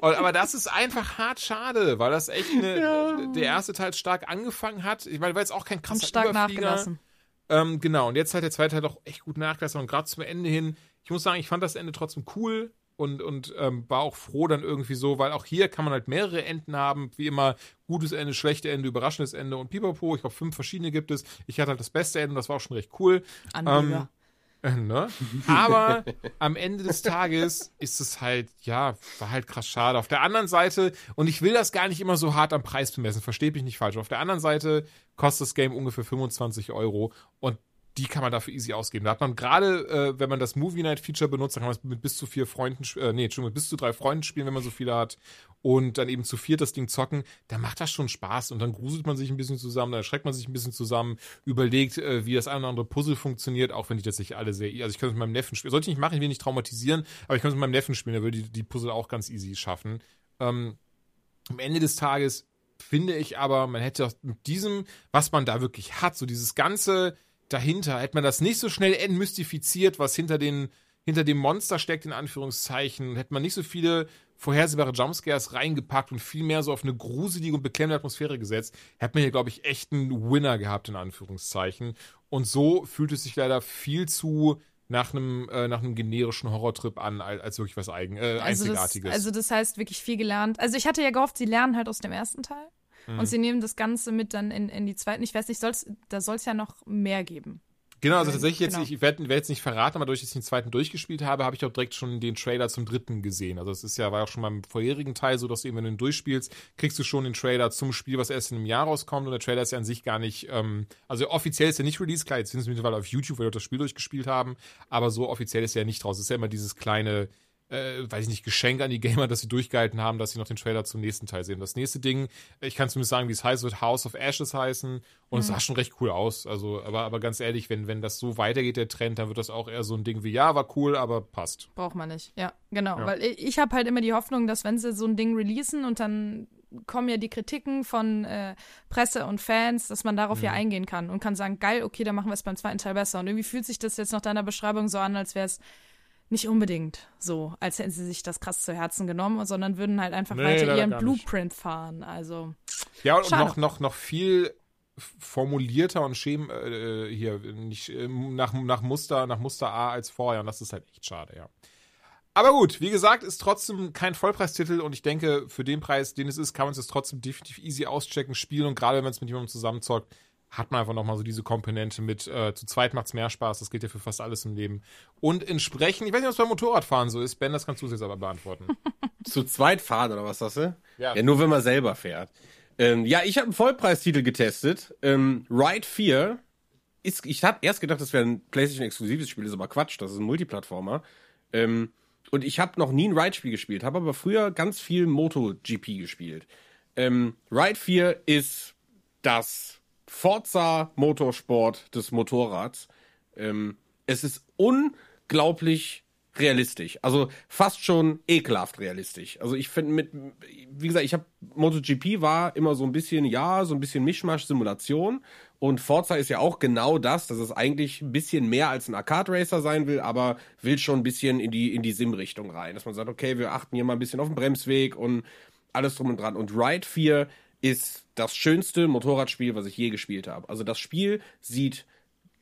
Und- aber das ist einfach hart schade, weil das echt eine, der erste Teil stark angefangen hat. Ich meine, war jetzt auch kein Und krasser stark Überflieger. nachgelassen. Ähm, genau, und jetzt hat der zweite Teil doch echt gut nachgelassen und gerade zum Ende hin, ich muss sagen, ich fand das Ende trotzdem cool und, und ähm, war auch froh dann irgendwie so, weil auch hier kann man halt mehrere Enden haben, wie immer, gutes Ende, schlechte Ende, überraschendes Ende und pipapo, ich glaube fünf verschiedene gibt es. Ich hatte halt das beste Ende, das war auch schon recht cool. Anleger. Äh, Ne? Aber am Ende des Tages ist es halt, ja, war halt krass schade. Auf der anderen Seite, und ich will das gar nicht immer so hart am Preis bemessen, versteht mich nicht falsch. Auf der anderen Seite kostet das Game ungefähr 25 Euro und die kann man dafür easy ausgeben. Da hat man gerade, äh, wenn man das Movie Night Feature benutzt, dann kann man es mit bis zu vier Freunden, äh, nee, Entschuldigung, mit bis zu drei Freunden spielen, wenn man so viele hat. Und dann eben zu viert das Ding zocken, da macht das schon Spaß. Und dann gruselt man sich ein bisschen zusammen, dann erschreckt man sich ein bisschen zusammen, überlegt, äh, wie das eine oder andere Puzzle funktioniert, auch wenn die tatsächlich alle sehr, also ich könnte es mit meinem Neffen spielen. Sollte ich nicht machen, ich will nicht traumatisieren, aber ich könnte es mit meinem Neffen spielen, der würde die, die Puzzle auch ganz easy schaffen. Ähm, am Ende des Tages finde ich aber, man hätte mit diesem, was man da wirklich hat, so dieses ganze, dahinter. Hätte man das nicht so schnell entmystifiziert, was hinter den hinter dem Monster steckt, in Anführungszeichen, hätte man nicht so viele vorhersehbare Jumpscares reingepackt und viel mehr so auf eine gruselige und beklemmende Atmosphäre gesetzt, hätte man hier, glaube ich, echt einen Winner gehabt, in Anführungszeichen. Und so fühlt es sich leider viel zu nach einem, äh, nach einem generischen Horrortrip an, als, wirklich was Eigen, äh, also Einzigartiges. Das, also das heißt wirklich viel gelernt. Also ich hatte ja gehofft, sie lernen halt aus dem ersten Teil. Mhm. Und sie nehmen das Ganze mit dann in, in die zweiten. Ich weiß nicht, soll's, da soll es ja noch mehr geben. Genau, also tatsächlich jetzt, genau. ich, werde werd jetzt nicht verraten, aber durch dass ich den zweiten durchgespielt habe, habe ich auch direkt schon den Trailer zum dritten gesehen. Also es ist ja, war auch schon beim vorherigen Teil so, dass du eben, wenn du ihn durchspielst, kriegst du schon den Trailer zum Spiel, was erst in einem Jahr rauskommt und der Trailer ist ja an sich gar nicht, ähm, also offiziell ist er nicht released, klar, jetzt sind es mittlerweile auf YouTube, weil wir das Spiel durchgespielt haben, aber so offiziell ist er ja nicht raus. Es ist ja immer dieses kleine, äh, weiß ich nicht, Geschenk an die Gamer, dass sie durchgehalten haben, dass sie noch den Trailer zum nächsten Teil sehen. Das nächste Ding, ich kann zumindest sagen, wie es heißt, wird House of Ashes heißen und es mhm. sah schon recht cool aus. Also, aber, aber ganz ehrlich, wenn, wenn das so weitergeht, der Trend, dann wird das auch eher so ein Ding wie, ja, war cool, aber passt. Braucht man nicht, ja, genau. Ja. Weil ich, ich habe halt immer die Hoffnung, dass wenn sie so ein Ding releasen und dann kommen ja die Kritiken von äh, Presse und Fans, dass man darauf mhm. ja eingehen kann und kann sagen, geil, okay, dann machen wir es beim zweiten Teil besser. Und irgendwie fühlt sich das jetzt nach deiner Beschreibung so an, als wäre es nicht unbedingt so, als hätten sie sich das krass zu Herzen genommen, sondern würden halt einfach nee, weiter ihren Blueprint nicht. fahren. Also. Ja, und noch, noch, noch viel formulierter und schem äh, hier nicht äh, nach, nach Muster nach Muster A als vorher und das ist halt echt schade, ja. Aber gut, wie gesagt, ist trotzdem kein Vollpreistitel und ich denke, für den Preis, den es ist, kann man es trotzdem definitiv easy auschecken, spielen und gerade wenn man es mit jemandem zusammenzockt, hat man einfach nochmal so diese Komponente mit, äh, zu zweit macht's mehr Spaß, das gilt ja für fast alles im Leben. Und entsprechend, ich weiß nicht, was beim Motorradfahren so ist, Ben, das kannst du jetzt aber beantworten. zu zweit fahren oder was sagst du? Ja. ja, nur wenn man selber fährt. Ähm, ja, ich habe einen Vollpreistitel getestet. Ähm, Ride 4 ist, ich habe erst gedacht, das wäre ein PlayStation-exklusives Spiel, ist aber Quatsch, das ist ein Multiplattformer. Ähm, und ich habe noch nie ein Ride-Spiel gespielt, habe aber früher ganz viel MotoGP gespielt. Ähm, Ride 4 ist das Forza Motorsport des Motorrads. Ähm, es ist unglaublich realistisch. Also fast schon ekelhaft realistisch. Also ich finde mit, wie gesagt, ich habe MotoGP war immer so ein bisschen, ja, so ein bisschen Mischmasch Simulation. Und Forza ist ja auch genau das, dass es eigentlich ein bisschen mehr als ein Arcade Racer sein will, aber will schon ein bisschen in die, in die Sim-Richtung rein. Dass man sagt, okay, wir achten hier mal ein bisschen auf den Bremsweg und alles drum und dran. Und Ride 4 ist das schönste Motorradspiel, was ich je gespielt habe. Also das Spiel sieht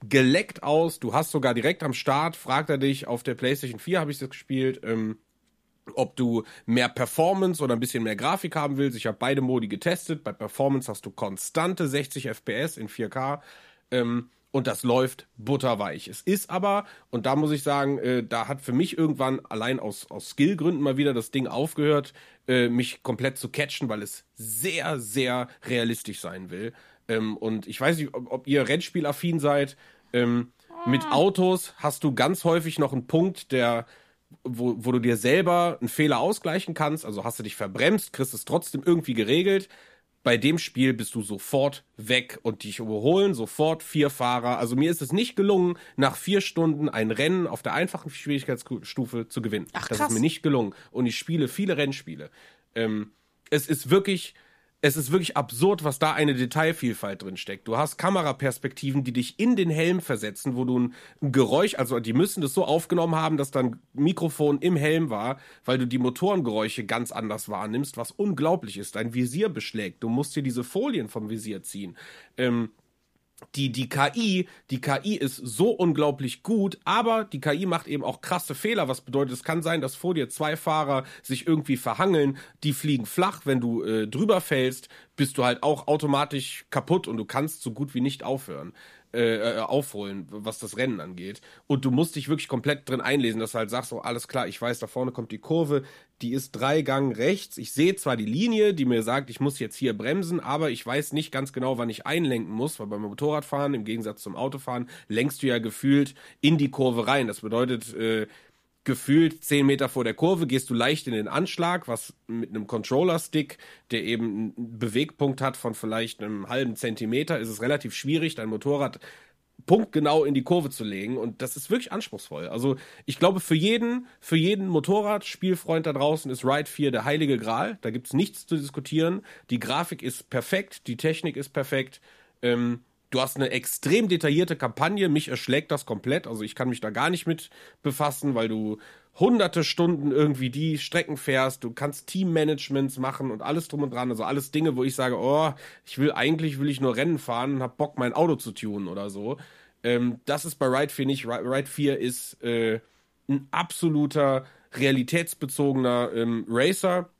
geleckt aus. Du hast sogar direkt am Start, fragt er dich, auf der PlayStation 4 habe ich das gespielt, ähm, ob du mehr Performance oder ein bisschen mehr Grafik haben willst. Ich habe beide Modi getestet. Bei Performance hast du konstante 60 FPS in 4K. Ähm, und das läuft butterweich. Es ist aber, und da muss ich sagen, äh, da hat für mich irgendwann allein aus, aus Skillgründen mal wieder das Ding aufgehört, äh, mich komplett zu catchen, weil es sehr, sehr realistisch sein will. Ähm, und ich weiß nicht, ob, ob ihr Rennspielaffin seid. Ähm, mit ah. Autos hast du ganz häufig noch einen Punkt, der wo, wo du dir selber einen Fehler ausgleichen kannst. Also hast du dich verbremst, kriegst es trotzdem irgendwie geregelt bei dem Spiel bist du sofort weg und dich überholen sofort vier Fahrer. Also mir ist es nicht gelungen, nach vier Stunden ein Rennen auf der einfachen Schwierigkeitsstufe zu gewinnen. Ach, krass. Das ist mir nicht gelungen. Und ich spiele viele Rennspiele. Ähm, es ist wirklich, es ist wirklich absurd, was da eine Detailvielfalt drin steckt. Du hast Kameraperspektiven, die dich in den Helm versetzen, wo du ein Geräusch, also die müssen das so aufgenommen haben, dass dann Mikrofon im Helm war, weil du die Motorengeräusche ganz anders wahrnimmst, was unglaublich ist. Dein Visier beschlägt. Du musst dir diese Folien vom Visier ziehen. Ähm, die, die KI, die KI ist so unglaublich gut, aber die KI macht eben auch krasse Fehler, was bedeutet, es kann sein, dass vor dir zwei Fahrer sich irgendwie verhangeln, die fliegen flach, wenn du äh, drüber fällst, bist du halt auch automatisch kaputt und du kannst so gut wie nicht aufhören äh, aufholen, was das Rennen angeht. Und du musst dich wirklich komplett drin einlesen, dass du halt sagst, oh, alles klar, ich weiß, da vorne kommt die Kurve, die ist drei Gang rechts. Ich sehe zwar die Linie, die mir sagt, ich muss jetzt hier bremsen, aber ich weiß nicht ganz genau, wann ich einlenken muss, weil beim Motorradfahren, im Gegensatz zum Autofahren, lenkst du ja gefühlt in die Kurve rein. Das bedeutet, äh, gefühlt zehn Meter vor der Kurve gehst du leicht in den Anschlag, was mit einem Controller-Stick, der eben einen Bewegpunkt hat von vielleicht einem halben Zentimeter, ist es relativ schwierig, dein Motorrad punktgenau in die Kurve zu legen und das ist wirklich anspruchsvoll. Also ich glaube für jeden, für jeden Motorradspielfreund da draußen ist Ride 4 der heilige Gral. Da gibt's nichts zu diskutieren. Die Grafik ist perfekt, die Technik ist perfekt. Ähm, Du hast eine extrem detaillierte Kampagne. Mich erschlägt das komplett. Also ich kann mich da gar nicht mit befassen, weil du hunderte Stunden irgendwie die Strecken fährst. Du kannst Teammanagements machen und alles drum und dran. Also alles Dinge, wo ich sage, oh, ich will eigentlich will ich nur Rennen fahren und hab Bock, mein Auto zu tunen oder so. Ähm, das ist bei Ride 4 nicht. Ride 4 ist äh, ein absoluter realitätsbezogener ähm, Racer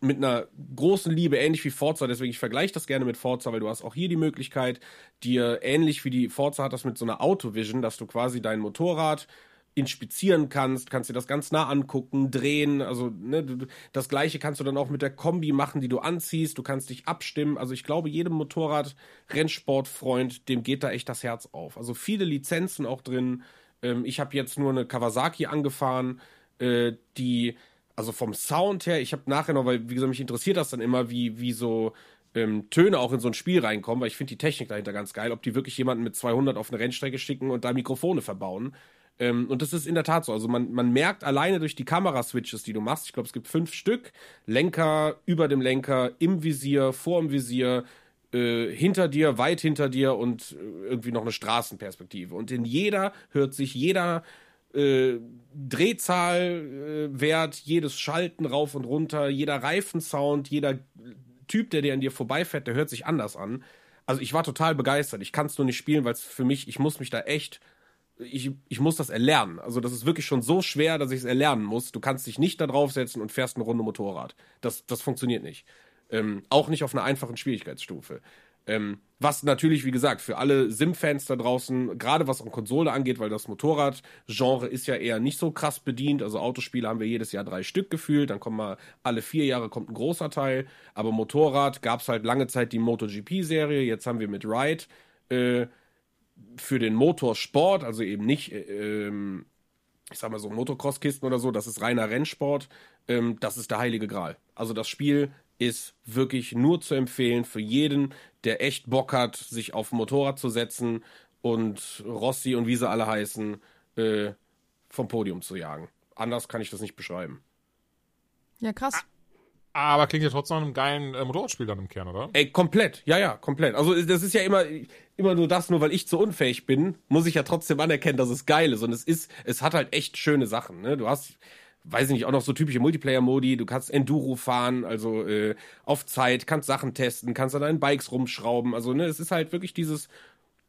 mit einer großen Liebe, ähnlich wie Forza, deswegen ich vergleiche das gerne mit Forza, weil du hast auch hier die Möglichkeit, dir ähnlich wie die Forza hat das mit so einer Autovision, dass du quasi dein Motorrad inspizieren kannst, kannst dir das ganz nah angucken, drehen, also ne, das gleiche kannst du dann auch mit der Kombi machen, die du anziehst, du kannst dich abstimmen, also ich glaube, jedem Motorrad-Rennsportfreund, dem geht da echt das Herz auf. Also viele Lizenzen auch drin, ähm, ich habe jetzt nur eine Kawasaki angefahren, äh, die also vom Sound her, ich habe nachher noch, weil wie gesagt, mich interessiert das dann immer, wie, wie so ähm, Töne auch in so ein Spiel reinkommen, weil ich finde die Technik dahinter ganz geil, ob die wirklich jemanden mit 200 auf eine Rennstrecke schicken und da Mikrofone verbauen. Ähm, und das ist in der Tat so. Also man, man merkt alleine durch die Kameraswitches, die du machst, ich glaube, es gibt fünf Stück, Lenker, über dem Lenker, im Visier, vor dem Visier, äh, hinter dir, weit hinter dir und äh, irgendwie noch eine Straßenperspektive. Und in jeder hört sich jeder äh, Drehzahlwert, äh, jedes Schalten rauf und runter, jeder Reifensound, jeder Typ, der dir an dir vorbeifährt, der hört sich anders an. Also ich war total begeistert. Ich kann es nur nicht spielen, weil es für mich, ich muss mich da echt, ich, ich muss das erlernen. Also das ist wirklich schon so schwer, dass ich es erlernen muss. Du kannst dich nicht da draufsetzen und fährst eine Runde Motorrad. Das, das funktioniert nicht. Ähm, auch nicht auf einer einfachen Schwierigkeitsstufe. Ähm, was natürlich, wie gesagt, für alle Sim-Fans da draußen, gerade was an Konsole angeht, weil das Motorrad-Genre ist ja eher nicht so krass bedient. Also Autospiele haben wir jedes Jahr drei Stück gefühlt, dann kommen mal alle vier Jahre kommt ein großer Teil. Aber Motorrad gab es halt lange Zeit die MotoGP-Serie, jetzt haben wir mit Ride äh, für den Motorsport, also eben nicht, äh, ähm, ich sag mal so Motocross-Kisten oder so, das ist reiner Rennsport, ähm, das ist der heilige Gral. Also das Spiel ist wirklich nur zu empfehlen für jeden, der echt Bock hat, sich auf ein Motorrad zu setzen und Rossi und wie sie alle heißen, äh, vom Podium zu jagen. Anders kann ich das nicht beschreiben. Ja, krass. Aber klingt ja trotzdem nach einem geilen äh, Motorradspiel dann im Kern, oder? Ey, komplett. Ja, ja, komplett. Also das ist ja immer, immer nur das, nur weil ich zu unfähig bin, muss ich ja trotzdem anerkennen, dass es geil ist. Und es ist, es hat halt echt schöne Sachen. Ne? Du hast weiß ich nicht, auch noch so typische Multiplayer-Modi. Du kannst Enduro fahren, also äh, auf Zeit, kannst Sachen testen, kannst an deinen Bikes rumschrauben. Also, ne, es ist halt wirklich dieses,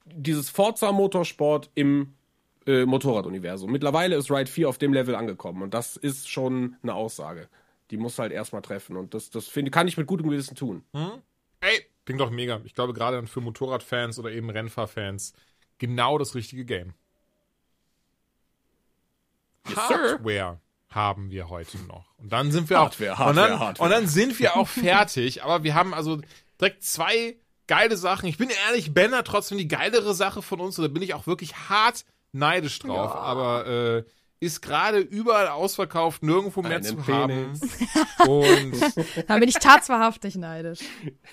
dieses Forza-Motorsport im äh, Motorraduniversum. Mittlerweile ist Ride 4 auf dem Level angekommen und das ist schon eine Aussage. Die muss halt erstmal treffen und das, das finde kann ich mit gutem Gewissen tun. Hm? Ey, klingt doch mega. Ich glaube, gerade dann für Motorradfans oder eben Rennfahrfans genau das richtige Game. Yes, Hardware haben wir heute noch. Und dann sind wir Hardware, auch Hardware, und, dann, Hardware. und dann sind wir auch fertig. Aber wir haben also direkt zwei geile Sachen. Ich bin ehrlich, Ben hat trotzdem die geilere Sache von uns. Und da bin ich auch wirklich hart neidisch drauf. Ja. Aber äh, ist gerade überall ausverkauft, nirgendwo mehr Einen zu Penis. haben. Und Da bin ich tatswahrhaftig neidisch.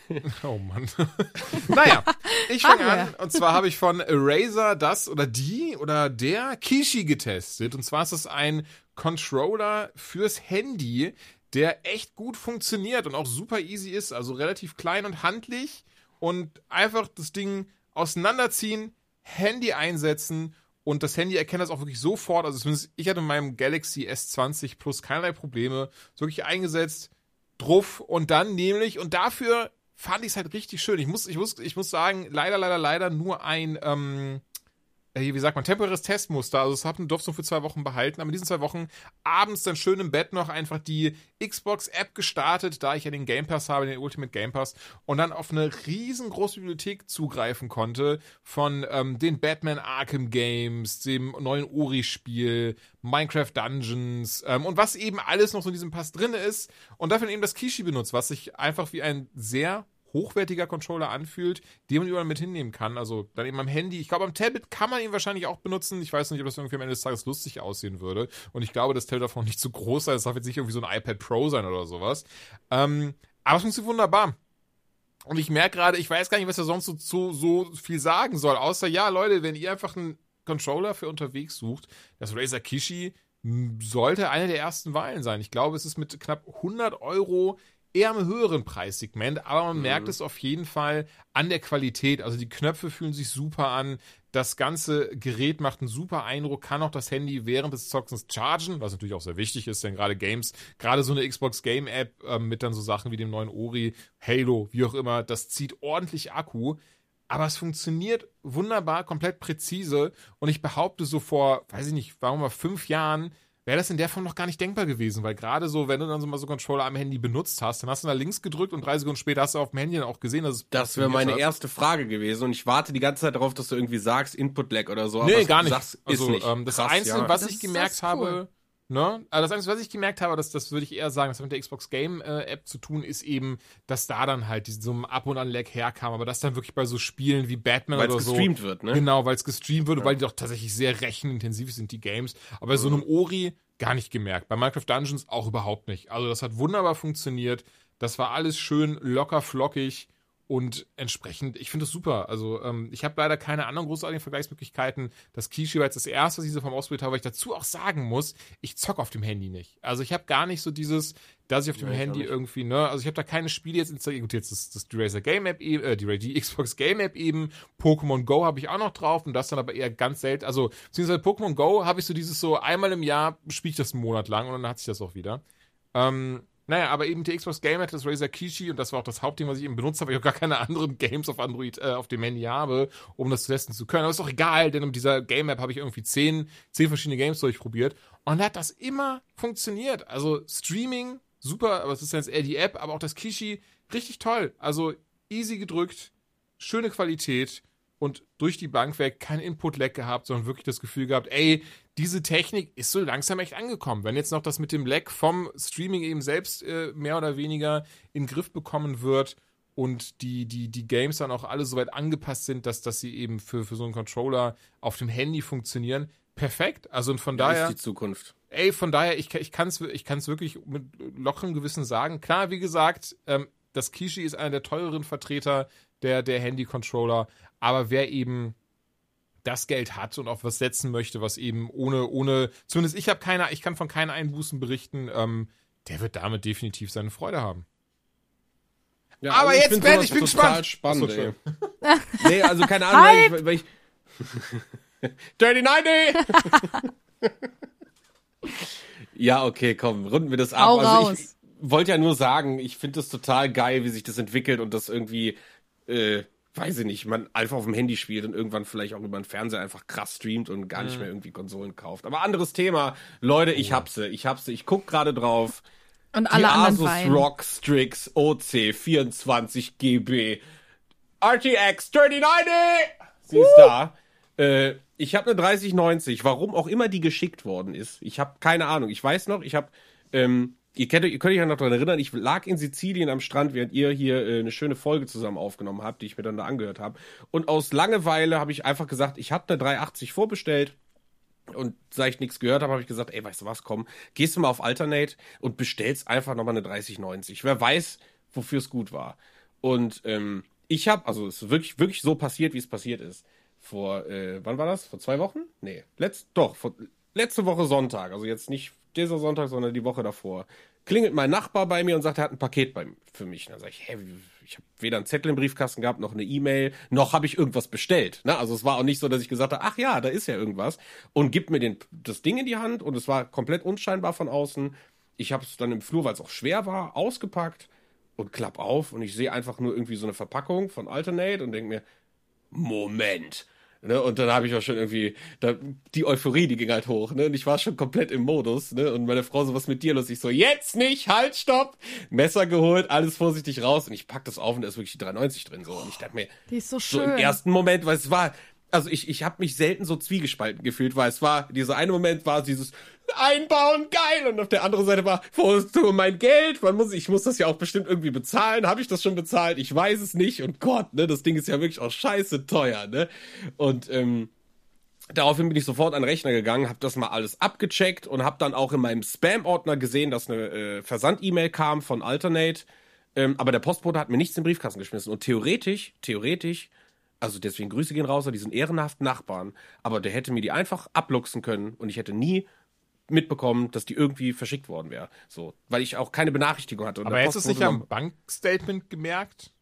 Oh Mann. naja, ich fange an. Und zwar habe ich von Razer das oder die oder der Kishi getestet. Und zwar ist das ein Controller fürs Handy, der echt gut funktioniert und auch super easy ist. Also relativ klein und handlich. Und einfach das Ding auseinanderziehen, Handy einsetzen und das Handy erkennt das auch wirklich sofort. Also zumindest ich hatte in meinem Galaxy S20 Plus keinerlei Probleme. Ist wirklich eingesetzt, drauf und dann nämlich, und dafür fand ich es halt richtig schön. Ich muss, ich muss, ich muss sagen, leider, leider, leider nur ein, ähm, äh, wie sagt man, temporäres Testmuster. Also es haben durfte so für zwei Wochen behalten, aber in diesen zwei Wochen abends dann schön im Bett noch einfach die Xbox-App gestartet, da ich ja den Game Pass habe, den Ultimate Game Pass, und dann auf eine riesengroße Bibliothek zugreifen konnte von ähm, den Batman Arkham Games, dem neuen Ori-Spiel, Minecraft Dungeons ähm, und was eben alles noch so in diesem Pass drin ist und dafür eben das Kishi benutzt, was sich einfach wie ein sehr hochwertiger Controller anfühlt, den man überall mit hinnehmen kann. Also dann eben am Handy. Ich glaube, am Tablet kann man ihn wahrscheinlich auch benutzen. Ich weiß nicht, ob das irgendwie am Ende des Tages lustig aussehen würde. Und ich glaube, das Tablet darf auch nicht zu groß sein. Das darf jetzt nicht irgendwie so ein iPad Pro sein oder sowas. Ähm, aber es funktioniert wunderbar. Und ich merke gerade, ich weiß gar nicht, was er sonst so, so, so viel sagen soll. Außer, ja, Leute, wenn ihr einfach einen Controller für unterwegs sucht, das Razer Kishi sollte eine der ersten Wahlen sein. Ich glaube, es ist mit knapp 100 Euro eher im höheren Preissegment, aber man mhm. merkt es auf jeden Fall an der Qualität. Also die Knöpfe fühlen sich super an. Das ganze Gerät macht einen super Eindruck, kann auch das Handy während des Zockens chargen, was natürlich auch sehr wichtig ist, denn gerade Games, gerade so eine Xbox Game App äh, mit dann so Sachen wie dem neuen Ori, Halo, wie auch immer, das zieht ordentlich Akku. Aber es funktioniert wunderbar, komplett präzise. Und ich behaupte so vor, weiß ich nicht, warum mal fünf Jahren, wäre das in der Form noch gar nicht denkbar gewesen, weil gerade so, wenn du dann so mal so Controller am Handy benutzt hast, dann hast du da links gedrückt und drei Sekunden später hast du auf dem Handy dann auch gesehen, dass es Das wäre meine hat. erste Frage gewesen und ich warte die ganze Zeit darauf, dass du irgendwie sagst, Input-Lag oder so. Nee, gar nicht. Sagst, also, nicht. Ähm, das Krass, Einzige, ja. was das ich gemerkt cool. habe, Ne? Also das Einzige, was ich gemerkt habe, das, das würde ich eher sagen, das hat mit der Xbox Game äh, App zu tun, ist eben, dass da dann halt so ein Ab- und An-Lag herkam, aber das dann wirklich bei so Spielen wie Batman weil's oder so. Weil es gestreamt wird, ne? Genau, weil es gestreamt wird, ja. weil die doch tatsächlich sehr rechenintensiv sind, die Games. Aber bei mhm. so einem Ori gar nicht gemerkt. Bei Minecraft Dungeons auch überhaupt nicht. Also das hat wunderbar funktioniert. Das war alles schön locker flockig. Und entsprechend, ich finde es super. Also, ähm, ich habe leider keine anderen großartigen Vergleichsmöglichkeiten. Das Kishi war jetzt das erste, was ich so vom ausprobiert habe, weil ich dazu auch sagen muss, ich zock auf dem Handy nicht. Also, ich habe gar nicht so dieses, dass ich auf dem ja, Handy irgendwie, ne, also ich habe da keine Spiele jetzt installiert. Gut, jetzt das, das die Razer Game App, äh, die, die Xbox Game App eben. Pokémon Go habe ich auch noch drauf und das dann aber eher ganz selten. Also, beziehungsweise Pokémon Go habe ich so dieses so einmal im Jahr spiele ich das einen Monat lang und dann hat sich das auch wieder. Ähm, naja, aber eben die Xbox Game hat das Razer Kishi und das war auch das Hauptding, was ich eben benutzt habe, ich auch gar keine anderen Games auf Android äh, auf dem Handy habe, um das testen zu können. Aber ist doch egal, denn mit dieser Game App habe ich irgendwie zehn, zehn verschiedene Games durchprobiert und hat das immer funktioniert. Also Streaming, super, aber es ist jetzt eher die App, aber auch das Kishi, richtig toll. Also easy gedrückt, schöne Qualität und durch die Bank weg kein Input-Lag gehabt, sondern wirklich das Gefühl gehabt, ey, diese Technik ist so langsam echt angekommen. Wenn jetzt noch das mit dem Lag vom Streaming eben selbst äh, mehr oder weniger in den Griff bekommen wird und die, die, die Games dann auch alle so weit angepasst sind, dass, dass sie eben für, für so einen Controller auf dem Handy funktionieren, perfekt. Also und von ja, daher. ist die Zukunft. Ey, von daher, ich, ich kann es ich kann's wirklich mit lockerem Gewissen sagen. Klar, wie gesagt, ähm, das Kishi ist einer der teureren Vertreter der, der Handy-Controller, aber wer eben das Geld hat und auf was setzen möchte, was eben ohne, ohne, zumindest ich habe keine, ich kann von keinen Einbußen berichten, ähm, der wird damit definitiv seine Freude haben. Ja, Aber also jetzt, Ben, ich bin gespannt. spannend, so, ey. nee, also keine Ahnung, weil ich, weil ich Dirty 90! ja, okay, komm, runden wir das ab. Hau also raus. ich, ich wollte ja nur sagen, ich finde das total geil, wie sich das entwickelt und das irgendwie äh, weiß ich nicht, man einfach auf dem Handy spielt und irgendwann vielleicht auch über den Fernseher einfach krass streamt und gar nicht mhm. mehr irgendwie Konsolen kauft. Aber anderes Thema. Leute, ich hab sie, ich hab sie, ich guck gerade drauf. Und alle Die anderen Asus. ROG Strix OC 24 GB RTX 3090! Sie ist da. Äh, ich habe eine 3090, warum auch immer die geschickt worden ist. Ich habe keine Ahnung. Ich weiß noch, ich habe ähm, ihr, kennt, ihr könnt euch ja noch daran erinnern, ich lag in Sizilien am Strand, während ihr hier äh, eine schöne Folge zusammen aufgenommen habt, die ich mir dann da angehört habe. Und aus Langeweile habe ich einfach gesagt, ich habe eine 380 vorbestellt. Und seit ich nichts gehört habe, habe ich gesagt, ey, weißt du was, komm, gehst du mal auf Alternate und bestellst einfach nochmal eine 3090. Wer weiß, wofür es gut war. Und ähm, ich habe, also es ist wirklich, wirklich so passiert, wie es passiert ist. Vor, äh, wann war das? Vor zwei Wochen? Nee, letzt, doch, vor, letzte Woche Sonntag. Also jetzt nicht dieser Sonntag, sondern die Woche davor, klingelt mein Nachbar bei mir und sagt, er hat ein Paket bei, für mich. dann sage ich, hä, ich habe weder einen Zettel im Briefkasten gehabt, noch eine E-Mail, noch habe ich irgendwas bestellt. Ne? Also es war auch nicht so, dass ich gesagt habe, ach ja, da ist ja irgendwas. Und gibt mir den, das Ding in die Hand und es war komplett unscheinbar von außen. Ich habe es dann im Flur, weil es auch schwer war, ausgepackt und klapp auf und ich sehe einfach nur irgendwie so eine Verpackung von Alternate und denke mir, Moment, Ne? Und dann habe ich auch schon irgendwie, da, die Euphorie, die ging halt hoch. Ne? Und ich war schon komplett im Modus. Ne? Und meine Frau so, was mit dir los? Ich so, jetzt nicht, halt, stopp. Messer geholt, alles vorsichtig raus. Und ich pack das auf und da ist wirklich die 390 drin. So. Und ich dachte mir, Die ist so so schön. im ersten Moment, weil es war, also ich, ich habe mich selten so zwiegespalten gefühlt, weil es war, dieser eine Moment war dieses Einbauen, geil, und auf der anderen Seite war, wo ist mein Geld? Man muss, ich muss das ja auch bestimmt irgendwie bezahlen. Habe ich das schon bezahlt? Ich weiß es nicht. Und Gott, ne, das Ding ist ja wirklich auch scheiße teuer, ne? Und ähm, Daraufhin bin ich sofort an den Rechner gegangen, habe das mal alles abgecheckt und habe dann auch in meinem Spam-Ordner gesehen, dass eine äh, Versand-E-Mail kam von Alternate. Ähm, aber der Postbote hat mir nichts in den Briefkasten geschmissen. Und theoretisch, theoretisch, also deswegen Grüße gehen raus an diesen ehrenhaften Nachbarn, aber der hätte mir die einfach abluchsen können und ich hätte nie mitbekommen, dass die irgendwie verschickt worden wäre. So, weil ich auch keine Benachrichtigung hatte. Aber hättest du es nicht am Bankstatement gemerkt?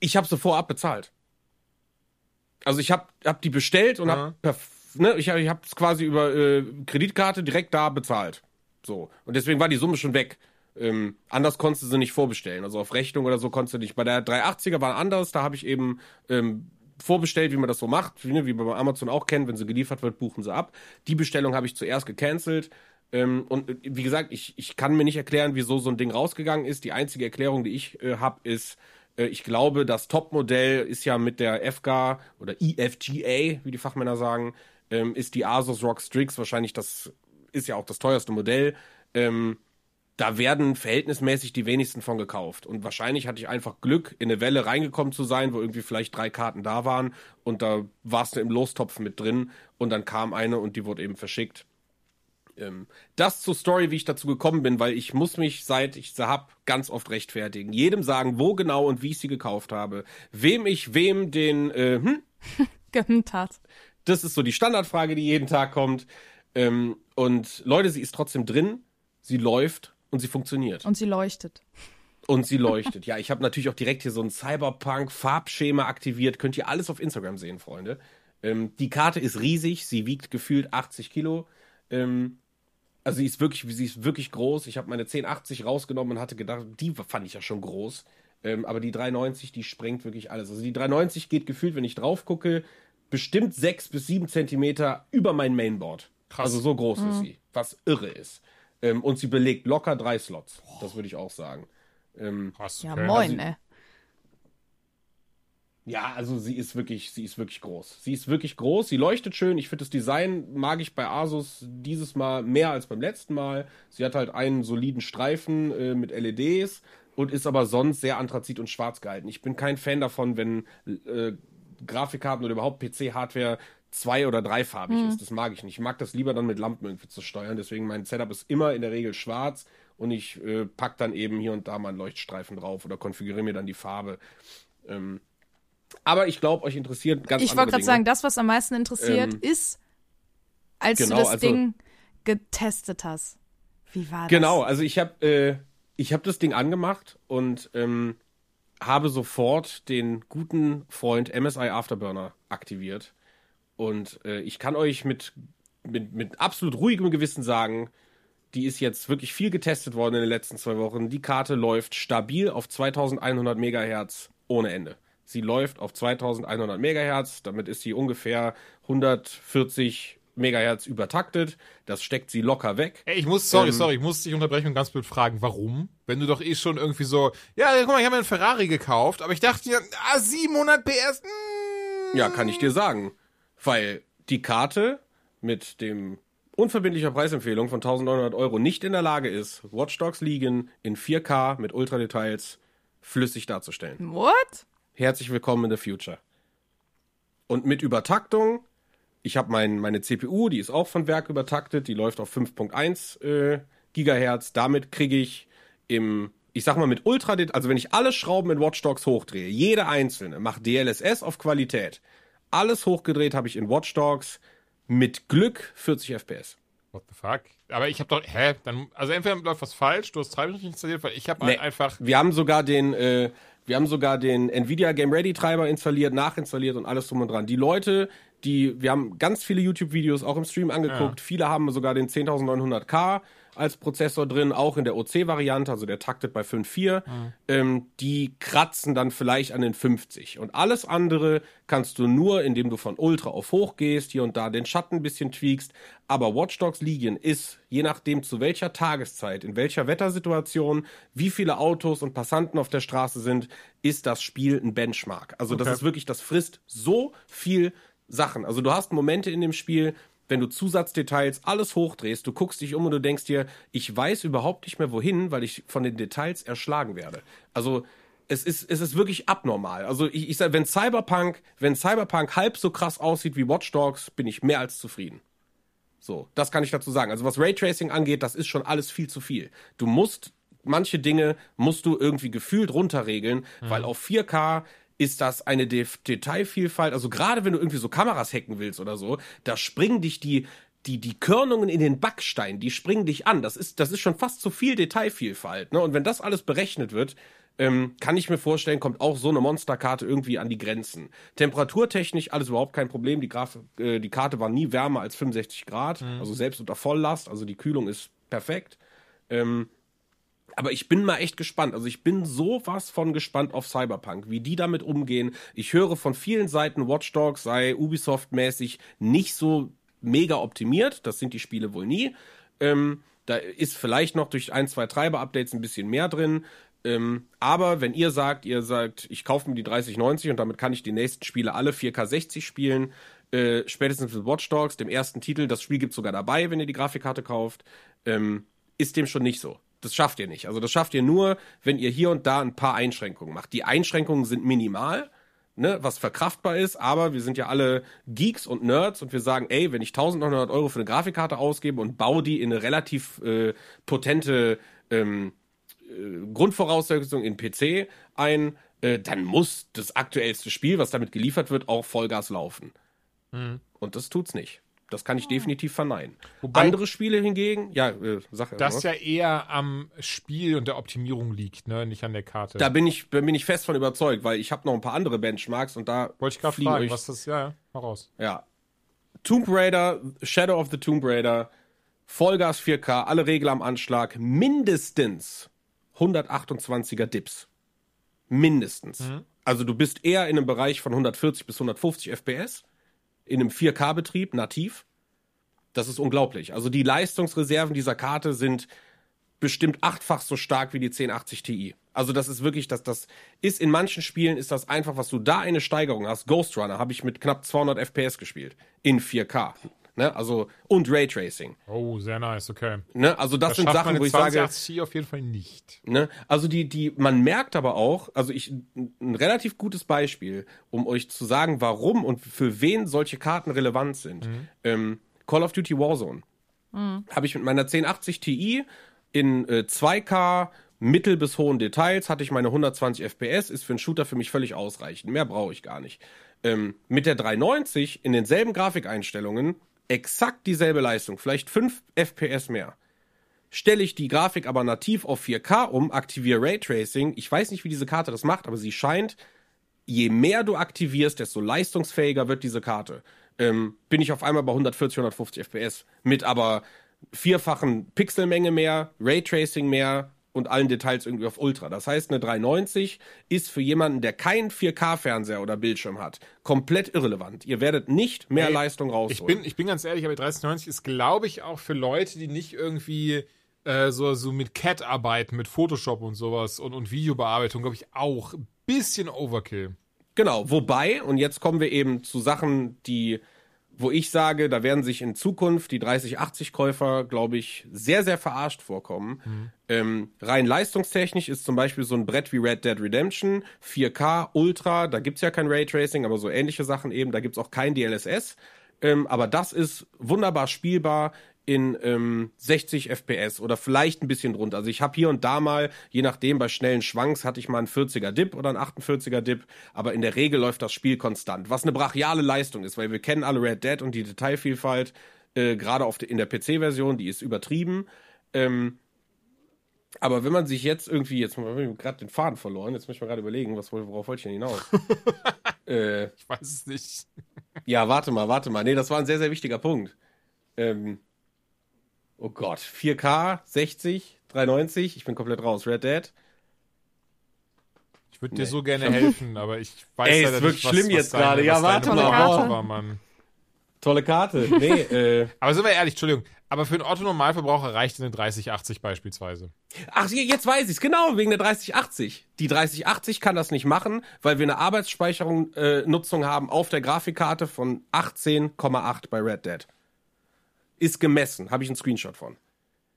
ich habe sie vorab bezahlt. Also ich habe hab die bestellt und Ja. hab per, ne, ich, ich habe es quasi über äh, Kreditkarte direkt da bezahlt. So und deswegen war die Summe schon weg. Ähm, anders konntest du sie nicht vorbestellen. Also auf Rechnung oder so konntest du nicht. Bei der 380er war anders. Da habe ich eben ähm, vorbestellt, wie man das so macht, wie, ne, man bei Amazon auch kennt. Wenn sie geliefert wird, buchen sie ab. Die Bestellung habe ich zuerst gecancelt. Ähm, und äh, wie gesagt, ich, ich kann mir nicht erklären, wieso so ein Ding rausgegangen ist. Die einzige Erklärung, die ich äh, habe, ist, äh, ich glaube, das Topmodell ist ja mit der FGA oder EFGA, wie die Fachmänner sagen, ähm, ist die Asus ROG Strix wahrscheinlich das, ist ja auch das teuerste Modell. Ähm, da werden verhältnismäßig die wenigsten von gekauft. Und wahrscheinlich hatte ich einfach Glück, in eine Welle reingekommen zu sein, wo irgendwie vielleicht drei Karten da waren und da warst du im Lostopf mit drin und dann kam eine und die wurde eben verschickt. Ähm, das zur Story, wie ich dazu gekommen bin, weil ich muss mich, seit ich sie hab, ganz oft rechtfertigen. Jedem sagen, wo genau und wie ich sie gekauft habe. Wem ich wem den, äh, hm, Gehört hat. das ist so die Standardfrage, die jeden Tag kommt. Ähm, und Leute, sie ist trotzdem drin, sie läuft und sie funktioniert. Und sie leuchtet. Und sie leuchtet. ja, ich habe natürlich auch direkt hier so ein Cyberpunk-Farbschema aktiviert. Könnt ihr alles auf Instagram sehen, Freunde. Ähm, die Karte ist riesig, sie wiegt gefühlt 80 Kilo. Ähm, also sie ist wirklich, sie ist wirklich groß. Ich habe meine 1080 rausgenommen und hatte gedacht, die fand ich ja schon groß. Ähm, aber die 390, die sprengt wirklich alles. Also die 390 geht gefühlt, wenn ich drauf gucke, bestimmt 6 bis 7 Zentimeter über mein Mainboard. Krass. Also so groß ist sie, was irre ist. Ähm, und sie belegt locker drei Slots. Das würde ich auch sagen. Ähm, Krass, Ja, okay. moin, Also- ey. ja, also sie ist wirklich, sie ist wirklich groß. Sie ist wirklich groß, sie leuchtet schön. Ich finde das Design mag ich bei Asus dieses Mal mehr als beim letzten Mal. Sie hat halt einen soliden Streifen äh, mit LEDs und ist aber sonst sehr anthrazit und schwarz gehalten. Ich bin kein Fan davon, wenn äh, Grafikkarten oder überhaupt PC-Hardware zwei- oder dreifarbig ist. Das mag ich nicht. Ich mag das lieber dann mit Lampen irgendwie zu steuern. Deswegen mein Setup ist immer in der Regel schwarz und ich äh, pack dann eben hier und da mal einen Leuchtstreifen drauf oder konfiguriere mir dann die Farbe. Ähm, aber ich glaube, euch interessiert ganz Ich wollte gerade sagen, das, was am meisten interessiert, Ähm, ist, als genau, du das also- Ding getestet hast. Wie war das? Genau, also ich habe äh, ich habe das Ding angemacht und ähm, habe sofort den guten Freund MSI Afterburner aktiviert. Und äh, ich kann euch mit, mit, mit absolut ruhigem Gewissen sagen, die ist jetzt wirklich viel getestet worden in den letzten zwei Wochen. Die Karte läuft stabil auf 2100 Megahertz ohne Ende. Sie läuft auf 2100 Megahertz, damit ist sie ungefähr 140 Megahertz übertaktet. Das steckt sie locker weg. Ey, ich muss, sorry, Ähm, sorry, ich muss dich unterbrechen und ganz blöd fragen, warum? Wenn du doch eh schon irgendwie so, ja, guck mal, ich habe mir einen Ferrari gekauft, aber ich dachte ja, ah, 700 PS, mm. Ja, kann ich dir sagen. Weil die Karte mit dem unverbindlicher Preisempfehlung von 1900 Euro nicht in der Lage ist, Watch Dogs Legion in 4K mit Ultradetails flüssig darzustellen. What? Herzlich willkommen in the future. Und mit Übertaktung, ich habe mein, meine CPU, die ist auch von Werk übertaktet, die läuft auf 5.1 äh, Gigahertz. Damit kriege ich im, ich sag mal mit Ultra, also wenn ich alle Schrauben in Watch Dogs hochdrehe, jede einzelne, macht DLSS auf Qualität. Alles hochgedreht habe ich in Watch Dogs mit Glück 40 FPS. What the fuck? Aber ich habe doch, hä? Dann, also entweder läuft was falsch, du hast Treiber nicht installiert, weil ich habe Nee. halt einfach, Wir haben sogar den, äh, wir haben sogar den Nvidia Game Ready Treiber installiert, nachinstalliert und alles drum und dran. Die Leute, die, wir haben ganz viele YouTube-Videos auch im Stream angeguckt. Viele haben sogar den 10900K als Prozessor drin, auch in der OC-Variante, also der taktet bei 5.4. Mhm. Ähm, die kratzen dann vielleicht an den 50. Und alles andere kannst du nur, indem du von Ultra auf Hoch gehst, hier und da den Schatten ein bisschen tweakst. Aber Watch Dogs Legion ist, je nachdem zu welcher Tageszeit, in welcher Wettersituation, wie viele Autos und Passanten auf der Straße sind, ist das Spiel ein Benchmark. Also okay. das ist wirklich, das frisst so viel Sachen. Also du hast Momente in dem Spiel, wenn du Zusatzdetails alles hochdrehst, du guckst dich um und du denkst dir, ich weiß überhaupt nicht mehr wohin, weil ich von den Details erschlagen werde. Also es ist, es ist wirklich abnormal. Also ich, ich sage, wenn Cyberpunk, wenn Cyberpunk halb so krass aussieht wie Watch Dogs, bin ich mehr als zufrieden. So, das kann ich dazu sagen. Also was Raytracing angeht, das ist schon alles viel zu viel. Du musst manche Dinge musst du irgendwie gefühlt runterregeln, mhm. weil auf 4K ist das eine De Detailvielfalt. Also gerade wenn du irgendwie so Kameras hacken willst oder so, da springen dich die die, die Körnungen in den Backstein, die springen dich an. Das ist, das ist schon fast zu viel Detailvielfalt. Ne? Und wenn das alles berechnet wird, ähm, kann ich mir vorstellen, kommt auch so eine Monsterkarte irgendwie an die Grenzen. Temperaturtechnisch alles überhaupt kein Problem. Die, Graf äh, die Karte war nie wärmer als 65 Grad, mhm. also selbst unter Volllast. Also die Kühlung ist perfekt. Ähm, aber ich bin mal echt gespannt. Also ich bin sowas von gespannt auf Cyberpunk, wie die damit umgehen. Ich höre von vielen Seiten, Watch Dogs sei Ubisoft-mäßig nicht so mega optimiert. Das sind die Spiele wohl nie. Ähm, da ist vielleicht noch durch ein, zwei Treiber-Updates ein bisschen mehr drin. Ähm, aber wenn ihr sagt, ihr sagt, ich kaufe mir die 3090 und damit kann ich die nächsten Spiele alle 4K 60 spielen, äh, spätestens mit Watch Dogs, dem ersten Titel, das Spiel gibt sogar dabei, wenn ihr die Grafikkarte kauft, ähm, ist dem schon nicht so. Das schafft ihr nicht. Also das schafft ihr nur, wenn ihr hier und da ein paar Einschränkungen macht. Die Einschränkungen sind minimal, ne, was verkraftbar ist, aber wir sind ja alle Geeks und Nerds und wir sagen, ey, wenn ich 1900 Euro für eine Grafikkarte ausgebe und baue die in eine relativ äh, potente ähm, äh, Grundvoraussetzung in PC ein, äh, dann muss das aktuellste Spiel, was damit geliefert wird, auch Vollgas laufen. Mhm. Und das tut's nicht. Das kann ich ah. definitiv verneinen. Wobei Andere Spiele hingegen, ja, äh, Sache. Das ja eher am Spiel und der Optimierung liegt, ne, nicht an der Karte. Da bin ich, bin ich fest von überzeugt, weil ich habe noch ein paar andere Benchmarks und da wollte ich gerade fragen, euch, was das, ja, ja, raus. Ja, Tomb Raider, Shadow of the Tomb Raider, Vollgas 4K, alle Regler am Anschlag, mindestens 128er Dips, mindestens. Mhm. Also du bist eher in einem Bereich von 140 bis 150 FPS in einem 4K-Betrieb nativ. Das ist unglaublich. Also die Leistungsreserven dieser Karte sind bestimmt achtfach so stark wie die 1080 Ti. Also das ist wirklich, das, das ist in manchen Spielen ist das einfach, was du da eine Steigerung hast. Ghost Runner habe ich mit knapp 200 FPS gespielt in 4K. Ne? Also und Raytracing. Oh, sehr nice, okay. Ne? Also das, das sind Sachen, wo ich sage, auf jeden Fall nicht. Ne? Also die die man merkt aber auch, also ich ein relativ gutes Beispiel, um euch zu sagen, warum und für wen solche Karten relevant sind. Mhm. Ähm, Call of Duty Warzone. Mhm. Habe ich mit meiner 1080 Ti in äh, 2K mittel bis hohen Details hatte ich meine 120 FPS, ist für einen Shooter für mich völlig ausreichend. Mehr brauche ich gar nicht. Ähm, mit der 390 in denselben Grafikeinstellungen exakt dieselbe Leistung, vielleicht 5 FPS mehr. Stelle ich die Grafik aber nativ auf 4K um, aktiviere Raytracing. Ich weiß nicht, wie diese Karte das macht, aber sie scheint, je mehr du aktivierst, desto leistungsfähiger wird diese Karte. Ähm, bin ich auf einmal bei 140, 150 FPS mit aber vierfachen Pixelmenge mehr, Raytracing mehr, und allen Details irgendwie auf Ultra. Das heißt, eine 390 ist für jemanden, der keinen 4K-Fernseher oder Bildschirm hat, komplett irrelevant. Ihr werdet nicht mehr hey, Leistung rausholen. Ich bin, ich bin ganz ehrlich, aber 3090 ist, glaube ich, auch für Leute, die nicht irgendwie äh, so, so mit CAD arbeiten, mit Photoshop und sowas und, und Videobearbeitung, glaube ich, auch ein bisschen Overkill. Genau, wobei, und jetzt kommen wir eben zu Sachen, die wo ich sage, da werden sich in Zukunft die 3080-Käufer, glaube ich, sehr, sehr verarscht vorkommen. Mhm. Ähm, rein leistungstechnisch ist zum Beispiel so ein Brett wie Red Dead Redemption, 4K, Ultra, da gibt's ja kein Raytracing, aber so ähnliche Sachen eben, da gibt's auch kein DLSS. Ähm, aber das ist wunderbar spielbar in ähm, 60 FPS oder vielleicht ein bisschen drunter. Also ich habe hier und da mal, je nachdem, bei schnellen Schwanks hatte ich mal einen 40er Dip oder einen 48er Dip, aber in der Regel läuft das Spiel konstant, was eine brachiale Leistung ist, weil wir kennen alle Red Dead und die Detailvielfalt, äh, gerade in der PC-Version, die ist übertrieben. Ähm, aber wenn man sich jetzt irgendwie, jetzt habe ich gerade den Faden verloren, jetzt muss ich mal gerade überlegen, was, worauf wollte ich denn hinaus? äh, ich weiß es nicht. ja, warte mal, warte mal. Nee, das war ein sehr, sehr wichtiger Punkt. Ähm, Oh Gott, 4K, 60, 390, ich bin komplett raus. Red Dead. Ich würde dir Nee. so gerne helfen, aber ich weiß Ey, leider es wird nicht, was, schlimm was jetzt deine- gerade. Ja, warte mal, war, Mann. Tolle Karte. Nee, äh. Aber sind wir ehrlich, Entschuldigung, aber für einen Otto-Normalverbraucher reicht eine 3080 beispielsweise. Ach, jetzt weiß ich's, genau, wegen der 3080. Die 3080 kann das nicht machen, weil wir eine Arbeitsspeicherung äh, haben auf der Grafikkarte von 18,8 bei Red Dead. Ist gemessen, habe ich einen Screenshot von.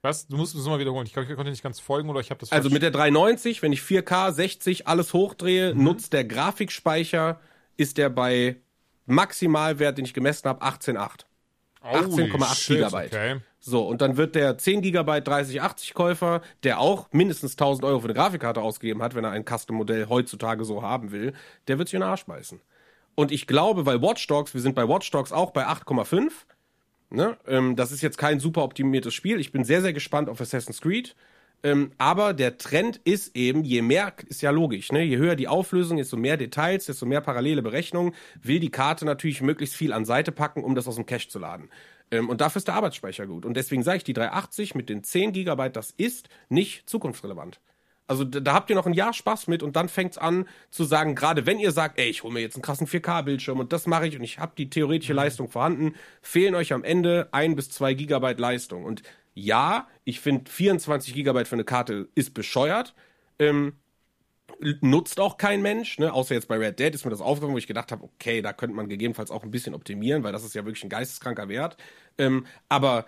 Was? Du musst es nochmal wiederholen. Ich, glaub, ich konnte nicht ganz folgen oder ich habe das Also mit der 390, wenn ich 4K 60 alles hochdrehe, nutzt der Grafikspeicher, ist der bei Maximalwert, den ich gemessen habe, 18,8. Holy 18,8 shit, Gigabyte. Okay. So, und dann wird der 10 GB 3080 Käufer, der auch mindestens 1000 Euro für eine Grafikkarte ausgegeben hat, wenn er ein Custom-Modell heutzutage so haben will, der wird sich in den Arsch beißen. Und ich glaube, weil Watch Dogs, wir sind bei Watch Dogs auch bei 8,5. Ne? Ähm, das ist jetzt kein super optimiertes Spiel. Ich bin sehr, sehr gespannt auf Assassin's Creed. Ähm, aber der Trend ist eben, je mehr, ist ja logisch, ne? je höher die Auflösung, desto mehr Details, desto mehr parallele Berechnungen, will die Karte natürlich möglichst viel an Seite packen, um das aus dem Cache zu laden. Ähm, und dafür ist der Arbeitsspeicher gut. Und deswegen sage ich, die 380 mit den 10 GB, das ist nicht zukunftsrelevant. Also da, da habt ihr noch ein Jahr Spaß mit und dann fängt's an zu sagen, gerade wenn ihr sagt, ey, ich hole mir jetzt einen krassen 4K-Bildschirm und das mache ich und ich habe die theoretische Leistung vorhanden, fehlen euch am Ende ein bis zwei Gigabyte Leistung. Und ja, ich finde 24 Gigabyte für eine Karte ist bescheuert. Ähm, nutzt auch kein Mensch, ne? außer jetzt bei Red Dead ist mir das aufgefallen, wo ich gedacht habe, okay, da könnte man gegebenenfalls auch ein bisschen optimieren, weil das ist ja wirklich ein geisteskranker Wert. Ähm, aber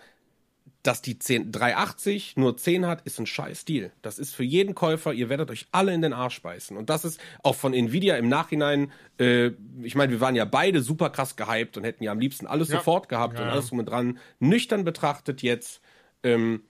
dass die 10, 380 nur 10 hat, ist ein scheiß Deal. Das ist für jeden Käufer, ihr werdet euch alle in den Arsch beißen. Und das ist auch von Nvidia im Nachhinein, äh, ich meine, wir waren ja beide super krass gehypt und hätten ja am liebsten alles Ja. sofort gehabt Ja, und alles drum und dran. Nüchtern betrachtet jetzt, ähm,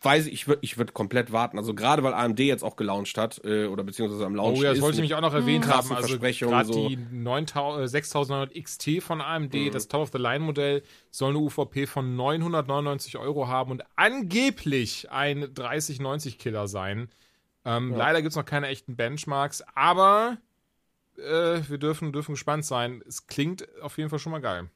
weiß ich, ich würde ich würd komplett warten. Also gerade weil AMD jetzt auch gelauncht hat, äh, oder beziehungsweise am Launch Oh ja, das wollte ich nämlich auch noch erwähnt haben. Also gerade so. die 9000, äh, 6900 XT von AMD, das Top-of-the-Line-Modell, soll eine UVP von 999 Euro haben und angeblich ein 3090-Killer sein. Ähm, Leider gibt es noch keine echten Benchmarks, aber äh, wir dürfen, dürfen gespannt sein. Es klingt auf jeden Fall schon mal geil.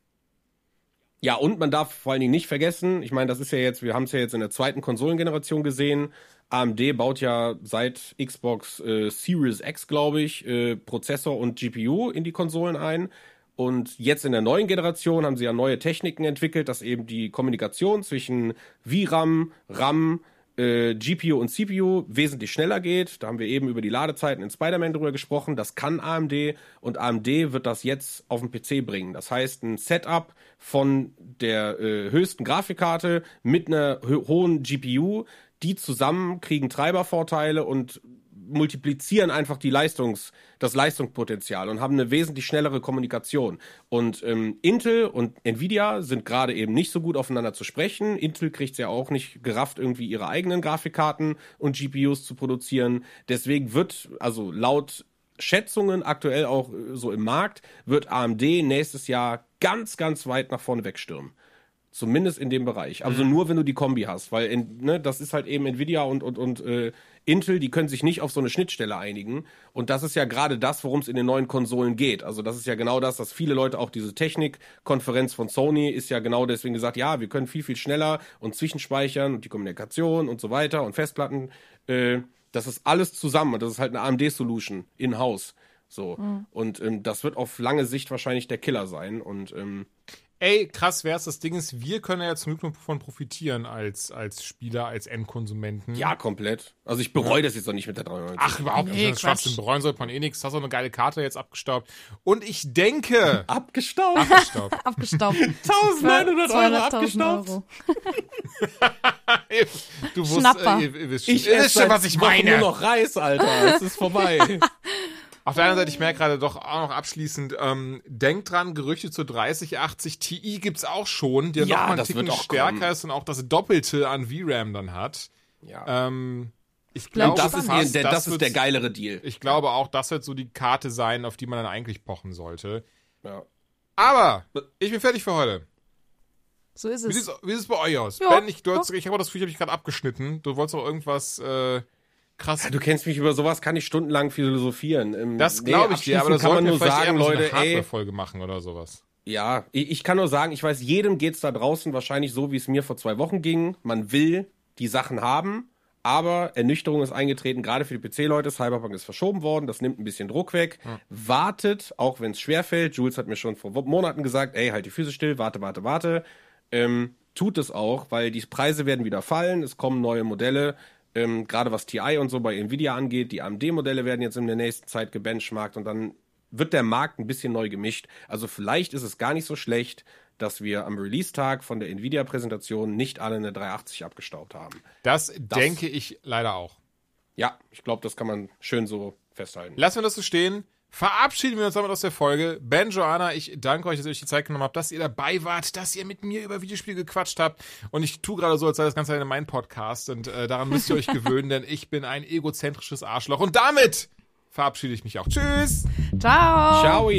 Ja, und man darf vor allen Dingen nicht vergessen, ich meine, das ist ja jetzt, wir haben es ja jetzt in der zweiten Konsolengeneration gesehen. AMD baut ja seit Xbox äh, Series X, glaube ich, äh, Prozessor und GPU in die Konsolen ein. Und jetzt in der neuen Generation haben sie ja neue Techniken entwickelt, dass eben die Kommunikation zwischen VRAM, RAM, äh, GPU und CPU wesentlich schneller geht. Da haben wir eben über die Ladezeiten in Spider-Man drüber gesprochen. Das kann AMD und AMD wird das jetzt auf den PC bringen. Das heißt, ein Setup von der äh, höchsten Grafikkarte mit einer ho hohen GPU, die zusammen kriegen Treibervorteile und multiplizieren einfach die Leistungs, das Leistungspotenzial und haben eine wesentlich schnellere Kommunikation. Und ähm, Intel und Nvidia sind gerade eben nicht so gut aufeinander zu sprechen. Intel kriegt ja auch nicht gerafft, irgendwie ihre eigenen Grafikkarten und GPUs zu produzieren. Deswegen wird, also laut Schätzungen aktuell auch äh, so im Markt, wird AMD nächstes Jahr ganz, ganz weit nach vorne wegstürmen. Zumindest in dem Bereich. Also nur, wenn du die Kombi hast, weil in, ne, das ist halt eben Nvidia und, und, und äh, Intel, die können sich nicht auf so eine Schnittstelle einigen. Und das ist ja gerade das, worum es in den neuen Konsolen geht. Also das ist ja genau das, dass viele Leute auch diese Technikkonferenz von Sony ist ja genau deswegen gesagt, ja, wir können viel, viel schneller und zwischenspeichern und die Kommunikation und so weiter und Festplatten. Äh, das ist alles zusammen und das ist halt eine AMD-Solution in-house. So. Und ähm, das wird auf lange Sicht wahrscheinlich der Killer sein. Und ähm, Ey, krass wär's. Das Ding ist, wir können ja jetzt zum Glück davon profitieren als, als Spieler, als Endkonsumenten. Ja, komplett. Also ich bereue das jetzt noch nicht mit der 390. Ach, überhaupt Nee, nicht. Schwachsinn bereuen sollte man eh nichts. Hast auch eine geile Karte jetzt abgestaubt. Und ich denke. abgestaubt. abgestaubt. Abgestaubt. 1900 Euro 200.000 abgestaubt. Euro. du wusst, Schnapper. äh, ihr, ihr wisst schon, Ich ihr esse wisst schon, was ich meine. nur noch Reis, Alter. Es ist vorbei. Auf der anderen Seite, ich merke gerade doch auch noch abschließend, ähm, denkt dran, Gerüchte zur 3080 Ti gibt's auch schon, die ja, Ja, noch mal einen das Ticken stärker kommen. ist und auch das Doppelte an VRAM dann hat. ja. Ähm, ich glaube, das ist, fast, der, das ist wird- der geilere Deal. Ich glaube auch, das wird so die Karte sein, auf die man dann eigentlich pochen sollte. Ja. Aber ich bin fertig für heute. So ist es. wie sieht's bei euch aus? Ja, ben, ich, du hast, ich habe das Gefühl, ich habe dich gerade abgeschnitten. Du wolltest auch irgendwas äh, krass. Ja, du kennst mich über sowas, kann ich stundenlang philosophieren. Das nee, glaube ich dir, aber da abschließend kann man nur sagen, so Leute, eine ey, Hardware-Folge machen oder sowas. Ja, ich, ich kann nur sagen, ich weiß, jedem geht's da draußen wahrscheinlich so, wie es mir vor zwei Wochen ging. Man will die Sachen haben, aber Ernüchterung ist eingetreten, gerade für die PC-Leute. Cyberpunk ist verschoben worden, das nimmt ein bisschen Druck weg. Hm. Wartet, auch wenn es schwerfällt. Jules hat mir schon vor Monaten gesagt, ey, halt die Füße still, warte, warte, warte. Ähm, tut es auch, weil die Preise werden wieder fallen, es kommen neue Modelle. Ähm, gerade was TI und so bei Nvidia angeht, die AMD-Modelle werden jetzt in der nächsten Zeit gebenchmarkt und dann wird der Markt ein bisschen neu gemischt. Also vielleicht ist es gar nicht so schlecht, dass wir am Release-Tag von der Nvidia-Präsentation nicht alle eine 380 abgestaubt haben. Das, das denke ich leider auch. Ja, ich glaube, das kann man schön so festhalten. Lassen wir das so stehen. Verabschieden wir uns damit aus der Folge. Ben, Joanna, ich danke euch, dass ihr euch die Zeit genommen habt, dass ihr dabei wart, dass ihr mit mir über Videospiele gequatscht habt. Und ich tue gerade so, als sei das Ganze mein Podcast. Und äh, daran müsst ihr euch gewöhnen, denn ich bin ein egozentrisches Arschloch. Und damit verabschiede ich mich auch. Tschüss. Ciao. Ciao.